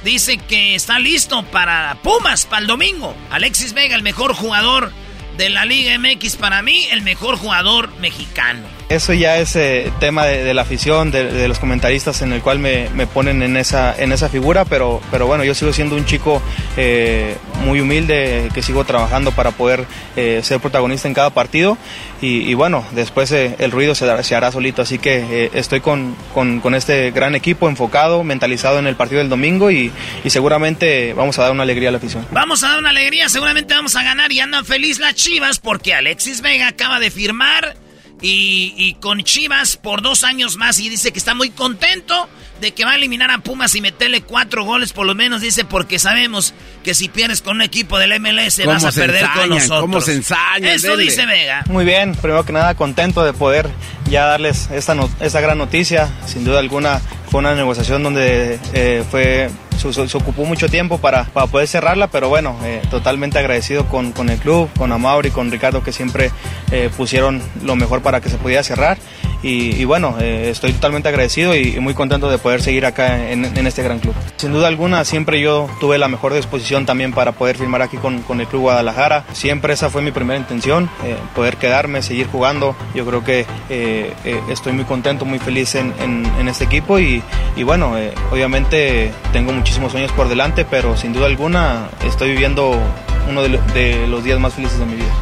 Dice que está listo para Pumas para el domingo. Alexis Vega, el mejor jugador de la Liga MX para mí, el mejor jugador mexicano. Eso ya es eh, tema de, la afición, de, los comentaristas en el cual me, me ponen en esa, en esa figura, pero, pero bueno, yo sigo siendo un chico eh, muy humilde, que sigo trabajando para poder eh, ser protagonista en cada partido y, bueno, después el ruido se, se hará solito, así que estoy con, con, con este gran equipo enfocado, mentalizado en el partido del domingo y, y seguramente vamos a dar una alegría a la afición. Vamos a dar una alegría, seguramente vamos a ganar y andan feliz las Chivas porque Alexis Vega acaba de firmar y, y con Chivas por dos años más y dice que está muy contento de que va a eliminar a Pumas y meterle cuatro goles por lo menos, dice, porque sabemos que si pierdes con un equipo del MLS ¿Cómo vas a perder con ensañan? nosotros. ¿Cómo se ensañan? Eso Dele. dice Vega. Muy bien, primero que nada contento de poder ya darles esta, no- esta gran noticia. Sin duda alguna fue una negociación donde eh, fue se, se- se ocupó mucho tiempo para, para poder cerrarla, pero bueno, eh, totalmente agradecido con, con el club, con Amauri, con Ricardo, que siempre eh, pusieron lo mejor para que se pudiera cerrar. Y, y bueno, eh, estoy totalmente agradecido y, y muy contento de poder seguir acá en, en este gran club. Sin duda alguna, siempre yo tuve la mejor disposición también para poder firmar aquí con, con el Club Guadalajara. Siempre esa fue mi primera intención, eh, poder quedarme, seguir jugando. Yo creo que eh, eh, estoy muy contento, muy feliz en, en- en este equipo y, y bueno, obviamente tengo muchísimos sueños por delante, pero sin duda alguna estoy viviendo uno de, lo- de los días más felices de mi vida.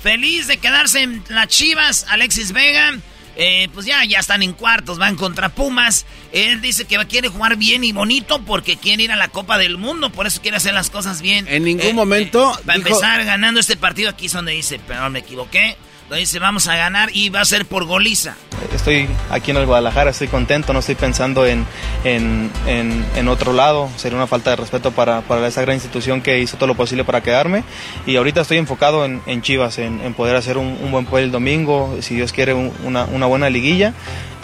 Feliz de quedarse en las Chivas, Alexis Vega. eh, pues ya, ya están en cuartos, van contra Pumas. Él dice que quiere jugar bien y bonito porque quiere ir a la Copa del Mundo, por eso quiere hacer las cosas bien. En ningún momento Para dijo- empezar ganando este partido, aquí es donde dice, pero me equivoqué. Dice, vamos a ganar y va a ser por goliza. Estoy aquí en el Guadalajara, estoy contento, no estoy pensando en, en, en- en otro lado. Sería una falta de respeto para, para esa gran institución que hizo todo lo posible para quedarme. Y ahorita estoy enfocado en, Chivas, en, poder hacer un, un buen papel el domingo, si Dios quiere, un- una, una buena liguilla.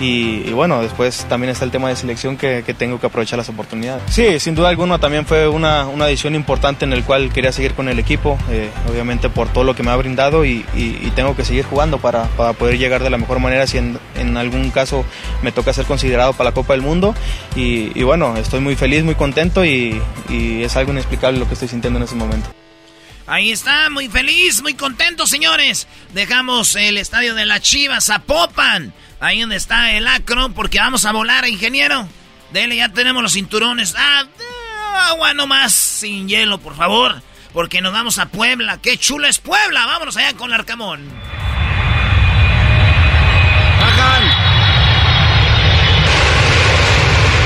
Y, y bueno, después también está el tema de selección que, que tengo que aprovechar las oportunidades. Sí, sin duda alguna también fue una, una decisión importante en el cual quería seguir con el equipo, eh, obviamente por todo lo que me ha brindado y, y- y tengo que seguir jugando para, para poder llegar de la mejor manera si en, en algún caso me toca ser considerado para la Copa del Mundo. Y, y bueno, estoy muy feliz, muy contento y, y es algo inexplicable lo que estoy sintiendo en ese momento. Ahí está, muy feliz, muy contento, señores. Dejamos el estadio de las Chivas a Popan. Ahí donde está el acro, porque vamos a volar, ingeniero. Dele, ya tenemos los cinturones. Ah, eh, agua nomás, sin hielo, por favor. Porque nos vamos a Puebla. ¡Qué chula es Puebla! Vámonos allá con el Arcamón. ¡Bajan!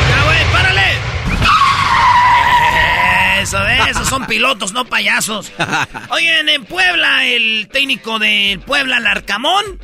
¡Ya, güey, párale! Eso, esos son (laughs) pilotos, no payasos. Oigan, en Puebla, el técnico del Puebla, el Arcamón,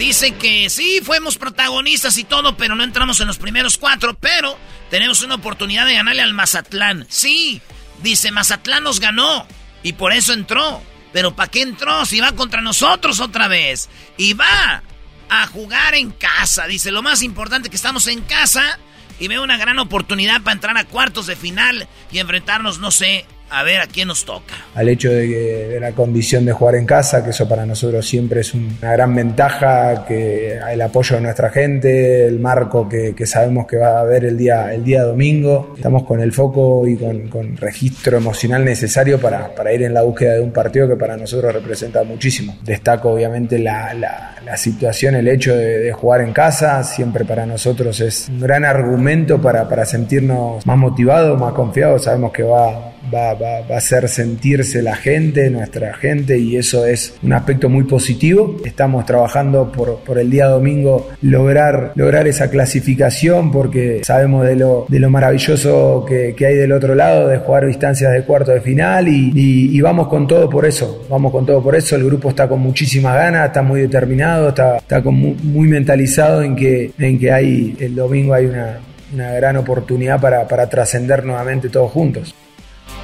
dice que sí, fuimos protagonistas y todo, pero no entramos en los primeros cuatro, pero tenemos una oportunidad de ganarle al Mazatlán. Sí, dice, Mazatlán nos ganó y por eso entró. Pero ¿para qué entró si va contra nosotros otra vez? Y va a jugar en casa. Dice, lo más importante que estamos en casa y veo una gran oportunidad para entrar a cuartos de final y enfrentarnos, no sé, a ver a quién nos toca. al hecho de, que- de la condición de jugar en casa, que eso para nosotros siempre es una gran ventaja, que el apoyo de nuestra gente, el marco que, sabemos que va a haber el día, el día domingo. Estamos con el foco y con, con registro emocional necesario para, para ir en la búsqueda de un partido que para nosotros representa muchísimo. Destaco obviamente la, la- la situación, el hecho de, de jugar en casa, siempre para nosotros es un gran argumento para, para sentirnos más motivados, más confiados. Sabemos que va, va, a hacer sentirse la gente, nuestra gente, y eso es un aspecto muy positivo. Estamos trabajando por, el día domingo lograr, lograr esa clasificación porque sabemos de lo, de lo maravilloso que, hay del otro lado, de jugar instancias de cuarto de final y, vamos con todo por eso, vamos con todo por eso. El grupo está con muchísimas ganas, está muy determinado, está, está muy, mentalizado en que, en que hay, el domingo hay una, una gran oportunidad para, para trascender nuevamente todos juntos.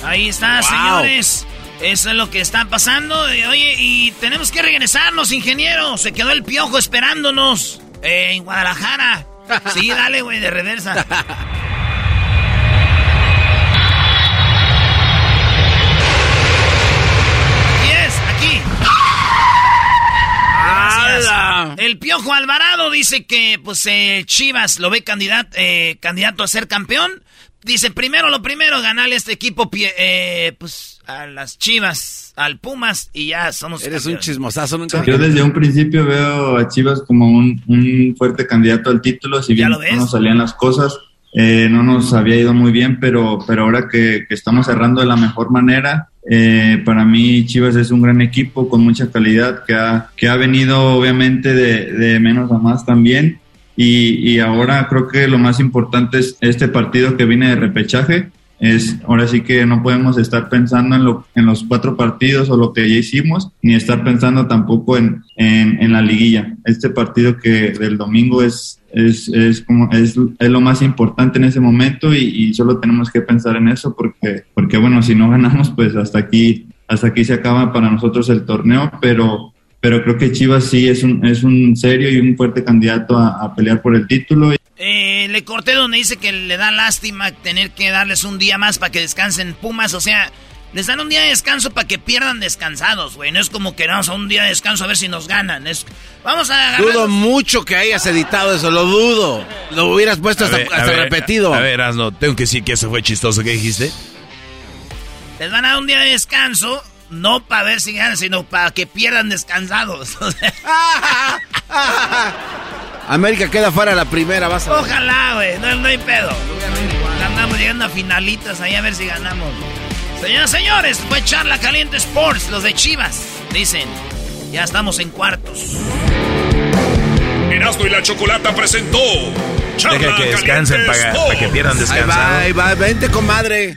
Ahí está, señores. Eso es lo que está pasando. Y, Oye, y tenemos que regresarnos, ingeniero. Se quedó el piojo esperándonos eh, en Guadalajara. Sí, (laughs) dale, güey, de reversa. El Piojo Alvarado dice que pues eh, Chivas lo ve candidato, eh, candidato a ser campeón. Dice, primero lo primero, ganarle a este equipo pie- eh, pues a las Chivas, al Pumas y ya somos Eres un campeones. chismosazo, nunca. Yo desde un principio veo a Chivas como un, un fuerte candidato al título, si bien lo no nos salían las cosas, eh, no nos había ido muy bien, pero, pero ahora que, que estamos cerrando de la mejor manera, eh, para mí Chivas es un gran equipo con mucha calidad que ha, que ha venido obviamente de, de menos a más también. Y, y ahora creo que lo más importante es este partido que viene de repechaje. Es, ahora sí que no podemos estar pensando en, lo, en los cuatro partidos o lo que ya hicimos, ni estar pensando tampoco en, en, en la liguilla. Este partido que del domingo es, es, es, como, es, es lo más importante en ese momento y, y solo tenemos que pensar en eso porque, porque bueno, si no ganamos, pues hasta aquí, hasta aquí se acaba para nosotros el torneo, pero, pero creo que Chivas sí es un, es un serio y un fuerte candidato a, a pelear por el título. Eh, le corté donde dice que le da lástima tener que darles un día más para que descansen Pumas, o sea, les dan un día de descanso para que pierdan descansados, güey. No es como que vamos a un día de descanso a ver si nos ganan. Es, vamos a agarrar- Dudo mucho que hayas editado eso, lo dudo. Lo hubieras puesto A hasta, ver, a hasta ver, repetido. A ver, Asno, tengo que decir que eso fue chistoso. ¿Qué dijiste? Les van a dar un día de descanso, no para ver si ganan, sino para que pierdan descansados. (laughs) América queda fuera la primera, vas a ver. Ojalá, güey, no, no hay pedo. Andamos llegando a finalitas ahí a ver si ganamos. Señoras y señores, fue Charla Caliente Sports, los de Chivas. Dicen, ya estamos en cuartos. Erasmo y la Chocolata presentó. Charla Deja que descansen Caliente para, para que pierdan descansado. Ahí va, vente, comadre.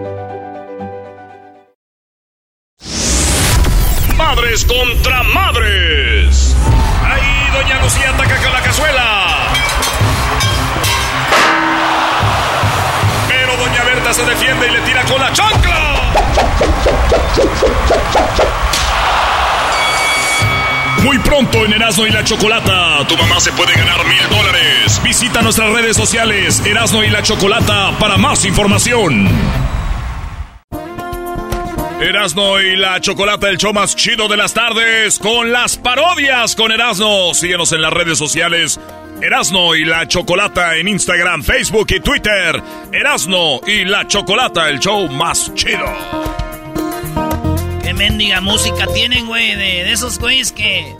Contra madres. Ahí Doña Lucía ataca con la cazuela. Pero Doña Berta se defiende y le tira con la chancla. Muy pronto en Erasmo y la Chocolata, tu mamá se puede ganar mil dólares. Visita nuestras redes sociales Erasmo y la Chocolata para más información. Erasno y la Chocolata, el show más chido de las tardes, con las parodias con Erasno. Síguenos en las redes sociales. Erasno y la Chocolata en Instagram, Facebook y Twitter. Erasno y la Chocolata, el show más chido. Qué mendiga música tienen, güey, de, de esos güeyes que,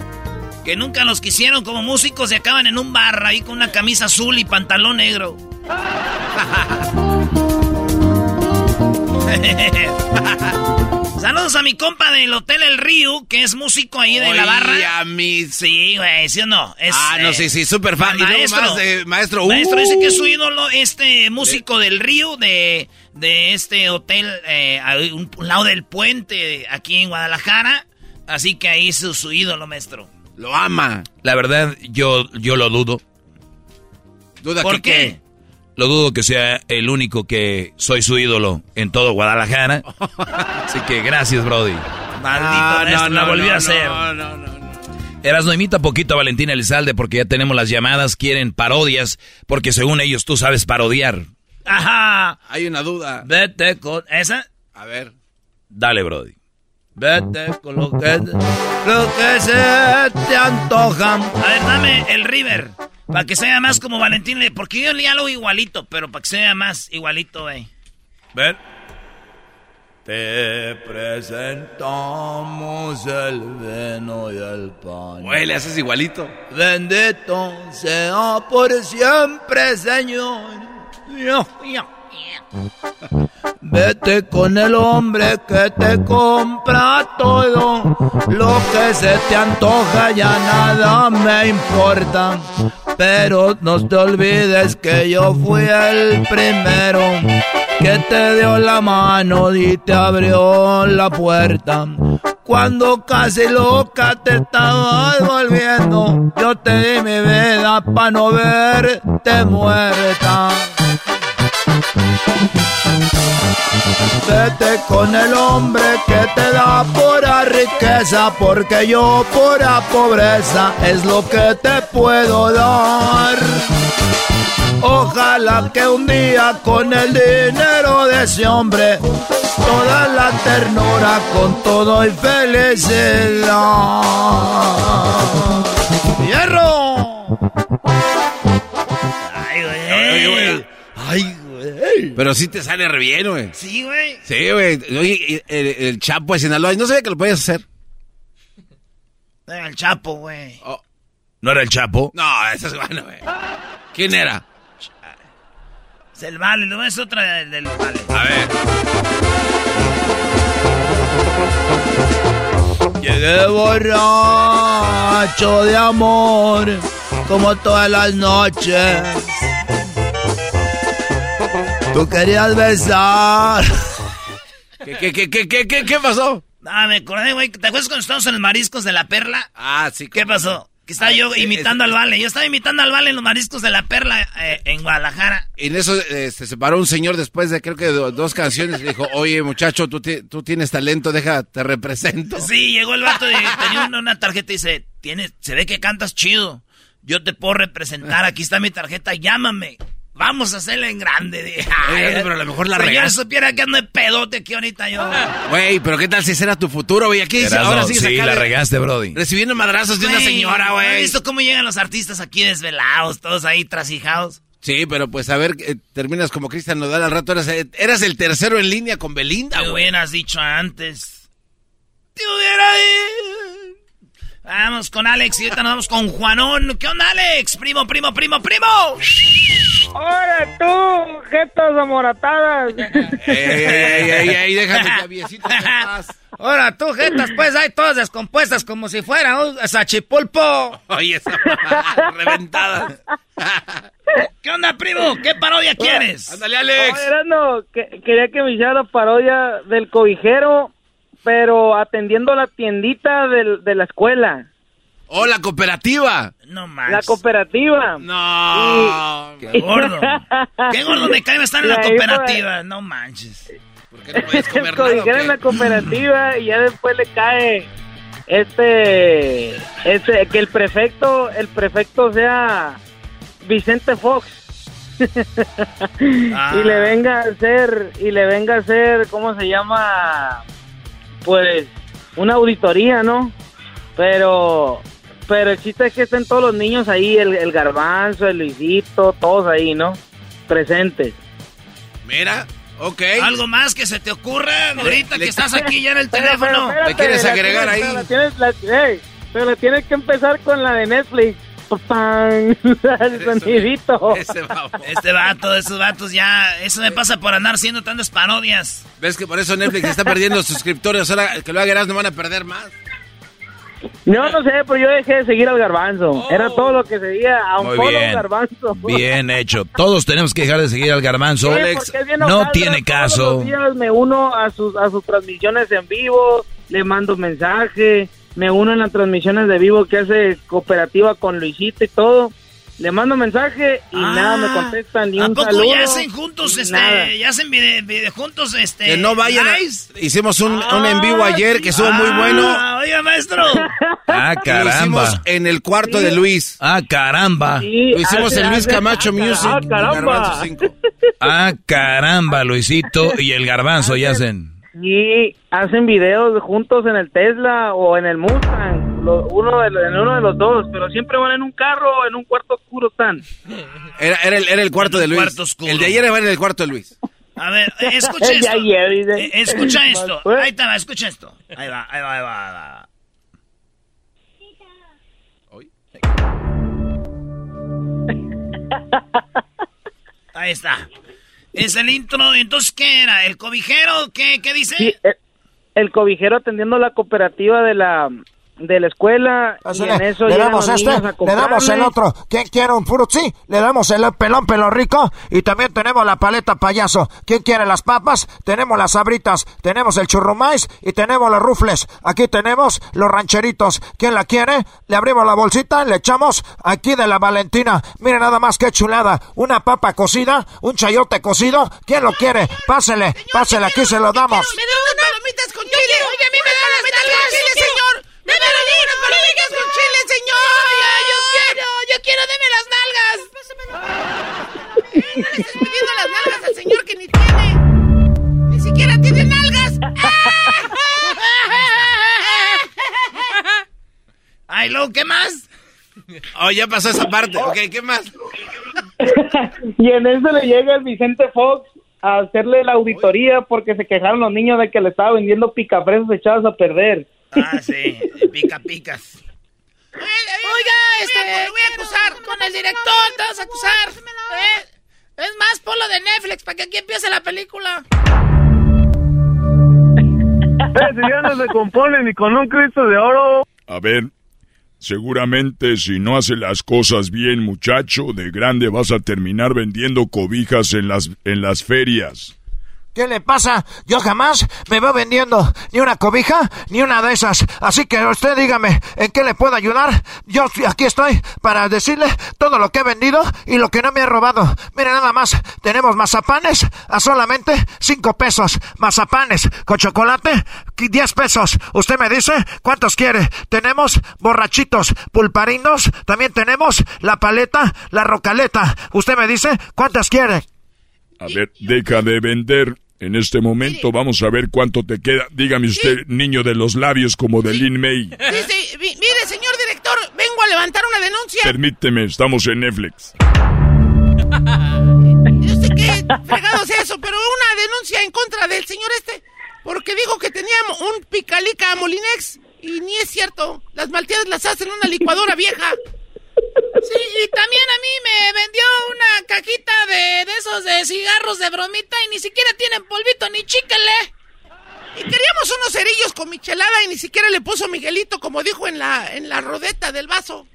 que nunca los quisieron como músicos y acaban en un bar ahí con una camisa azul y pantalón negro. (laughs) (laughs) Saludos a mi compa del Hotel El Río, que es músico ahí de la Oye, barra. a mí. Sí, güey, ¿sí o no? Es, Ah, no, eh, sí, sí, súper fan. Y Maestro, más de maestro. maestro uh. dice que es su ídolo, este músico del Río, de, de este hotel, eh, a un, un lado del puente, aquí en Guadalajara. Así que ahí es su, su ídolo, maestro. Lo ama. La verdad, yo, yo lo dudo. ¿Duda ¿Por que qué? Lo dudo que sea el único que soy su ídolo en todo Guadalajara. (laughs) Así que gracias, Brody. Maldito maestro, la volvió a hacer. No, no, no. Erasno, imita poquito a Valentina Elizalde porque ya tenemos las llamadas, quieren parodias, porque según ellos tú sabes parodiar. Ajá. Hay una duda. Vete con esa. A ver. Dale, Brody. Vete con lo que, lo que se te antoja. A ver, dame el River. Para que sea más como Valentín. Porque yo le lo igualito, pero para que sea más igualito, güey. Ven. Te presentamos el vino y el pan. Güey, le haces igualito. Bendito sea por siempre, Señor. Yo. Vete con el hombre que te compra todo. Lo que se te antoja ya nada me importa. Pero no te olvides que yo fui el primero que te dio la mano y te abrió la puerta. Cuando casi loca te estabas volviendo, yo te di mi vida para no verte muerta. Vete con el hombre que te da pura riqueza, porque yo pura pobreza es lo que te puedo dar. Ojalá que un día con el dinero de ese hombre, toda la ternura con todo y felicidad. ¡Hierro! Ay, güey. ¡Ay, güey! Pero sí te sale re bien, güey. Sí, güey. Sí, güey. Oye, el, el Chapo de Sinaloa, no sabía que lo podías hacer. Era el Chapo, güey. ¿No era el Chapo? No, ese es bueno, güey. ¿Quién era? Es el vale, no es otra del, del vale. A ver. Llegué borracho de amor, como todas las noches. Tú querías besar. ¿Qué, qué, qué, qué, qué, qué, qué pasó? Ah, me acordé, güey. ¿Te acuerdas cuando estábamos en los mariscos de la perla? Ah, sí. ¿Qué pasó? Que estaba yo imitando al Vale. Yo estaba imitando al Vale en los mariscos de la perla eh, en Guadalajara. Y en eso eh, se separó un señor después de creo que do- dos canciones y dijo, oye muchacho, tú, ti- tú tienes talento, deja, te represento. Sí, llegó el vato y tenía una, una tarjeta y dice, tienes, se ve que cantas chido. Yo te puedo representar, aquí está mi tarjeta, llámame. Vamos a hacerla en grande. (laughs) Oye, "Ay, pero a lo mejor la si yo regaste". supiera que ando de pedote aquí ahorita yo. Güey, pero ¿qué tal si ese era tu futuro, güey? Aquí ahora sí, acá la regaste, Brody. Recibiendo madrazos de una Güey, señora, ¿no ¿Has güey. visto cómo llegan los artistas aquí desvelados, todos ahí trasijados? Sí, pero pues a ver, eh, terminas como Cristian Nodal al rato. Eras, eh, eras el tercero en línea con Belinda, Te güey. hubieras dicho antes. Te hubiera dicho. Vamos con Alex y ahorita nos vamos con Juanón. ¿Qué onda, Alex? Primo, primo, primo, primo. ¡Ahora tú, jetas amoratadas! Ey, ey, ey, ey, ey, déjame claviecito en paz. Ahora tú, jetas, pues hay todas descompuestas como si fuera un sachipulpo. Oye, esa reventada. ¿Qué onda, primo? ¿Qué parodia quieres? Ándale, Alex. Oye, Erasmo, que- quería que me hiciera la parodia del cobijero, pero atendiendo la tiendita del- de la escuela. ¡Oh, la cooperativa! No La manches. cooperativa. No. Qué gordo. (laughs) Qué gordo me cae estar en la Y ahí, pues, cooperativa. No manches. el cobijero en la cooperativa y ya después le cae este, este que el prefecto, el prefecto sea Vicente Fox. (laughs) y le venga a hacer, y le venga a hacer, ¿cómo se llama? Pues una auditoría, ¿no? Pero, pero el chiste es que estén todos los niños ahí, el, el garbanzo, el Luisito, todos ahí, ¿no? Presentes. Mira, ok. ¿Algo más que se te ocurra ahorita le- que estás aquí ya en el Pero, teléfono? pero, espérate, ¿Te quieres la agregar tienes- ahí? la tienes- la- ey, pero la tienes que empezar con la de Netflix. ¡Pam! El sonidito. Este vato, esos vatos ya. Eso me pasa por andar haciendo tantas parodias. ¿Ves que por eso Netflix está perdiendo (laughs) suscriptores? Ahora que lo hagas no van a perder más. Yo no sé, pero yo dejé de seguir al garbanzo. Era todo lo que seguía a un bien. garbanzo. Bien hecho. Todos tenemos que dejar de seguir al garbanzo. Sí, bien no tiene Todos caso. los días me uno a sus, a sus transmisiones en vivo, le mando mensaje, me uno en las transmisiones de vivo que hace cooperativa con Luisito y todo. Le mando mensaje y Ah, nada me contestan ni ¿A un poco saludo. ya hacen juntos, este, nada. ya hacen vide, vide- juntos, este, Que no vayan a-? Hicimos un, un en vivo ayer que estuvo muy bueno. Ah, oiga, maestro. Ah, (laughs) Lo caramba. hicimos en el cuarto de Luis. Ah, caramba. Sí, Lo hicimos hace- en Luis hace- Camacho ah, Music. ah, caramba. Garbanzo cinco. (laughs) Ah, caramba, Luisito y el garbanzo ya hacen. Sí, hacen videos juntos en el Tesla o en el Mustang, lo- uno de, en uno de los dos, pero siempre van en un carro o en un cuarto oscuro están. Era, era, el, era el cuarto de Luis. cuarto oscuro. El de ayer era en el cuarto de Luis. A ver, (laughs) escucha esto. ayer, dice. Eh, escucha (laughs) esto. Pues. Ahí te va, escucha esto. Ahí va, ahí va, ahí va. Ahí, va. (laughs) Ahí está. Es el intro. Entonces, ¿qué era? ¿El cobijero? ¿Qué, qué dice? Sí, el, el cobijero atendiendo la cooperativa de la de la escuela y en eso le damos este, le damos el otro. ¿Quién quiere un frutzi? Le damos el pelón pelo rico y también tenemos la paleta payaso. ¿Quién quiere las papas? Tenemos las sabritas, tenemos el churrumais y tenemos los rufles. Aquí tenemos los rancheritos. ¿Quién la quiere? Le abrimos la bolsita, le echamos aquí de la Valentina. Mire nada más qué chulada. Una papa cocida, un chayote cocido. ¿Quién lo quiere? Pásele, pásele, aquí se lo damos. ¡Me da unas palomitas con chile! Oye, a mí me da palomitas con chile, da unas palomitas con chile, señor! ¡Yo quiero! ¡Deme las nalgas! ¡Eh, no le estés pidiendo las nalgas al señor que ni tiene! ¡Ni siquiera tiene nalgas! (laughs) ¡Ay, luego, qué más! Oh, ya pasó esa parte. Ok, ¿qué más? y en eso le llega el Vicente Fox a hacerle la auditoría porque se quejaron los niños de que le estaba vendiendo picafresas echadas a perder. Ah, sí, pica picas. Oiga, este, lo voy a acusar con el director, te vas a acusar. ¿eh? Es más, ponlo de Netflix para que aquí empiece la película. ustedes ya no se componen ni con un Cristo de oro. A ver, seguramente si no hace las cosas bien, muchacho, de grande vas a terminar vendiendo cobijas en las, en las ferias. ¿Qué le pasa? Yo jamás me veo vendiendo ni una cobija ni una de esas. Así que usted dígame, ¿en qué le puedo ayudar? Yo aquí estoy para decirle todo lo que he vendido y lo que no me he robado. Mire nada más, tenemos mazapanes a solamente cinco pesos. Mazapanes con chocolate, 10 pesos. Usted me dice cuántos quiere. Tenemos borrachitos, pulparinos, también tenemos la paleta, la rocaleta. Usted me dice cuántas quiere. A ver, deja de vender. En este momento vamos a ver cuánto te queda. Dígame usted, niño de los labios como de Lin May. Mire, señor director, vengo a levantar una denuncia. Permíteme, estamos en Netflix. (laughs) Yo sé que fregado sea eso, pero una denuncia en contra del señor este, porque dijo que tenía un picalica Molinex, y ni es cierto. Las malteadas las hacen en una licuadora vieja. Sí, y también a mí me vendió una cajita de, de esos de cigarros de bromita y ni siquiera tienen polvito ni chíquele. Y queríamos unos cerillos con michelada y ni siquiera le puso Miguelito como dijo en la, en la rodeta del vaso.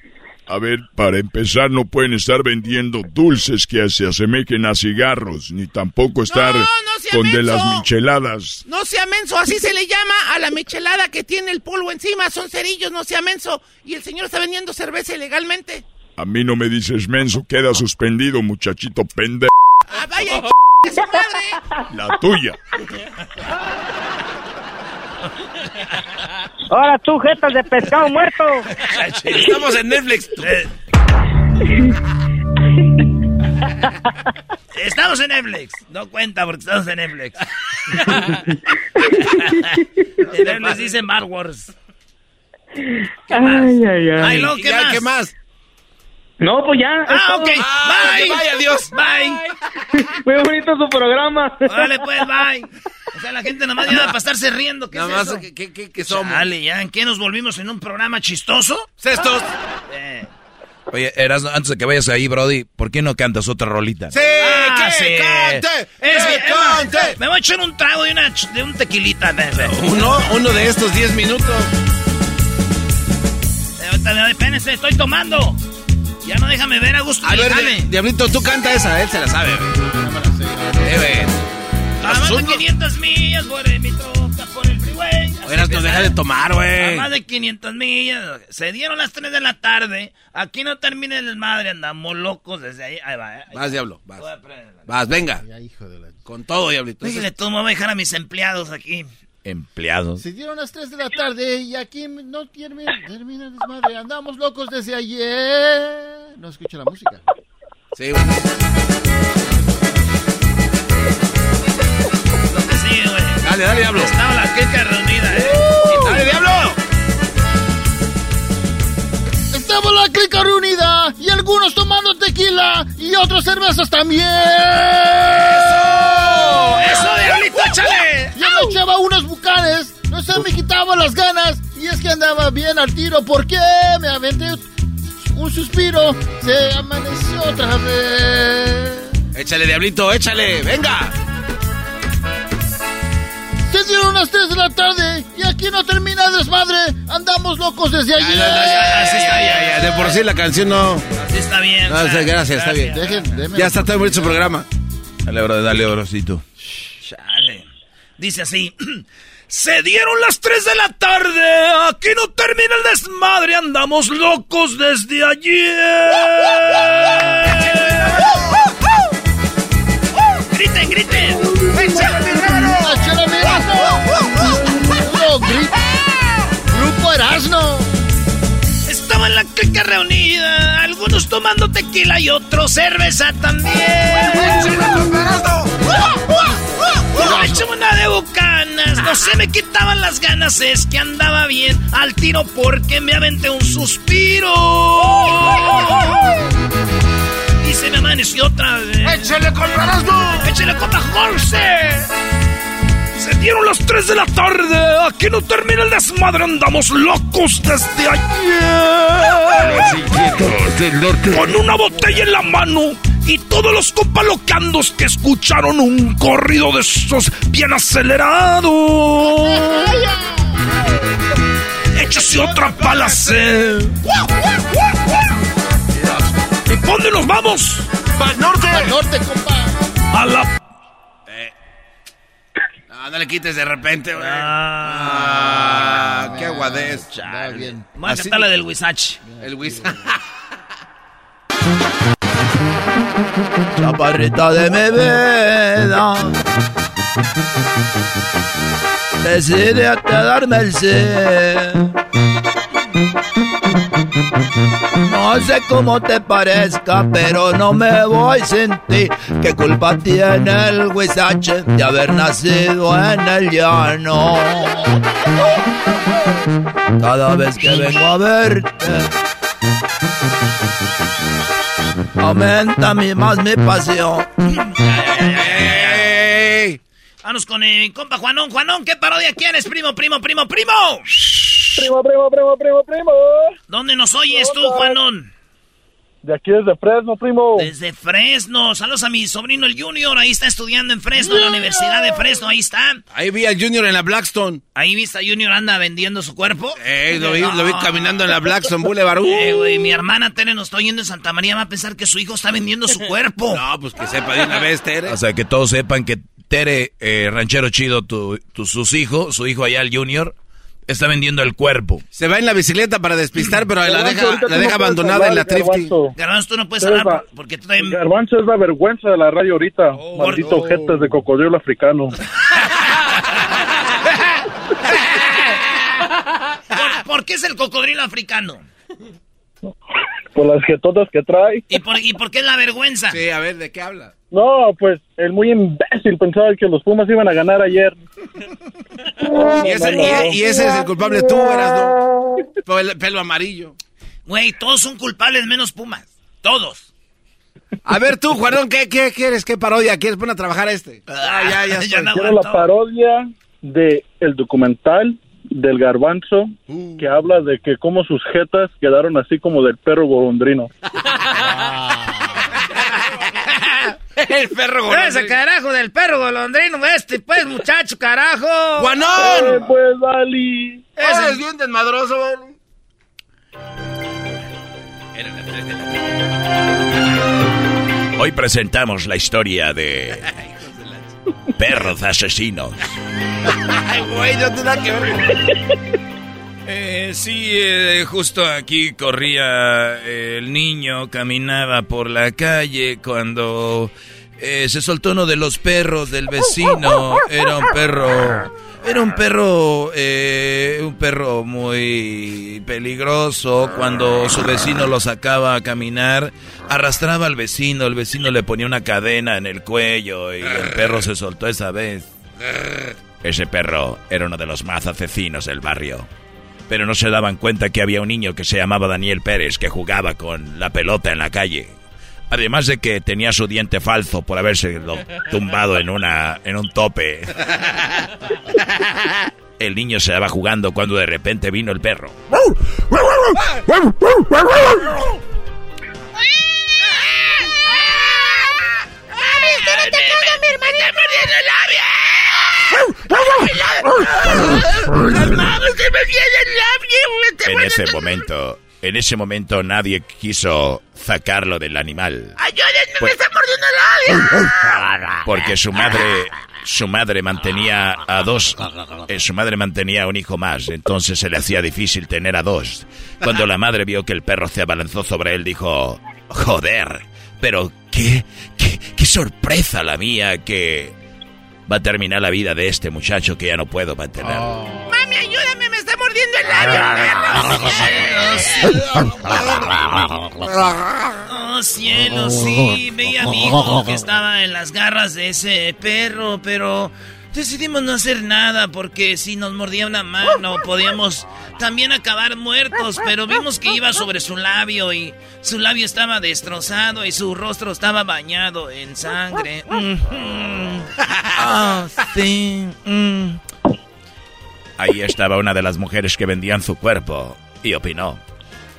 A ver, para empezar, no pueden estar vendiendo dulces que se asemejen a cigarros, ni tampoco estar no con de las micheladas. No sea menso, así se le llama a la michelada que tiene el polvo encima, son cerillos, no sea menso. Y el señor está vendiendo cerveza ilegalmente. A mí no me dices menso, queda suspendido, muchachito pendejo. Ah, vaya, (laughs) ch- su madre. La tuya. Ahora tú, jetas de pescado muerto. Estamos en Netflix. (laughs) Estamos en Netflix. No cuenta porque estamos en Netflix. (laughs) en Netflix dice Mar Wars. Ay, ay, ay. Ay, no, ¿qué Ya, más? ¿Qué más? No, pues ya. es Ah, ok. Ah, bye. que vaya, adiós. Bye. Muy bonito su programa. Órale, pues, bye. O sea, la gente nomás viene a pasarse riendo. ¿Qué Nada es más, eso? ¿qué, qué, qué- somos? Dale, ya. ¿En qué nos volvimos en un programa chistoso? Cestos. Eh. Oye, Erasmo, antes de que vayas ahí, Brody, ¿por qué no cantas otra rolita? ¡Sí! Ah, ¡Que sí. cante! Es ¡Que más, cante! Me voy a echar un trago de, una, ch- de un tequilita. Uno, uno de estos 10 minutos. Ahorita, me- Espérense, estoy tomando. Ya no déjame ver a gusto. A ver, Diablito, tú canta esa, él se la sabe. güey. Eh, güey. A más de Asunto- 500 millas por mi troca, por el freeway. Oigas, no deja de tomar, A güey. más de 500 millas. Se dieron las 3 de la tarde. Aquí no termina el desmadre. Andamos locos desde ahí. Ahí va. eh. Vas, Diablo, vas. A. Vas, venga. Con todo, Diablito. Dígale, tú me voy a dejar a mis empleados aquí. Empleados. Se dieron las 3 de la tarde y aquí no termina, termina desmadre. Andamos locos desde ayer. No escucha la música. Sí, güey. Sí, güey. Dale, dale, Diablo. Estaba la queca reunida, ¿eh? ¡Dale, Diablo! Estamos la clica reunida y algunos tomando tequila y otras cervezas también. ¡Eso, Diablito, échale! Yo me echaba bucanes, no se me quitaban las ganas y es que andaba bien al tiro porque me aventé un suspiro, se amaneció otra vez. Échale, Diablito, échale. Venga. Se dieron las 3 de la tarde y aquí no termina el desmadre. Andamos locos desde Ya, ayer. ya, ya, ya, así está, ya, ya. De por sí la canción no. Así está bien. Gracias, está bien. Ya está todo bonito su programa. Dale, Brody, dale, Brocito. Chale. Dice así. (clears throat) Se dieron las 3 de la tarde. Aquí no termina el desmadre. Andamos locos desde ayer. griten, griten. ¡Échale, mi hermano! ¡Puro gri- Grupo Erasmo. Estaba en la clica reunida. Algunos tomando tequila y otros cerveza también. Échame una de bucanas. No se me quitaban las ganas. Es que andaba bien al tiro porque me aventé un suspiro. Y se me amaneció otra vez. ¡Échale con Erasmo! ¡Échale copa Jorge! Se dieron las 3 de la tarde. Aquí no termina el desmadre. Andamos locos desde ayer. Con una botella en la mano y todos los compalocandos que escucharon un corrido de esos bien acelerado. Échase otra palacé. ¿Y dónde nos vamos? ¡Al norte! ¡Al norte, compa! A la No, no le quites de repente, güey. Ah, qué aguadez. Voy a cantar la del Wisach. El Wisach. (laughs) Chaparrita de mi vida. Decide a darme el sí. No sé cómo te parezca, pero no me voy sin ti. ¿Qué culpa tiene el Huizache de haber nacido en el llano? Cada vez que vengo a verte, aumenta mi, más mi pasión. Vamos con el compa Juanón. Juanón, ¿qué parodia quieres, primo, primo, primo, primo? Primo, primo, primo, primo, primo. ¿Dónde nos oyes tú, Juanón? De aquí desde Fresno, primo. Desde Fresno. Saludos a mi sobrino el Junior. Ahí está estudiando en Fresno, en la Universidad de Fresno. Ahí está. Ahí vi al Junior en la Blackstone. Ahí viste a Junior anda vendiendo su cuerpo. Eh, lo vi, lo vi caminando en la Blackstone Boulevard. Uh. Eh, güey, mi hermana Tere nos está oyendo en Santa María. Va a pensar que su hijo está vendiendo su cuerpo. (laughs) No, pues que sepa de una vez, Tere. O sea, que todos sepan que Tere, eh, ranchero chido, tu, tu- sus hijos, su hijo allá, el Junior, está vendiendo el cuerpo. Se va en la bicicleta para despistar, pero la Garbanzo, deja, ahorita la deja no abandonada en la hablar, Thrifty. Garbanzo. Garbanzo, tú no puedes Es hablar la- por- porque tú también... Garbanzo es la vergüenza de la radio ahorita. Maldito jetas de cocodrilo africano. (laughs) ¿Por, por qué es el cocodrilo africano? Por las jetotas que trae. ¿Y por, ¿Y por qué es la vergüenza? Sí, a ver, ¿de qué habla? No, pues el muy imbécil pensaba que los Pumas iban a ganar ayer. Y ese, No, no, no. y- y ese es el culpable tú, eras, ¿no? Por el pelo amarillo. Güey, todos son culpables menos Pumas. Todos. A ver tú, Juanón, ¿qué, qué quieres? ¿Qué parodia? ¿Quieres poner a trabajar este? Ah, ya, ya. (laughs) estoy. Quiero la parodia de el documental del garbanzo Uh. que habla de que como sus jetas quedaron así como del perro golondrino. (laughs) (laughs) el perro Ese carajo del perro golondrino este, pues, muchacho, carajo. Eh, ¡Juanón! pues, Dali. Ese- Eres bien desmadroso, Vali. Hoy presentamos la historia de (laughs) perros asesinos. Ay, güey, no tiene nada que ver. (laughs) Eh, sí, eh, justo aquí corría eh, el niño, caminaba por la calle cuando eh, se soltó uno de los perros del vecino. Era un perro, era un perro, eh, un perro muy peligroso. Cuando su vecino lo sacaba a caminar, arrastraba al vecino. El vecino le ponía una cadena en el cuello y el perro se soltó esa vez. Ese perro era uno de los más asesinos del barrio. Pero no se daban cuenta que había un niño que se llamaba Daniel Pérez que jugaba con la pelota en la calle. Además de que tenía su diente falso por haberse tumbado en una en un tope. El niño se estaba jugando cuando de repente vino el perro. ¡Mami, usted no En ese momento, en ese momento nadie quiso sacarlo del animal. ¡Ayúdenme, me Pues- está mordiendo! Porque su madre, su madre mantenía a dos, eh, su madre mantenía a un hijo más, entonces se le hacía difícil tener a dos. Cuando la madre vio que el perro se abalanzó sobre él, dijo, joder, pero qué, qué, qué sorpresa la mía que va a terminar la vida de este muchacho que ya no puedo mantener. ¡Mami, ayúdame, me está mordiendo el labio! Oh, cielo, sí. Veía a mi hijo que estaba en las garras de ese perro, pero decidimos no hacer nada porque si nos mordía una mano podíamos también acabar muertos, pero vimos que iba sobre su labio y su labio estaba destrozado y su rostro estaba bañado en sangre. Mhm. (laughs) Ah, sí. mm. Ahí estaba una de las mujeres que vendían su cuerpo y opinó.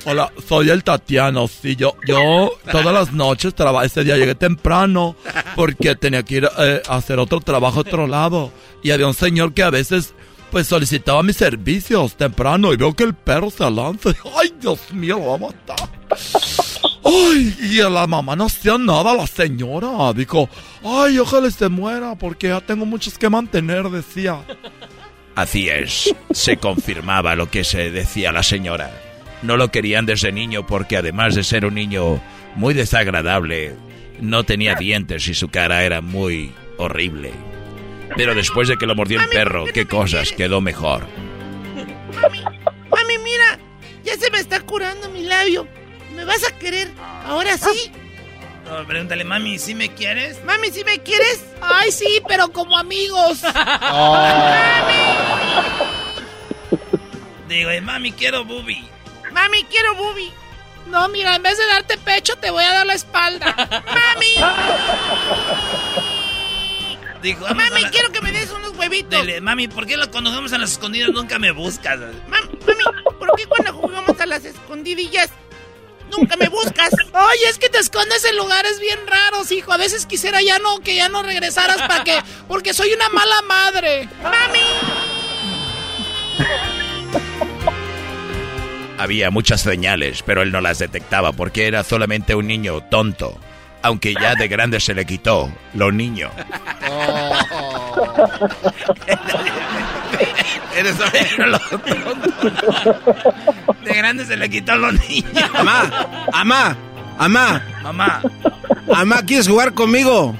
Hola, soy el Tatiano. Sí, yo, yo todas las noches trabajé. Ese día llegué temprano porque tenía que ir eh, a hacer otro trabajo a otro lado. Y había un señor que a veces pues solicitaba mis servicios temprano y veo que el perro se lanza. (laughs) Ay, Dios mío, lo va a matar. Ay, y la mamá no hacía nada, la señora. Dijo, ay, ojalá se muera porque ya tengo muchos que mantener, decía. Así es, se confirmaba lo que se decía la señora. No lo querían desde niño porque además de ser un niño muy desagradable, no tenía dientes y su cara era muy horrible. Pero después de que lo mordió el perro, qué cosas quedó mejor. Mami, mami, mira, ya se me está curando mi labio. ¿Me vas a querer? ¿Ahora sí? No, pregúntale, mami, ¿sí me quieres? Mami, ¿sí me quieres? Ay, sí, pero como amigos. (laughs) Digo, eh, mami, quiero bubi. Mami, quiero bubi. No, mira, en vez de darte pecho, te voy a dar la espalda. ¡Mami! Dijo, Mami, quiero que me des unos huevitos. Dile, mami, ¿por qué cuando jugamos a las escondidas nunca me buscas? Mami, ¿por qué cuando jugamos a las escondidillas nunca me buscas? Ay, es que te escondes en lugares bien raros, hijo. A veces quisiera ya no, que ya no regresaras para que... Porque soy una mala madre. ¡Mami! Había muchas señales, pero él no las detectaba porque era solamente un niño tonto. Aunque ya de grande se le quitó lo niño. (laughs) Eres lo De grande se le quitó los niños. Amá, amá, amá. Mamá. Amá, ¿quieres jugar conmigo?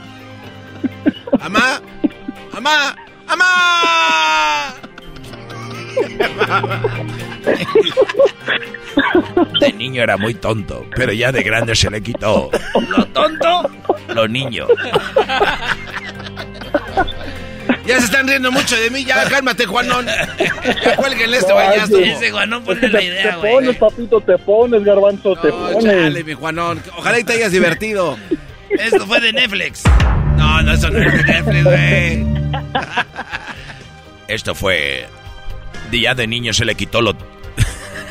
Amá, amá, amá. (laughs) (laughs) De niño era muy tonto, pero ya de grande se le quitó ¿Lo tonto? lo niño. Ya se están riendo mucho de mí, ya (laughs) cálmate, Juanón. Ya cuélguenle este bañazo. Ese Juanón pone la idea, te güey. pones, papito, te pones, garbanzo, te Oh, pones. chale, mi Juanón. Ojalá y te hayas divertido. Esto fue de Netflix. No, no, eso no es de Netflix, güey. Esto fue. de Ya de niño se le quitó lo.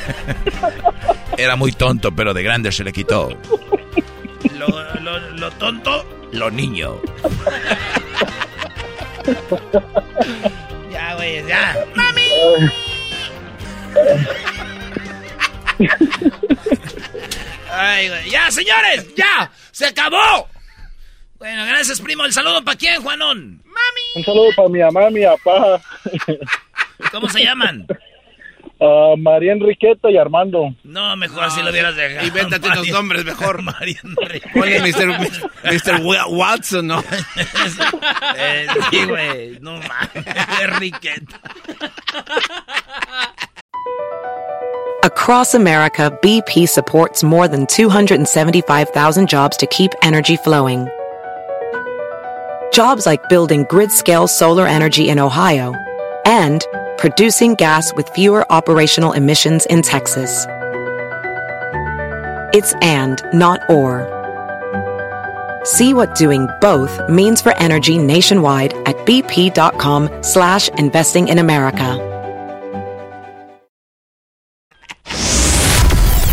(laughs) Era muy tonto, pero de grande se le quitó Lo, lo, lo tonto. lo niño. Ya, güey, ya. ¡Mami! Ay, güey. Ya, señores, ya. Se acabó. Bueno, gracias, primo. ¿El saludo para quién, Juanón? Un saludo para mi mamá, mi papá, ¿Cómo se llaman? Ah, María Enriqueta y Armando. No, mejor así lo hubieras dejado. Invéntate unos nombres mejor. (laughs) María Enriqueta. Ponle Mr. Mr. Watson, ¿no? (laughs) Eh, sí, güey. No mames. Enriqueta. Across America, BP supports more than 275,000 jobs to keep energy flowing. Jobs like building grid scale solar energy in Ohio and producing gas with fewer operational emissions in Texas. It's and, not or. See what doing both means for energy nationwide at bp.com slash investing in America.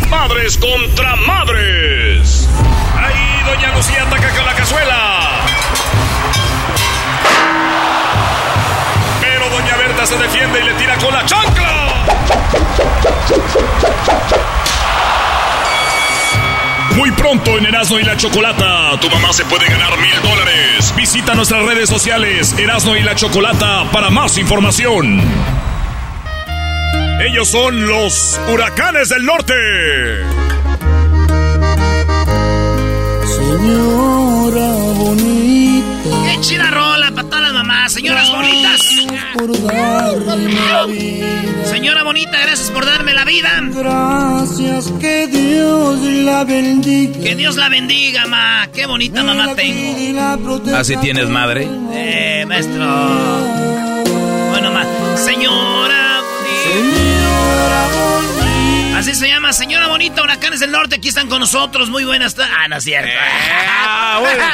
Madres contra madres. Ahí Doña Lucía ataca con la cazuela. Se defiende y le tira con la chancla. Muy pronto en Erasmo y la Chocolata, tu mamá se puede ganar mil dólares. Visita nuestras redes sociales Erasmo y la Chocolata para más información. Ellos son los huracanes del norte. Señora bonita, ¡Qué chida rola para todas las mamás! ¡Señoras bonitas! Por darme la vida. Señora bonita, gracias por darme la vida. Gracias, que Dios la bendiga. Que Dios la bendiga, ma. Qué bonita mamá tengo. ¿Así tienes madre? Eh, maestro. Bueno, ma. Señora bonita. Señora bonita. Así se llama, señora bonita, huracanes del norte. Aquí están con nosotros. Muy buenas tardes. Ah, no es cierto. Ah, bueno.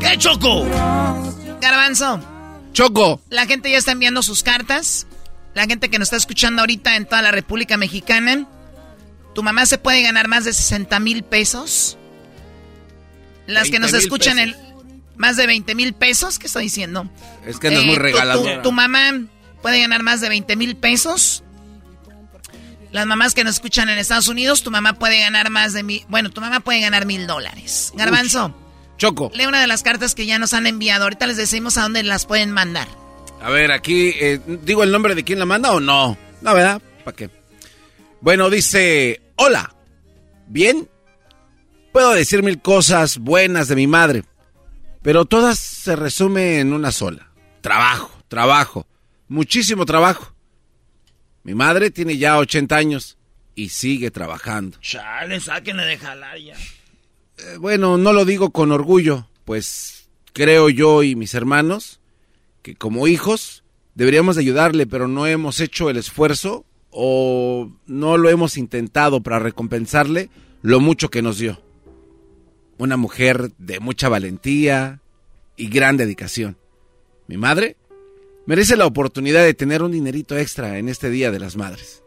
(laughs) ¿Qué choco? Garbanzo. Choco. La gente ya está enviando sus cartas. La gente que nos está escuchando ahorita en toda la República Mexicana. ¿Tu mamá se puede ganar más de 60 mil pesos? Las que nos 20,000 escuchan en más de 20 mil pesos, ¿qué estoy diciendo? Es que no es muy tu- regalador. Tu, tu mamá puede ganar más de 20 mil pesos. Las mamás que nos escuchan en Estados Unidos, tu mamá puede ganar más de mil. Bueno, tu mamá puede ganar mil dólares. Garbanzo, Choco. lee una de las cartas que ya nos han enviado. Ahorita les decimos a dónde las pueden mandar. A ver, aquí, eh, ¿digo el nombre de quién la manda o no? No, ¿verdad? ¿Para qué? Bueno, dice, hola, ¿bien? Puedo decir mil cosas buenas de mi madre, pero todas se resumen en una sola. Trabajo, trabajo, muchísimo trabajo. Mi madre tiene ya 80 años y sigue trabajando. Chale, sáquenle de jalar ya. Eh, bueno, no lo digo con orgullo, pues creo yo y mis hermanos que como hijos deberíamos de ayudarle, pero no hemos hecho el esfuerzo o no lo hemos intentado para recompensarle lo mucho que nos dio. Una mujer de mucha valentía y gran dedicación. Mi madre merece la oportunidad de tener un dinerito extra en este Día de las Madres.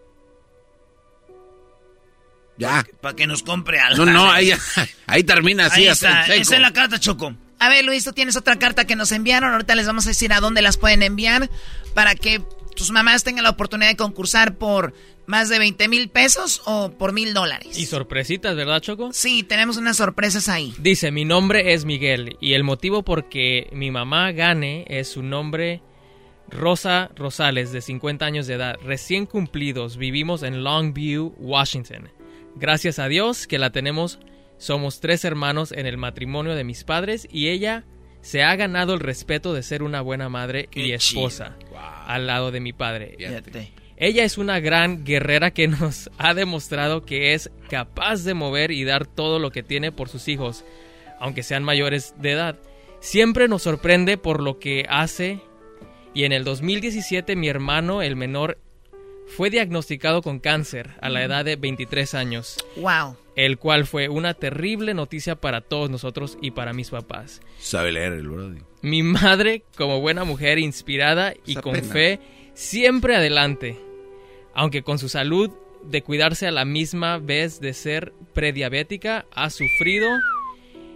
Ya. Para que nos compre algo. No, no, ahí, (laughs) ahí termina así. Ahí hasta está, esa es la carta, Choco. A ver, Luis, tú tienes otra carta que nos enviaron. Ahorita les vamos a decir a dónde las pueden enviar para que tus mamás tengan la oportunidad de concursar por más de 20 mil pesos o por mil dólares. Y sorpresitas, ¿verdad, Choco? Sí, tenemos unas sorpresas ahí. Dice, mi nombre es Miguel y el motivo por que mi mamá gane es su nombre Rosa Rosales, de 50 años de edad, recién cumplidos. Vivimos en Longview, Washington. Gracias a Dios que la tenemos. Somos tres hermanos en el matrimonio de mis padres y ella se ha ganado el respeto de ser una buena madre y esposa al lado de mi padre. Fíjate. Ella es una gran guerrera que nos ha demostrado que es capaz de mover y dar todo lo que tiene por sus hijos, aunque sean mayores de edad. Siempre nos sorprende por lo que hace y en el 2017 mi hermano, el menor, fue diagnosticado con cáncer a la edad de 23 años, Wow. el cual fue una terrible noticia para todos nosotros y para mis papás. Sabe leer el brody. Mi madre, como buena mujer inspirada y Esa con pena. fe, siempre adelante. Aunque con su salud de cuidarse a la misma vez de ser prediabética, ha sufrido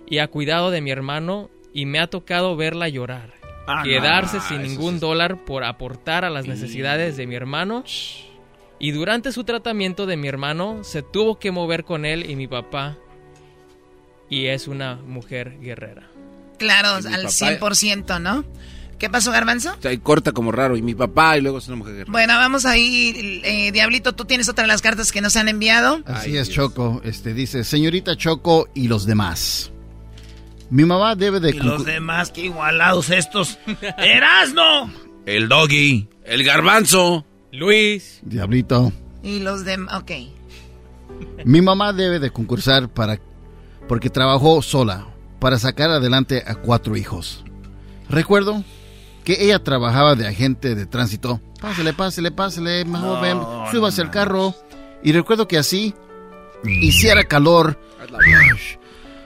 y ha cuidado de mi hermano y me ha tocado verla llorar. Ah, quedarse no, sin ningún dólar por aportar a las necesidades de mi hermano. Y durante su tratamiento de mi hermano se tuvo que mover con él y mi papá. Y es una mujer guerrera. Claro, al papá- 100%, ¿no? ¿Qué pasó, Garbanzo? Ahí corta como raro. Y mi papá y luego es una mujer guerrera. Bueno, vamos ahí. eh, Diablito, tú tienes otra de las cartas que nos han enviado. Así es, Choco. Este dice, señorita Choco y los demás. Mi mamá debe de... Y los demás, que igualados estos. (laughs) ¡Erasno! El doggy. El garbanzo. Luis. Diablito. Y los demás, ok. Mi mamá debe de concursar para... porque trabajó sola para sacar adelante a cuatro hijos. Recuerdo que ella trabajaba de agente de tránsito. Pásele, pásele, pásele, más joven, súbase al carro. Y recuerdo que así hiciera calor. Ay,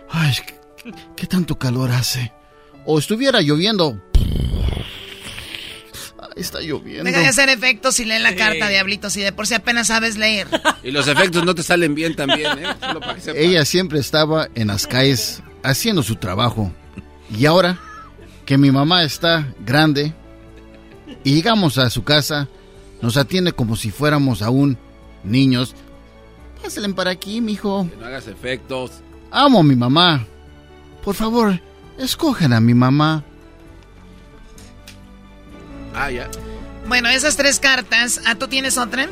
ay, ¿qué, tanto calor hace? O estuviera lloviendo. Ay, está lloviendo. Deja de hacer efectos y lee la carta, Diablito, si de por sí apenas sabes leer. (laughs) Y los efectos no te salen bien también, ¿eh? Solo para que. Ella siempre estaba en las calles haciendo su trabajo. Y ahora que mi mamá está grande y llegamos a su casa, nos atiende como si fuéramos aún niños. Pásenle para aquí, mijo. Que no hagas efectos. Amo a mi mamá. Por favor, escojan a mi mamá. Ah, ya. Bueno, esas tres cartas. ¿Ah, tú tienes otra?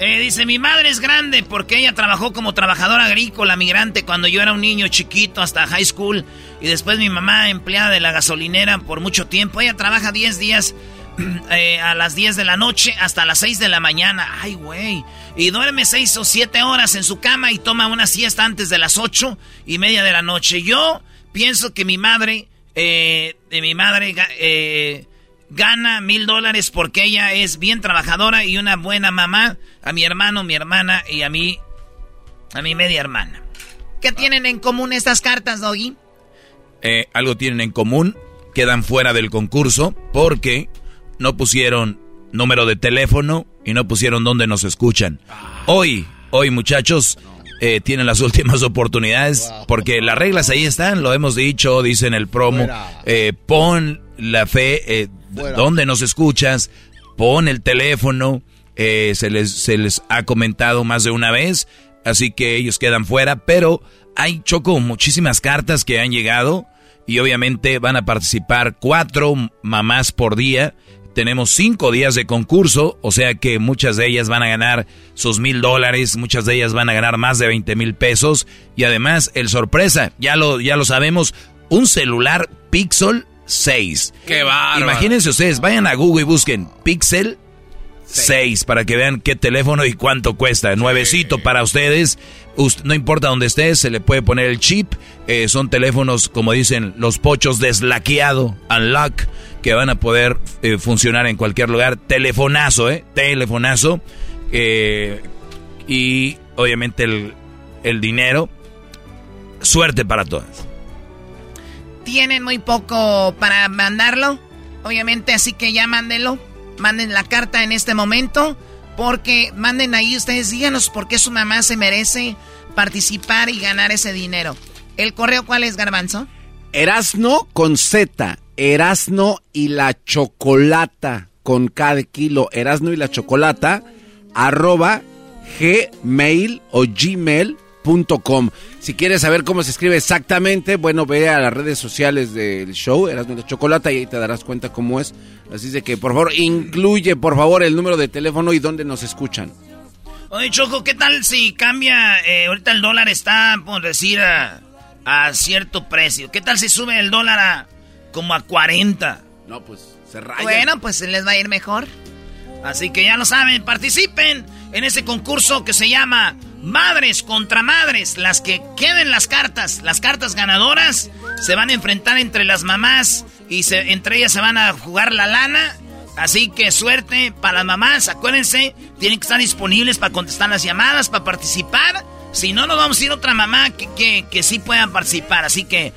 Eh, dice, mi madre es grande porque ella trabajó como trabajadora agrícola migrante cuando yo era un niño chiquito hasta high school y después mi mamá empleada de la gasolinera por mucho tiempo. Ella trabaja 10 días (clears throat) eh, a las 10 de la noche hasta las 6 de la mañana. Ay, güey. Y duerme 6 o 7 horas en su cama y toma una siesta antes de las 8 y media de la noche. Yo pienso que mi madre, eh, de mi madre, eh, gana mil dólares porque ella es bien trabajadora y una buena mamá a mi hermano, mi hermana y a mí, a mi media hermana. ¿Qué tienen en común estas cartas, Doggy? Eh, algo tienen en común, quedan fuera del concurso porque no pusieron número de teléfono y no pusieron dónde nos escuchan. Hoy, hoy muchachos eh, tienen las (laughs) últimas oportunidades porque las reglas ahí están, lo hemos dicho, dice en el promo, eh, pon la fe, eh, donde nos escuchas, pon el teléfono, eh, se, les, se les ha comentado más de una vez, así que ellos quedan fuera, pero hay choco muchísimas cartas que han llegado y obviamente van a participar cuatro mamás por día. Tenemos cinco días de concurso, o sea que muchas de ellas van a ganar sus mil dólares, muchas de ellas van a ganar más de 20 mil pesos y además el sorpresa, ya lo, ya lo sabemos, un celular Pixel 6. ¡Qué bárbaro! Imagínense ustedes, vayan a Google y busquen Pixel 6 para que vean qué teléfono y cuánto cuesta. Nuevecito para ustedes. Ust- no importa dónde estés, se le puede poner el chip. Eh, son teléfonos, como dicen los pochos, deslaqueado, unlock, que van a poder eh, funcionar en cualquier lugar. Telefonazo, ¿eh? Telefonazo. Eh, y obviamente el, el dinero. Suerte para todas. Tienen muy poco para mandarlo, obviamente, así que ya mándenlo. Manden la carta en este momento, porque manden ahí ustedes, díganos por qué su mamá se merece participar y ganar ese dinero. ¿El correo cuál es, Garbanzo? Erasno con Z. Erasno y la chocolata con de kilo. Erasno y la chocolata arroba gmail o gmail.com. Si quieres saber cómo se escribe exactamente, bueno, ve a las redes sociales del show, Erasno y la chocolata, y ahí te darás cuenta cómo es. Así de que, por favor, incluye, por favor, el número de teléfono y dónde nos escuchan. Oye, Choco, ¿qué tal si cambia? eh, ahorita el dólar está, por decir, a, a cierto precio. ¿Qué tal si sube el dólar a como a 40? No, pues se raya. Bueno, pues les va a ir mejor. Así que ya lo saben, participen en ese concurso que se llama Madres contra Madres. Las que queden las cartas, las cartas ganadoras, se van a enfrentar entre las mamás y se- entre ellas se van a jugar la lana. Así que suerte para las mamás. Acuérdense, tienen que estar disponibles para contestar las llamadas, para participar. Si no, nos vamos a ir a otra mamá que, que, que sí puedan participar. Así que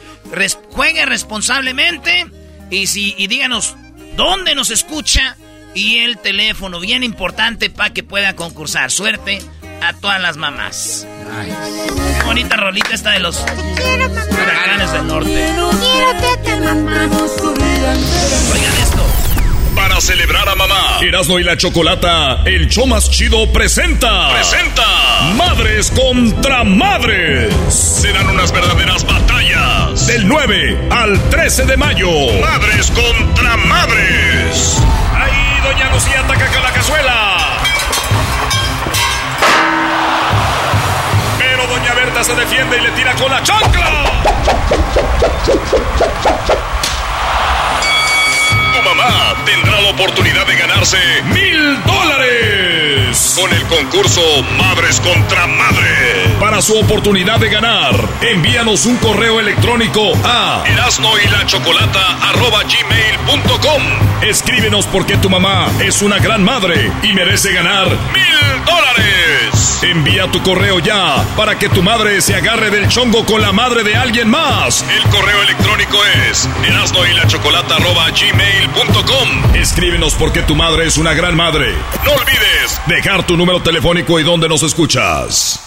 juegue responsablemente y, si, y díganos dónde nos escucha y el teléfono, bien importante para que pueda concursar. Suerte a todas las mamás. Qué bonita rolita esta de los huracanes del norte. Oigan esto. Para celebrar a mamá, Erasmo y la Chocolata, el show más chido presenta. Presenta. Madres contra madres. Serán unas verdaderas batallas. Del 9 al 13 de mayo. Madres contra madres. Ahí Doña Lucía ataca con la cazuela. Pero Doña Berta se defiende y le tira con la chancla. Tendrá la oportunidad de ganarse mil dólares con el concurso Madres contra Madres. Para su oportunidad de ganar, envíanos un correo electrónico a erasno Escríbenos porque tu mamá es una gran madre y merece ganar mil dólares. Envía tu correo ya para que tu madre se agarre del chongo con la madre de alguien más. El correo electrónico es erasno Escríbenos porque tu madre es una gran madre. No olvides dejar tu número telefónico y dónde nos escuchas.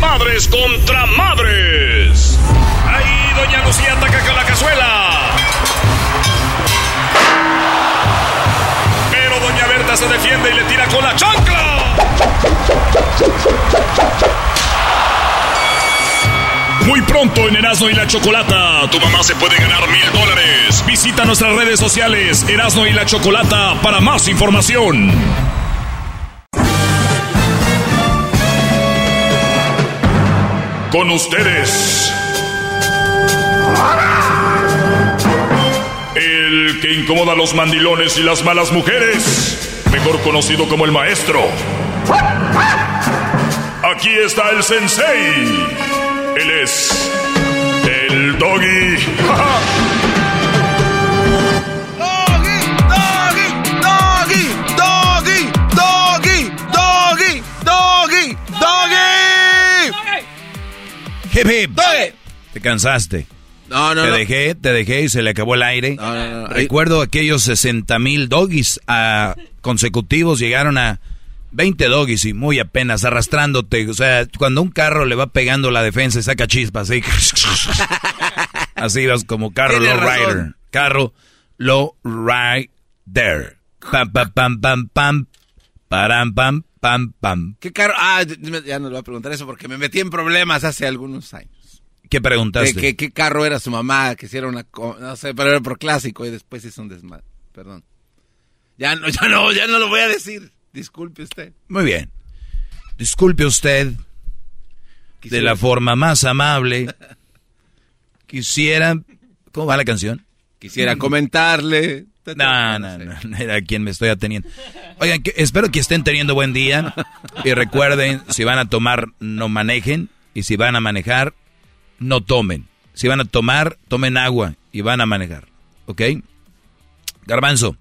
Madres contra madres. Ahí Doña Lucía ataca con la cazuela. Pero Doña Berta se defiende y le tira con la chancla. Muy pronto en Erasmo y la Chocolata, tu mamá se puede ganar mil dólares. Visita nuestras redes sociales Erasmo y la Chocolata para más información. Con ustedes. El que incomoda a los mandilones y las malas mujeres, mejor conocido como el maestro. Aquí está el sensei. Él es el doggy. Doggy, doggy, doggy, doggy, doggy, doggy. Hip, hip. Te cansaste. No, no, te no. dejé, te dejé y se le acabó el aire. Recuerdo aquellos 60 mil doggies ah, consecutivos llegaron a 20 doggies y muy apenas arrastrándote. O sea, cuando un carro le va pegando la defensa y saca chispas, así. (laughs) así vas como carro low rider. Carro low rider. Pam, pam, pam, pam, pam. Param, pam, pam, pam. ¿Qué carro? Ah, ya no le voy a preguntar eso porque me metí en problemas hace algunos años. ¿Qué preguntaste? ¿Qué, carro era su mamá? Que hiciera una... No sé, pero era por clásico y después hizo un desmadre. Perdón. Ya no, (laughs) ya no, ya no lo voy a decir. Disculpe usted. Muy bien. Disculpe usted. De la forma más amable. (laughs) Quisiera. ¿Cómo va la canción? Quisiera comentarle. No, no, no, era a quien me estoy ateniendo. Oigan, que- espero que estén teniendo buen día. Y recuerden, si van a tomar, no manejen. Y si van a manejar, no tomen. Si van a tomar, tomen agua y van a manejar. ¿Ok? Garbanzo,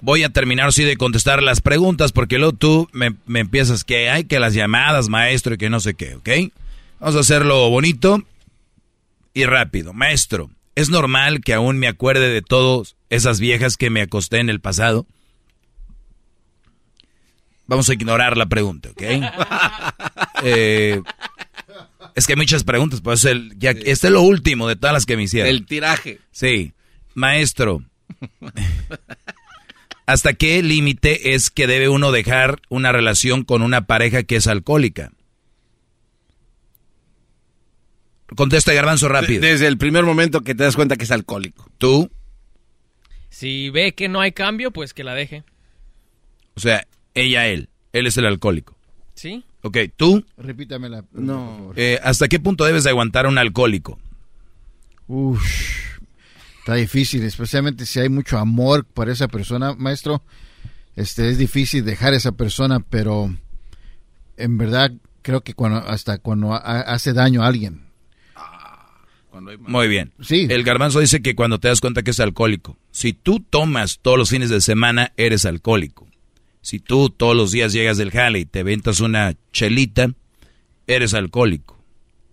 voy a terminar sí de contestar las preguntas porque luego tú me, me empiezas que hay que las llamadas, maestro, y que no sé qué, ¿ok? Vamos a hacerlo bonito y rápido. Maestro, ¿es normal que aún me acuerde de todas esas viejas que me acosté en el pasado? Vamos a ignorar la pregunta, ¿ok? (laughs) Eh, es que hay muchas preguntas, pues el, ya, este es lo último de todas las que me hicieron. El tiraje. Sí. Maestro, (laughs) ¿hasta qué límite es que debe uno dejar una relación con una pareja que es alcohólica? Contesta Garbanzo rápido. Desde el primer momento que te das cuenta que es alcohólico. ¿Tú? Si ve que no hay cambio, pues que la deje. O sea, ella, él. Él es el alcohólico. ¿Sí? Ok, ¿tú? Repítame la No. Eh, ¿Hasta qué punto debes de aguantar a un alcohólico? Uf, está difícil, especialmente si hay mucho amor por esa persona, maestro. Este es difícil dejar a esa persona, pero en verdad creo que cuando hasta cuando ha- hace daño a alguien. Muy bien. Sí. El garbanzo dice que cuando te das cuenta que es alcohólico. Si tú tomas todos los fines de semana, eres alcohólico. Si tú todos los días llegas del jale y te ventas una chelita, eres alcohólico.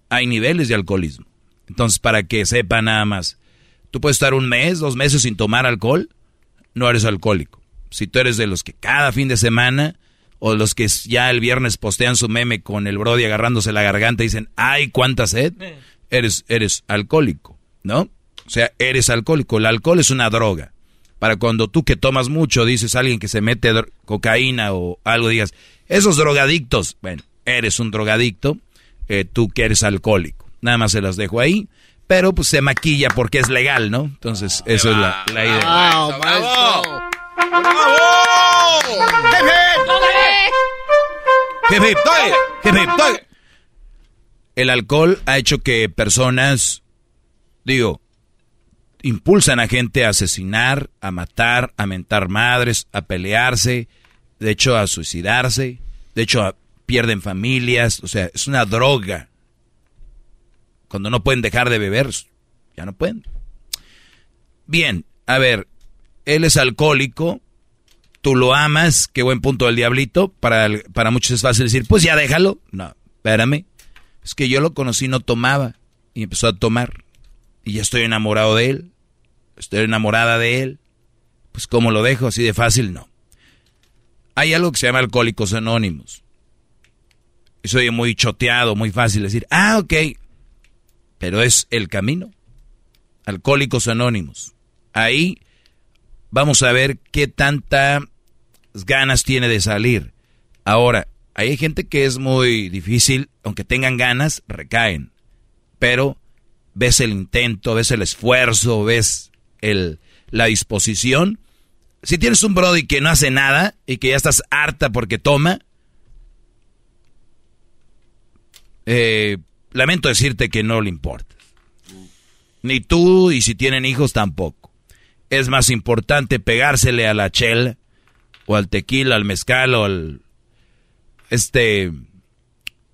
Hay niveles de alcoholismo. Entonces, para que sepa nada más, tú puedes estar un mes, dos meses sin tomar alcohol, no eres alcohólico. Si tú eres de los que cada fin de semana o los que ya el viernes postean su meme con el Brody agarrándose la garganta y dicen, ay, cuánta sed, eres, eres alcohólico, ¿no? O sea, eres alcohólico. El alcohol es una droga. Para cuando tú que tomas mucho dices a alguien que se mete cocaína o algo, digas, esos drogadictos, bueno, eres un drogadicto, eh, tú que eres alcohólico. Nada más se las dejo ahí, pero pues se maquilla porque es legal, ¿no? Entonces, esa es la, la idea. ¡Bravo, hip, doy. El alcohol ha hecho que personas, digo, impulsan a gente a asesinar, a matar, a mentar madres, a pelearse, de hecho a suicidarse, de hecho a- pierden familias, o sea, es una droga. Cuando no pueden dejar de beber, ya no pueden. Bien, a ver, él es alcohólico, tú lo amas, qué buen punto del diablito, para, para muchos es fácil decir, pues ya déjalo. No, espérame, es que yo lo conocí, no tomaba, y empezó a tomar, y ya estoy enamorado de él, estoy enamorada de él, pues ¿cómo lo dejo? Así de fácil, no. Hay algo que se llama alcohólicos anónimos. Eso oye muy choteado, muy fácil decir, ah, ok, pero es el camino. Alcohólicos anónimos. Ahí vamos a ver qué tantas ganas tiene de salir. Ahora, hay gente que es muy difícil, aunque tengan ganas, recaen. Pero ves el intento, ves el esfuerzo, ves el, la disposición. Si tienes un Brody que no hace nada y que ya estás harta porque toma, eh, lamento decirte que no le importa. Ni tú y si tienen hijos tampoco. Es más importante pegársele a la chela o al tequila, al mezcal o al este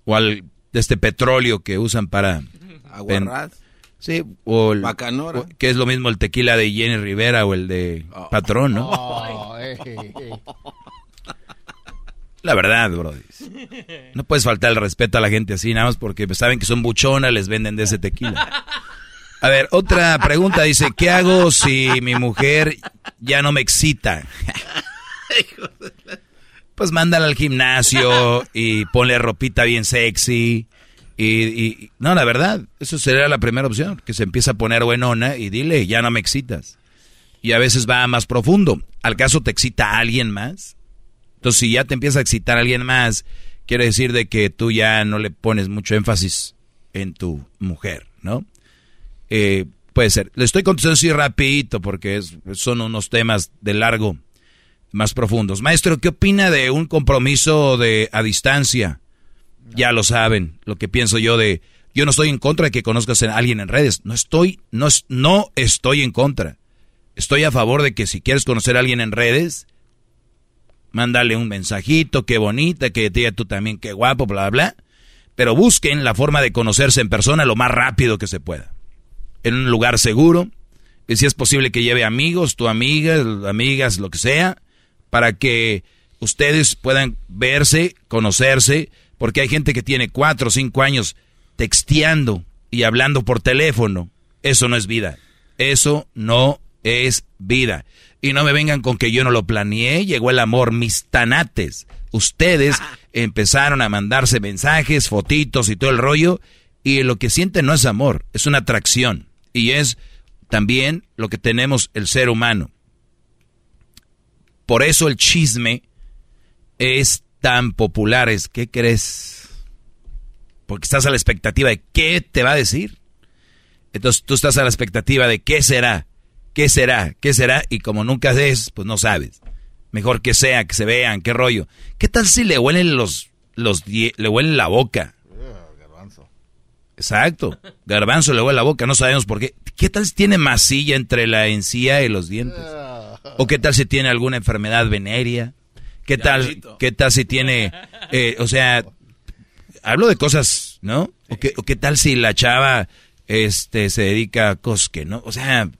o al este petróleo que usan para Aguarrás. Sí, o el Bacanora. o- que es lo mismo el tequila de Jenny Rivera o el de Patrón, ¿no? (laughs) Oh, eh, eh, eh. La verdad, bro. No puedes faltar el respeto a la gente así, nada más porque saben que son buchonas, les venden de ese tequila. A ver, otra pregunta dice, ¿qué hago si mi mujer ya no me excita? pues mándala al gimnasio y ponle ropita bien sexy. Y, y- no, la verdad, eso sería la primera opción, que se empiece a poner buenona y dile, ya no me excitas. Y a veces va más profundo. ¿Al caso te excita alguien más? Entonces, si ya te empieza a excitar a alguien más, quiere decir de que tú ya no le pones mucho énfasis en tu mujer, ¿no? Eh, puede ser. Le estoy contestando así rapidito porque son unos temas de largo, más profundos. Maestro, ¿qué opina de un compromiso de a distancia? Ya lo saben, lo que pienso yo de... Yo no estoy en contra de que conozcas a alguien en redes. No estoy, no, no estoy en contra. Estoy a favor de que si quieres conocer a alguien en redes, mándale un mensajito, qué bonita, que diga tú también, qué guapo, bla, bla. Pero busquen la forma de conocerse en persona lo más rápido que se pueda. En un lugar seguro. Y si es posible que lleve amigos, tu amiga, amigas, lo que sea, para que ustedes puedan verse, conocerse, porque hay gente que tiene cuatro o cinco años texteando y hablando por teléfono. Eso no es vida. Eso no es vida. Y no me vengan con que yo no lo planeé, llegó el amor, mis tanates. Ustedes empezaron a mandarse mensajes, fotitos y todo el rollo, y lo que sienten no es amor, es una atracción. Y es también lo que tenemos el ser humano. Por eso el chisme es tan popular. Es, ¿Qué crees? Porque estás a la expectativa de qué te va a decir. Entonces tú estás a la expectativa de qué será, qué será, qué será, y como nunca es, pues no sabes. Mejor que sea, que se vean, qué rollo. ¿Qué tal si le huelen los, los, le huelen la boca? Exacto. Garbanzo le huele la boca, no sabemos por qué. ¿Qué tal si tiene masilla entre la encía y los dientes? ¿O qué tal si tiene alguna enfermedad venérea? ¿Qué tal, qué tal si tiene, eh, o sea, hablo de cosas, ¿no? ¿O qué, o qué tal si la chava este, se dedica a cosas que no? O sea,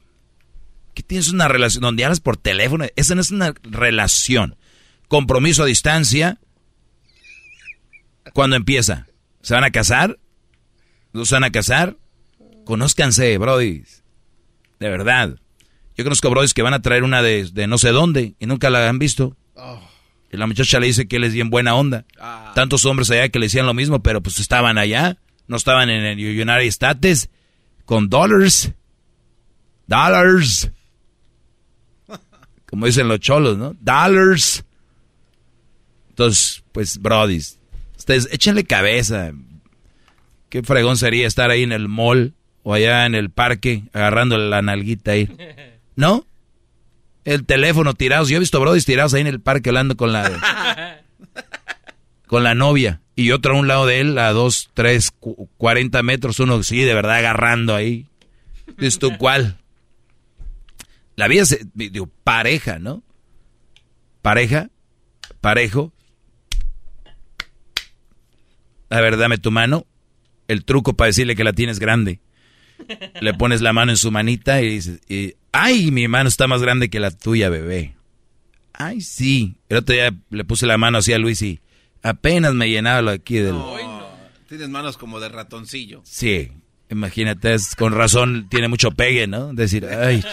¿qué tienes una relación donde hablas por teléfono? Esa no es una relación. Compromiso a distancia. ¿Cuándo empieza? ¿Se van a casar? ¿No se van a casar? Conózcanse, brody. De verdad. Yo conozco brodis que van a traer una de, de no sé dónde y nunca la han visto. Y la muchacha le dice que él es bien buena onda. Tantos hombres allá que le decían lo mismo, pero pues estaban allá. No estaban en el United States con dollars. Dollars. Como dicen los cholos, ¿no? Dollars. Entonces, pues, brodis, ustedes échenle cabeza. Qué fregón sería estar ahí en el mall o allá en el parque agarrando la nalguita ahí. ¿No? El teléfono tirados. Yo he visto brodis tirados ahí en el parque hablando con la (laughs) con la novia y otro a un lado de él a dos, tres, cu- cuarenta metros, uno sí, de verdad agarrando ahí. ¿Dices tú cuál? La vida se, digo, pareja, ¿no? Pareja, parejo. A ver, dame tu mano. El truco para decirle que la tienes grande. Le pones la mano en su manita y dices, y, ay, mi mano está más grande que la tuya, bebé. Ay, sí. El otro día le puse la mano así a Luis y apenas me llenaba lo aquí del... Tienes manos como de ratoncillo. Sí, imagínate, es- con razón tiene mucho pegue, ¿no? Decir, ay.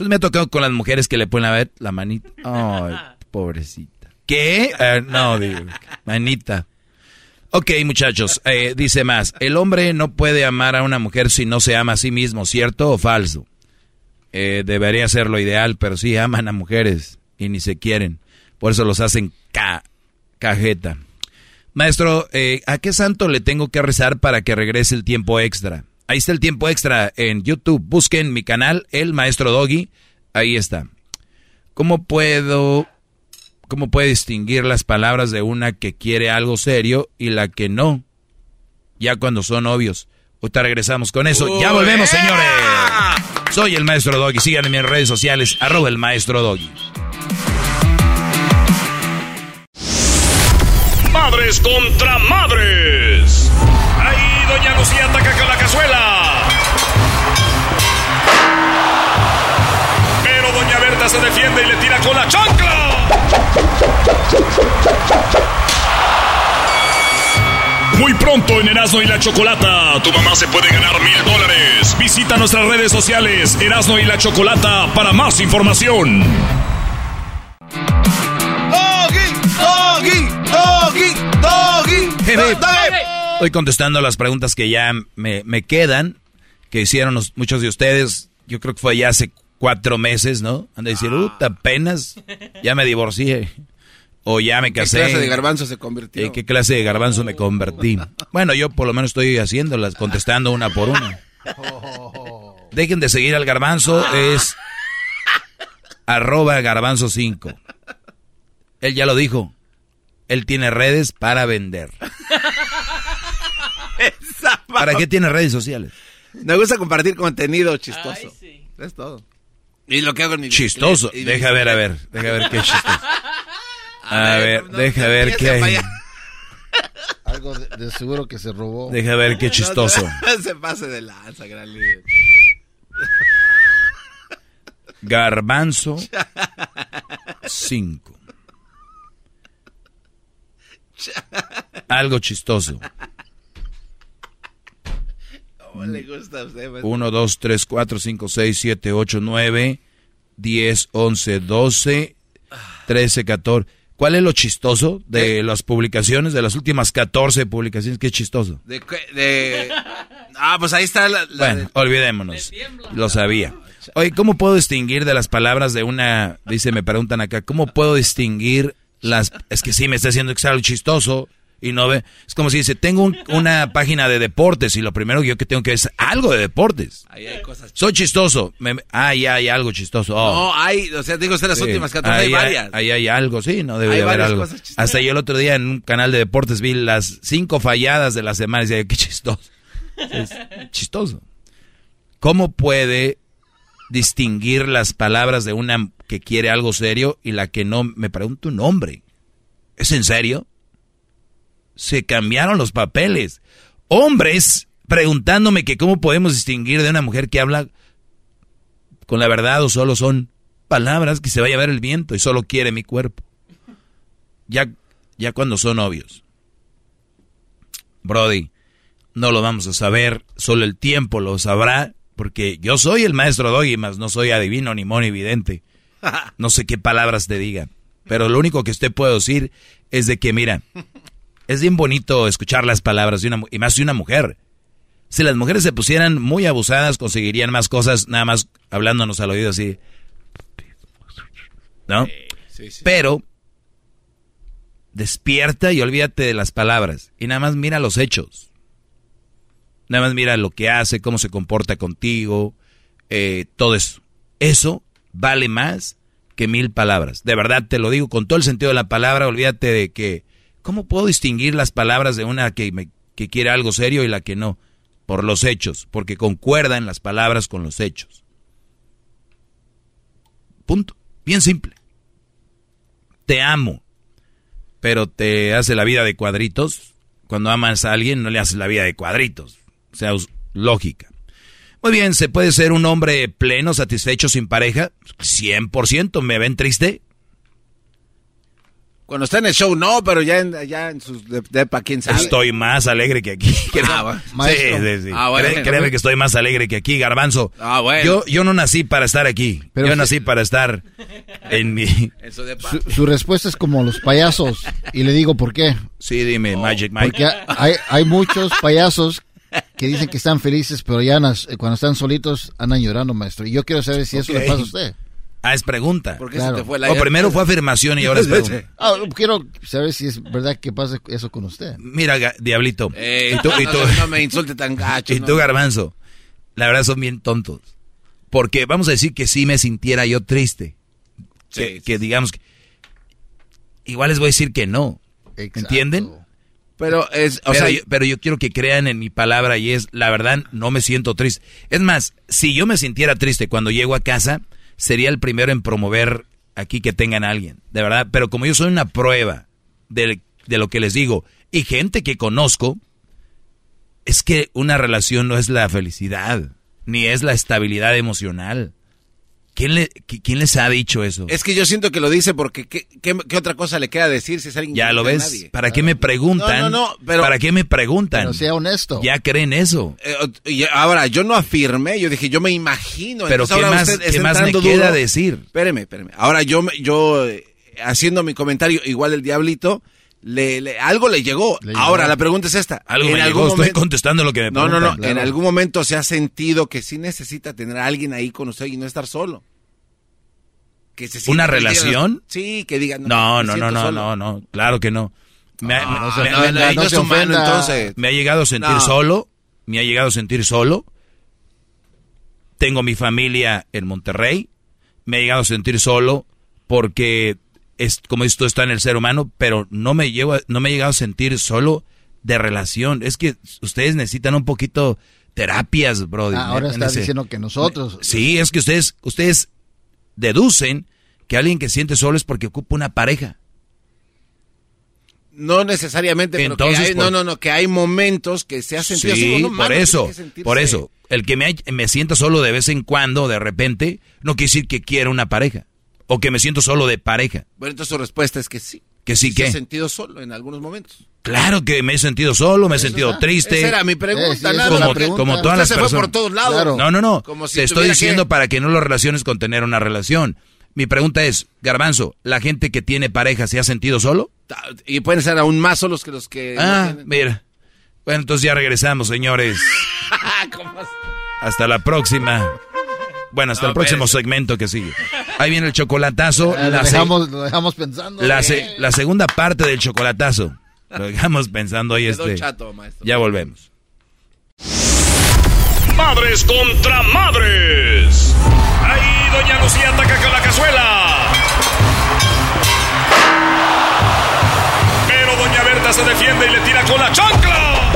Me ha tocado con las mujeres que le ponen a ver la manita. Ay, pobrecita. ¿Qué? Eh, no, manita. Ok, muchachos, eh, dice más. El hombre no puede amar a una mujer si no se ama a sí mismo, ¿cierto o falso? Eh, debería ser lo ideal, pero sí aman a mujeres y ni se quieren. Por eso los hacen ca cajeta. Maestro, eh, ¿a qué santo le tengo que rezar para que regrese el tiempo extra? Ahí está el tiempo extra en YouTube. Busquen mi canal, El Maestro Doggy. Ahí está. ¿Cómo puedo, cómo puede distinguir las palabras de una que quiere algo serio y la que no? Ya cuando son obvios. Ahorita regresamos con eso. ya volvemos, señores. Soy el Maestro Doggy. Síganme en mis redes sociales, arroba el Maestro Doggy. Madres contra madres. Doña Lucía ataca con la cazuela. Pero Doña Berta se defiende y le tira con la chancla. Muy pronto en Erasmo y la Chocolata, tu mamá se puede ganar mil dólares. Visita nuestras redes sociales, Erasmo y la Chocolata, para más información. Doggy, Estoy contestando las preguntas que ya me, me quedan, que hicieron los- muchos de ustedes. Yo creo que fue ya hace cuatro meses, ¿no? Han de decir, Ah. "Uta, apenas ya me divorcié. O ya me ¿Qué casé. clase de garbanzo se convirtió? ¿En qué clase de garbanzo me convertí? (laughs) Bueno, yo por lo menos estoy haciéndolas, contestando una por una. Dejen de seguir al garbanzo, es arroba garbanzo 5. Él ya lo dijo. Él tiene redes para vender. ¿Para qué tiene redes sociales? Me gusta compartir contenido chistoso. Es todo. Y lo que hago en mi Chistoso. mi- Deja ver, a ver. Deja ver qué es chistoso. (laughs) A ver, no deja ver qué hay. (laughs) Algo de, de seguro que se robó. Deja ver qué chistoso. No se pase de lanza, gran líder. Garbanzo 5. (laughs) Algo chistoso. ¿Cómo le gusta a usted? maestro? 1, 2, 3, 4, 5, 6, 7, 8, 9, 10, 11, 12, 13, 14. ¿Cuál es lo chistoso de las publicaciones, de las últimas 14 publicaciones? ¿Qué es chistoso? De, qué- de- Ah, pues ahí está la... la Bueno, olvidémonos. Lo sabía. Oye, ¿cómo puedo distinguir de las palabras de una... Dice, me preguntan acá, ¿cómo puedo distinguir las... Es que sí, me está haciendo que algo chistoso y no ve... Es como si dice, tengo un- una página de deportes y lo primero que yo que tengo que es algo de deportes. Ahí hay cosas Soy chistoso. Me- ah, ya hay algo chistoso. Oh. No, hay, o sea, digo, estas las Sí. últimas 14, hay Ahí varias. Ahí hay algo, sí, no debe Hay de haber algo. cosas chistosas. Hasta yo el otro día en un canal de deportes vi las cinco falladas de la semana y decía, qué chistoso. Es chistoso. ¿Cómo puede distinguir las palabras de una que quiere algo serio y la que no? Me pregunto un nombre. ¿Es en serio? Se cambiaron los papeles. Hombres preguntándome que cómo podemos distinguir de una mujer que habla con la verdad o solo son palabras que se va a llevar el viento y solo quiere mi cuerpo. Ya, ya cuando son obvios. Brody, no lo vamos a saber, solo el tiempo lo sabrá, porque yo soy el maestro Doggy, más no soy adivino ni mono evidente. (laughs) No sé qué palabras te digan, pero lo único que usted puede decir es de que, mira, es bien bonito escuchar las palabras de una y más de una mujer. Si las mujeres se pusieran muy abusadas, conseguirían más cosas, nada más hablándonos al oído así. ¿No? Pero despierta y olvídate de las palabras y nada más mira los hechos. Nada más mira lo que hace, cómo se comporta contigo, eh, todo eso. Eso vale más que mil palabras. De verdad te lo digo con todo el sentido de la palabra. Olvídate de que, ¿cómo puedo distinguir las palabras de una que, me- que quiere algo serio y la que no? Por los hechos, porque concuerdan las palabras con los hechos. Punto. Bien simple. Te amo, pero te hace la vida de cuadritos. Cuando amas a alguien, no le haces la vida de cuadritos. O sea, lógica. Muy bien, ¿se puede ser un hombre pleno, satisfecho, sin pareja? 100%. ¿Me ven triste? Cuando está en el show, no, pero ya en, ya en sus de, depa, quién sabe. Estoy más alegre que aquí. (laughs) Ah, bueno. Sí, sí, sí. Ah, bueno. Cré- créeme que estoy más alegre que aquí, Garbanzo. Ah, bueno. Yo, yo no nací para estar aquí. Pero yo nací para estar en mi... (laughs) En su depa. Su, su respuesta es como los payasos. Y le digo por qué. Sí, dime, Magic Mike. Porque hay, hay muchos payasos que dicen que están felices, pero ya nas- cuando están solitos andan llorando, maestro. Y yo quiero saber si eso le pasa a usted. Ah, es pregunta. ¿Por qué se Claro. te fue la O primero fue afirmación y ahora es pregunta. Ah, quiero saber si es verdad que pasa eso con usted. Mira, Diablito. Eh, y tú, y no, tú, no me insulte tan gacho. (laughs) y no. tú, Garbanzo. La verdad son bien tontos. Porque vamos a decir que si me sintiera yo triste. que, que digamos que... Igual les voy a decir que no. ¿Entienden? Pero es, o pero, sea, yo, pero yo quiero que crean en mi palabra y es, la verdad, no me siento triste. Es más, si yo me sintiera triste cuando llego a casa, sería el primero en promover aquí que tengan a alguien, de verdad. Pero como yo soy una prueba de, de lo que les digo, y gente que conozco, es que una relación no es la felicidad, ni es la estabilidad emocional. ¿Quién, le, qui- ¿Quién les ha dicho eso? es que yo siento que lo dice porque ¿qué, qué, qué otra cosa le queda decir si es alguien que Ya no lo ves. nadie? ¿Para qué me preguntan? No, no, no, pero- ¿Para qué me preguntan? Pero sea honesto. Ya creen eso. Eh, y ahora, yo no afirmé, yo dije, yo me imagino. Pero Entonces, ¿qué ahora más- usted qué más me queda duro. decir? Espéreme, espéreme. Ahora yo, me- yo eh, haciendo mi comentario, igual el diablito, le, le- algo le llegó. llegó. Ahora, la pregunta es esta. Algo ¿En me algún llegó, estoy momento- contestando lo que me No, no, no. En algún momento se ha sentido que sí necesita tener a alguien ahí con usted y no estar solo. Que se ¿Una relación? Sí, que diga. No, no, no, no, no, no, claro que no. Me, ha-. Me llegado a sentir No. solo, me ha llegado a sentir solo. Tengo mi familia en Monterrey, me ha llegado a sentir solo porque es como esto está en el ser humano, pero no me llevo, a- no me he llegado a sentir solo de relación. Es que ustedes necesitan un poquito terapias, bro. Ah, ahora está diciendo que nosotros. Sí, es que ustedes, ustedes deducen que alguien que siente solo es porque ocupa una pareja. No necesariamente, pero Entonces, que hay, por- no, no, no, que hay momentos que se ha sentido Sí, solo. No, por eso, por eso. El que me, me sienta solo de vez en cuando, de repente, no quiere decir que quiera una pareja. O que me siento solo de pareja. Bueno, entonces su respuesta es que sí. Que sí, Se ¿qué? ha sentido solo en algunos momentos. Claro que me he sentido solo, me he sentido triste. esa era mi pregunta, Eh, sí, nada porque pregunta. Como todas usted las se fue personas. por todos lados. Claro. No, no, no. Como si Te estoy diciendo que- para que no lo relaciones con tener una relación. Mi pregunta es, Garbanzo, ¿la gente que tiene pareja se ha sentido solo? Y pueden ser aún más solos que los que... Ah, mira. Bueno, entonces ya regresamos, señores. (laughs) Hasta la próxima. Bueno, hasta No, el próximo espérese. segmento que sigue. Ahí viene el chocolatazo. Ah, la lo, se- dejamos, lo dejamos pensando. la, eh. se- la segunda parte del chocolatazo. Lo dejamos pensando ahí este. chato, maestro. Ya volvemos. Madres contra madres. Ahí doña Lucía ataca con la cazuela. Pero doña Berta se defiende y le tira con la chancla.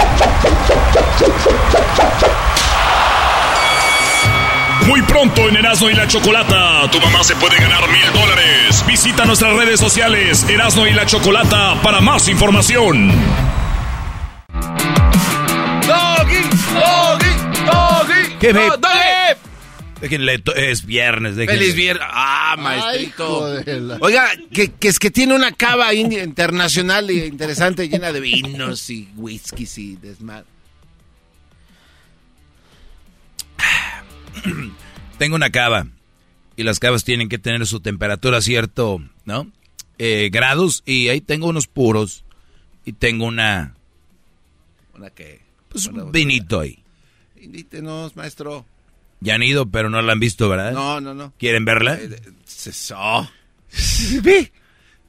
Muy pronto en Erasmo y la Chocolata, tu mamá se puede ganar mil dólares. Visita nuestras redes sociales Erasmo y la Chocolata para más información. Doggy, doggy, doggy. ¿Qué me-. Déjenle, es viernes. déjenle. Feliz viernes. Ah, maestrito. la- Oiga, que, que es que tiene una cava internacional e interesante llena de vinos y whiskies y desmadre. (clears throat) Tengo una cava. Y las cavas tienen que tener su temperatura cierto, ¿no? Eh, grados. Y ahí tengo unos puros. Y tengo una. ¿Una qué? Pues un vinito ahí. Invítenos, maestro. Ya han ido, pero no la han visto, ¿verdad? No, no, no. ¿Quieren verla? Eso. (laughs)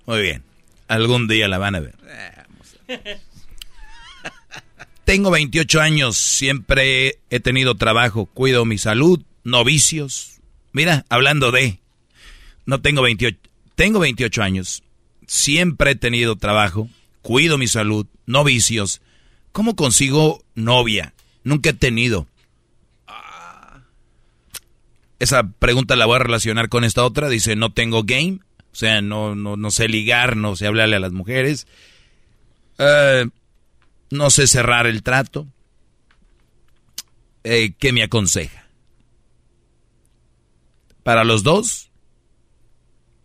Muy bien. Algún día la van a ver. Tengo 28 años, siempre he tenido trabajo, cuido mi salud, no vicios. Mira, hablando de, no tengo 28, tengo 28 años, siempre he tenido trabajo, cuido mi salud, no vicios. ¿Cómo consigo novia? Nunca he tenido. Esa pregunta la voy a relacionar con esta otra. Dice, no tengo game. O sea, no, no, sé ligar, no sé hablarle a las mujeres. Eh, no sé cerrar el trato. Eh, ¿Qué me aconseja? Para los dos,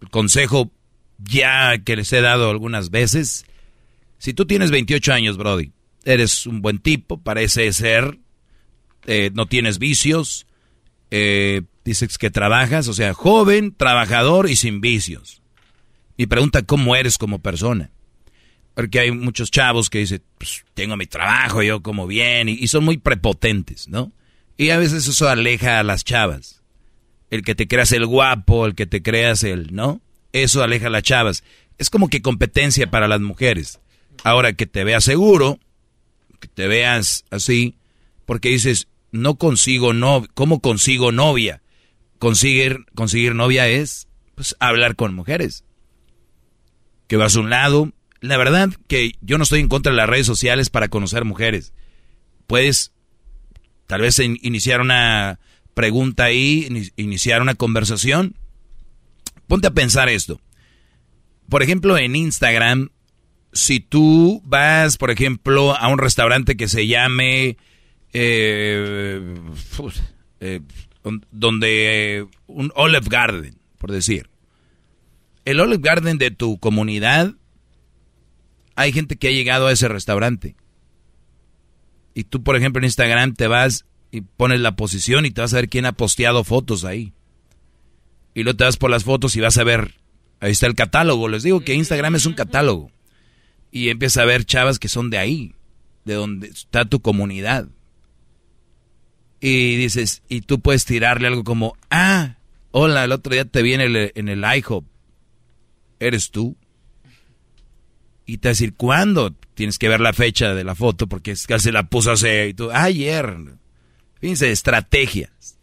el consejo ya que les he dado algunas veces, si tú tienes 28 años, Brody, eres un buen tipo, parece ser, eh, no tienes vicios, eh, dices que trabajas, o sea, joven, trabajador y sin vicios. Mi pregunta, ¿cómo eres como persona? Porque hay muchos chavos que dicen, pues, tengo mi trabajo, yo como bien, y, son muy prepotentes, ¿no? Y a veces eso aleja a las chavas. El que te creas el guapo, el que te creas el, ¿no? Eso aleja a las chavas. Es como que competencia para las mujeres. Ahora que te veas seguro, que te veas así, porque dices, no consigo no, ¿cómo consigo novia? Conseguir, conseguir novia es, pues, hablar con mujeres. Que vas a un lado. La verdad que yo no estoy en contra de las redes sociales para conocer mujeres. Puedes, tal vez, in- iniciar una pregunta ahí, ini- iniciar una conversación. Ponte a pensar esto. Por ejemplo, en Instagram, si tú vas, por ejemplo, a un restaurante que se llame eh, eh, donde un Olive Garden, por decir. El Olive Garden de tu comunidad, hay gente que ha llegado a ese restaurante. Y tú, por ejemplo, en Instagram te vas y pones la posición y te vas a ver quién ha posteado fotos ahí. Y luego te vas por las fotos y vas a ver, ahí está el catálogo. Les digo que Instagram es un catálogo. Y empieza a ver chavas que son de ahí, de donde está tu comunidad. Y dices, y tú puedes tirarle algo como, ah, hola, el otro día te vi en el, en el IHOP. ¿Eres tú? Y te va a decir, ¿cuándo? Tienes que ver la fecha de la foto porque es que se la puso hace, y tú, ayer. Fíjense, estrategias.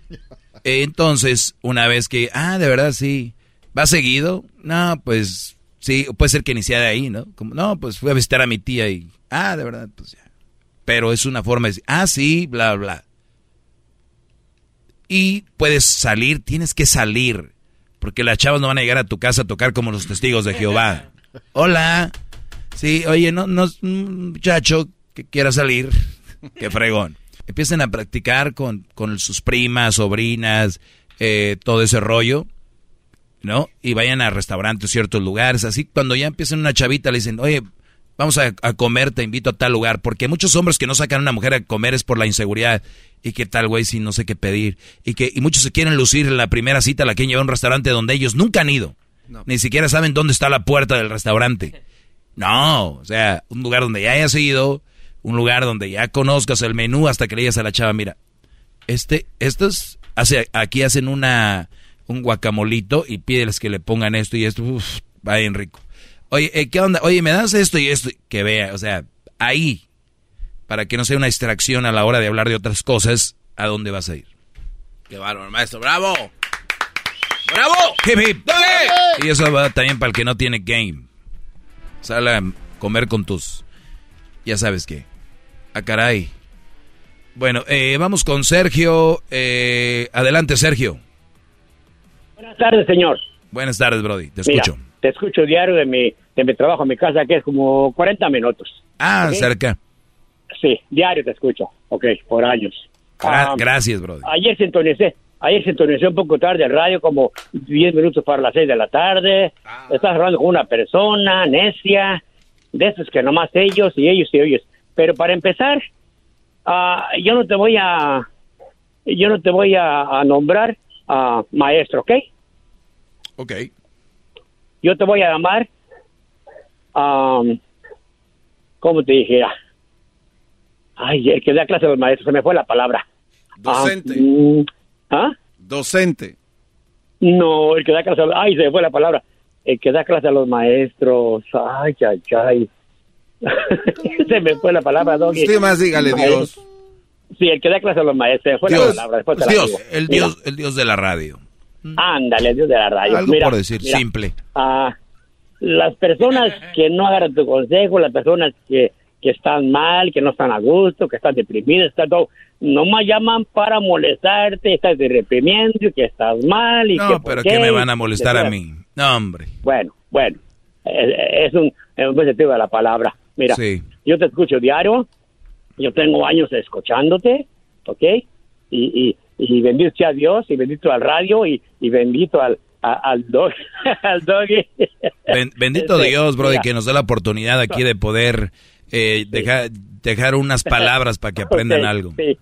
(laughs) Entonces, una vez que, ah, de verdad sí, ¿va seguido? No, pues sí, puede ser que inicie de ahí, ¿no? Como, no, pues fui a visitar a mi tía y, ah, de verdad, pues ya. Pero es una forma de decir, ah, sí, bla, bla. Y puedes salir, tienes que salir, porque las chavas no van a llegar a tu casa a tocar como los testigos de Jehová. (laughs) Hola. Sí, oye, no, no, un muchacho que quiera salir, qué fregón empiecen a practicar con, con sus primas, sobrinas, eh, todo ese rollo, ¿no? Y vayan a restaurantes, ciertos lugares, así cuando ya empiecen una chavita le dicen, oye, vamos a, comer, te invito a tal lugar, porque muchos hombres que no sacan a una mujer a comer es por la inseguridad, y qué tal, güey, si no sé qué pedir, y que y muchos se quieren lucir en la primera cita, la que lleva a un restaurante donde ellos nunca han ido, ni siquiera saben dónde está la puerta del restaurante. (laughs) No, o sea, un lugar donde ya hayas ido, un lugar donde ya conozcas el menú hasta que le digas a la chava, mira, este, estos, hace, aquí hacen una, un guacamolito y pídeles que le pongan esto y esto, uff, va bien rico. Oye, eh, ¿qué onda? Oye, ¿me das esto y esto? Que vea, o sea, ahí, para que no sea una distracción a la hora de hablar de otras cosas, ¿a dónde vas a ir? Qué bárbaro, maestro, bravo. ¡Bravo! Y eso va también para el que no tiene game. Sale a comer con tus, ya sabes qué. Ah, caray. Bueno, eh, vamos con Sergio. Eh, adelante, Sergio. Buenas tardes, señor. Buenas tardes, Brody. Te escucho. te escucho diario de mi, de mi trabajo a mi casa, que es como 40 minutos. Ah, cerca. Sí, diario te escucho. Ok, por años. Ah, gracias, Brody. Ayer sintonicé. Ayer sintonicé un poco tarde el radio, como 10 minutos para las 6 de la tarde. Ah. Estás hablando con una persona necia, de esos que nomás ellos y ellos y ellos. Pero para empezar, ah, yo no te voy a, yo no te voy a, nombrar a maestro, ¿ok? Ok. Yo te voy a llamar, um, ¿cómo te dijera? Ay, el que da clase a los maestros, se me fue la palabra. Docente. Ah, mm, ¿Ah? Docente. No, el que da clase a Ay, se me fue la palabra. El que da clase a los maestros. Ay, ay, ay. (laughs) se me fue la palabra, Doggy. Usted más dígale Dios. Sí, el que da clase a los maestros. Fue la palabra, después Dios, el Dios, el Dios de la radio. Ándale, el Dios de la radio. Algo por decir, simple. Ah, las personas que no agarran tu consejo, las personas que, que están mal, que no están a gusto, que están deprimidas, están todo, nomás llaman para molestarte, estás reprimiendo, que estás mal. Y no, pero ¿qué me van a molestar a mí? No, hombre. Bueno, bueno, es, un, es un buen sentido de la palabra. Mira, yo te escucho diario, yo tengo años escuchándote, ¿ok? Y, y, bendito sea Dios, y bendito al radio, y, bendito al, al, dog, (laughs) al doggy. bendito este, Dios, Brody, que nos da la oportunidad aquí de poder eh, dejar, dejar unas (laughs) palabras para que aprendan algo. Sí,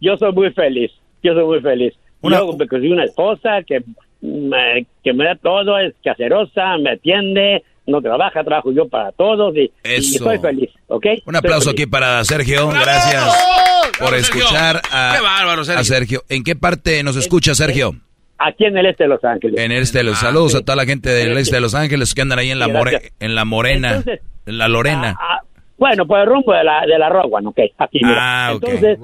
yo soy muy feliz, yo soy muy feliz. Una... Yo me conseguí una esposa que me, que me da todo, es caserosa, me atiende, no trabaja, trabajo yo para todos y, estoy feliz, ¿ok? Un aplauso aquí para Sergio, gracias por escuchar a, Sergio. ¿En qué parte nos escucha Sergio? Aquí en el este de Los Ángeles. En el este de Los ah, Saludos a toda la gente del este de Los Ángeles que andan ahí en la, en la Morena, en la Lorena. Bueno, pues el rumbo de la, de la Rowan, ok, aquí. Ah, Entonces,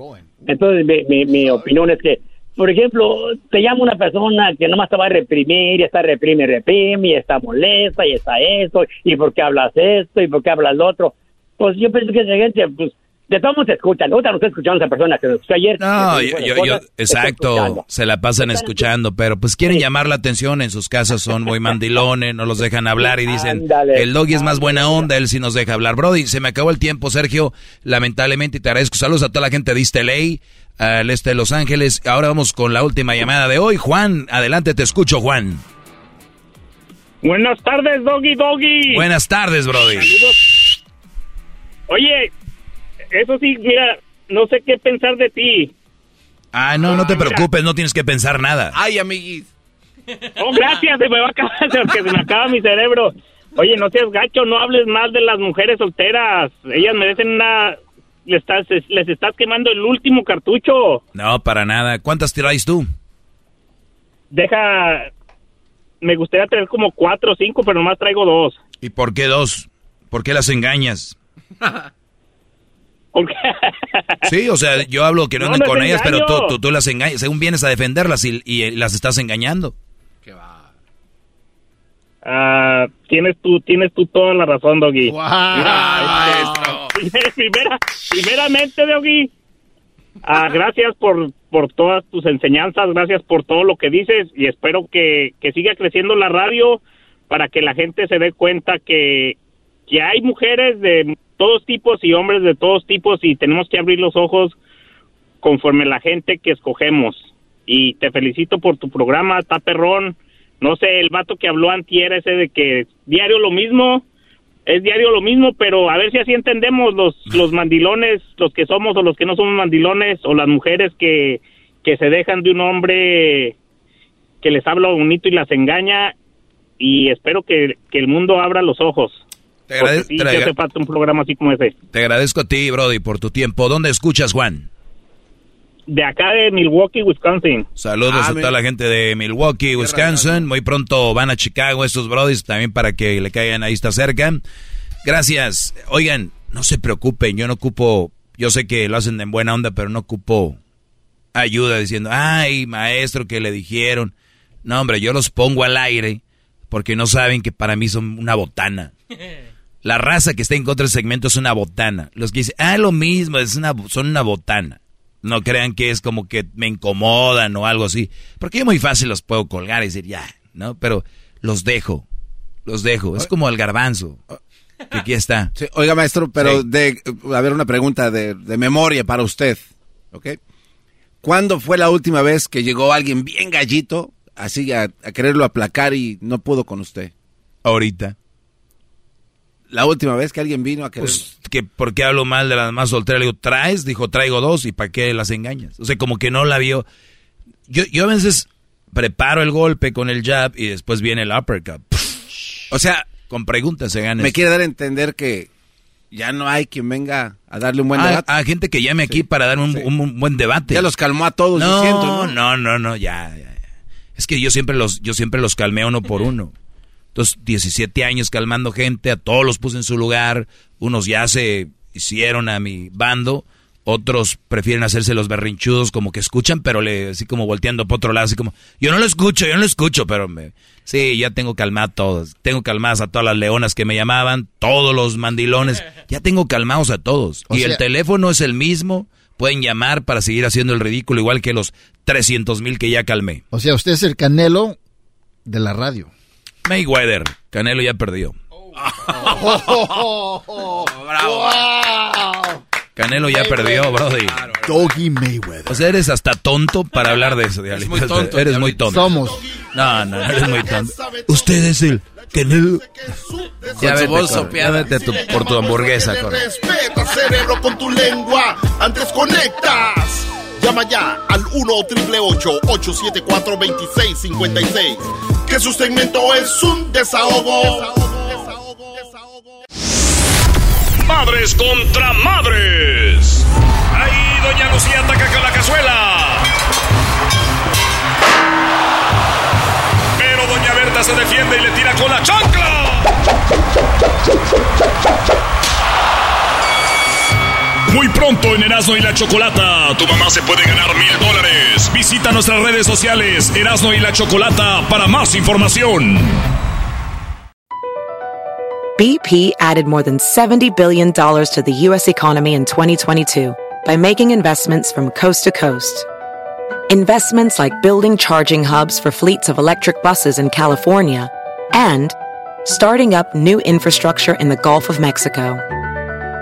entonces mi, mi, mi opinión es que por ejemplo, te llama una persona que nomás te va a reprimir, y está reprime, reprime, y está molesta, y está esto, y por qué hablas esto, y por qué hablas lo otro. Pues yo pienso que esa gente, pues, de todos modos se escuchan. Ahorita no estoy escuchando a esa persona que escuchó ayer. No, yo, yo, exacto, se la pasan escuchando, pero pues quieren llamar la atención, en sus casas son muy (laughs) mandilones, no los dejan hablar y dicen, el doggy es más buena onda, él sí nos deja hablar. Brody, se me acabó el tiempo, Sergio, lamentablemente, y te agradezco. Saludos a toda la gente de Ley al este de Los Ángeles. Ahora vamos con la última llamada de hoy. Juan, adelante, te escucho, Juan. Buenas tardes, Doggy Doggy. Buenas tardes, Brody. Oye, eso sí, mira, no sé qué pensar de ti. Ah, no, no te preocupes, no tienes que pensar nada. Ay, amiguis. Oh, gracias, se me va a acabar, se me acaba mi cerebro. Oye, no seas gacho, no hables más de las mujeres solteras. Ellas merecen una... Les estás, les estás quemando el último cartucho. No, para nada. ¿Cuántas tiráis tú? Deja... Me gustaría tener como cuatro o cinco, pero nomás traigo dos. ¿Y por qué dos? ¿Por qué las engañas? (laughs) ¿Por qué? Sí, o sea, yo hablo que no, No, anden con ellas, pero tú, engaño. tú, tú las engañas. Según vienes a defenderlas y, y las estás engañando. Ah, tienes tú, tienes tú toda la razón, Doggy. maestro. Primera, (laughs) primera- primeramente, Doggy, ah, gracias por, por todas tus enseñanzas, gracias por todo lo que dices y espero que, que siga creciendo la radio para que la gente se dé cuenta que, que hay mujeres de todos tipos y hombres de todos tipos y tenemos que abrir los ojos conforme la gente que escogemos. Y te felicito por tu programa, está perrón. No sé, el vato que habló antier ese de que diario lo mismo, es diario lo mismo, pero a ver si así entendemos los, (laughs) los mandilones, los que somos o los que no somos mandilones, o las mujeres que, que se dejan de un hombre que les habla bonito y las engaña. Y espero que, que el mundo abra los ojos. Te, Porque agrade- sí, te sí agra- hace falta un programa así como ese. te agradezco a ti, Brody, por tu tiempo. ¿Dónde escuchas, Juan? De acá de Milwaukee, Wisconsin. Saludos Ah, a mira. toda la gente de Milwaukee, Wisconsin. Muy pronto van a Chicago estos brodis también para que le caigan ahí está cerca. Gracias. Oigan, no se preocupen, yo no ocupo, yo sé que lo hacen en buena onda, pero no ocupo ayuda diciendo, ay, maestro, que le dijeron. No, hombre, yo los pongo al aire porque no saben que para mí son una botana. (laughs) La raza que está en contra del segmento es una botana. Los que dicen, ah, lo mismo, es una, son una botana. No crean que es como que me incomodan o algo así. Porque yo muy fácil los puedo colgar y decir, ya, ¿no? Pero los dejo, los dejo. Es como el garbanzo. Que aquí está. (laughs) Sí, oiga, maestro, pero Sí. de, a ver, una pregunta de, de memoria para usted, ¿ok? ¿Cuándo fue la última vez que llegó alguien bien gallito, así a, a quererlo aplacar y no pudo con usted? Ahorita. La última vez que alguien vino a querer... Pues, que ¿por qué hablo mal de la más soltera? Le digo, ¿traes? Dijo, traigo dos. ¿Y para qué las engañas? O sea, como que no la vio. Yo, yo a veces preparo el golpe con el jab y después viene el uppercut. O sea, con preguntas se gana. me quiere dar a entender que ya no hay quien venga a darle un buen Ah, debate. ah, gente que llame aquí para dar un, un- un buen debate. Ya los calmó a todos, no, ¿no? no, no, no, ya, ya, ya. Es que yo siempre los, yo siempre los calmé uno por uno. Entonces, 17 años calmando gente, a todos los puse en su lugar. Unos ya se hicieron a mi bando, otros prefieren hacerse los berrinchudos, como que escuchan, pero le, así como volteando por otro lado, así como, yo no lo escucho, yo no lo escucho, pero me, sí, ya tengo calmado a todos. Tengo calmadas a todas las leonas que me llamaban, todos los mandilones, (laughs) ya tengo calmados a todos. O y el teléfono es el mismo, pueden llamar para seguir haciendo el ridículo, igual que los 300 mil que ya calmé. O sea, usted es el canelo de la radio. Mayweather, Canelo ya perdió. (laughs) Canelo ya perdió, brody. Doggy Mayweather. O sea, eres hasta tonto para hablar de eso. Diablito. muy tonto, (laughs) Eres muy tonto. Somos. No, no, eres muy tonto. Usted es el Canelo. Ya vete. Ya vete tu- por tu hamburguesa, corre. Respeta, cerebro, con tu lengua. Antes conectas. Llama ya al 1 874 2656 Que su segmento es un desahogo. Madres contra madres. Ahí Doña Lucía ataca con la cazuela. Pero Doña Berta se defiende y le tira con la chancla. Muy pronto en Erasmo y la Chocolata, tu mamá se puede ganar mil dólares. Visita nuestras redes sociales Erasmo y la Chocolata para más información. BP added more than $70 billion to the U.S. economy in 2022 by making investments from coast to coast. Investments like building charging hubs for fleets of electric buses in California and starting up new infrastructure in the Gulf of Mexico.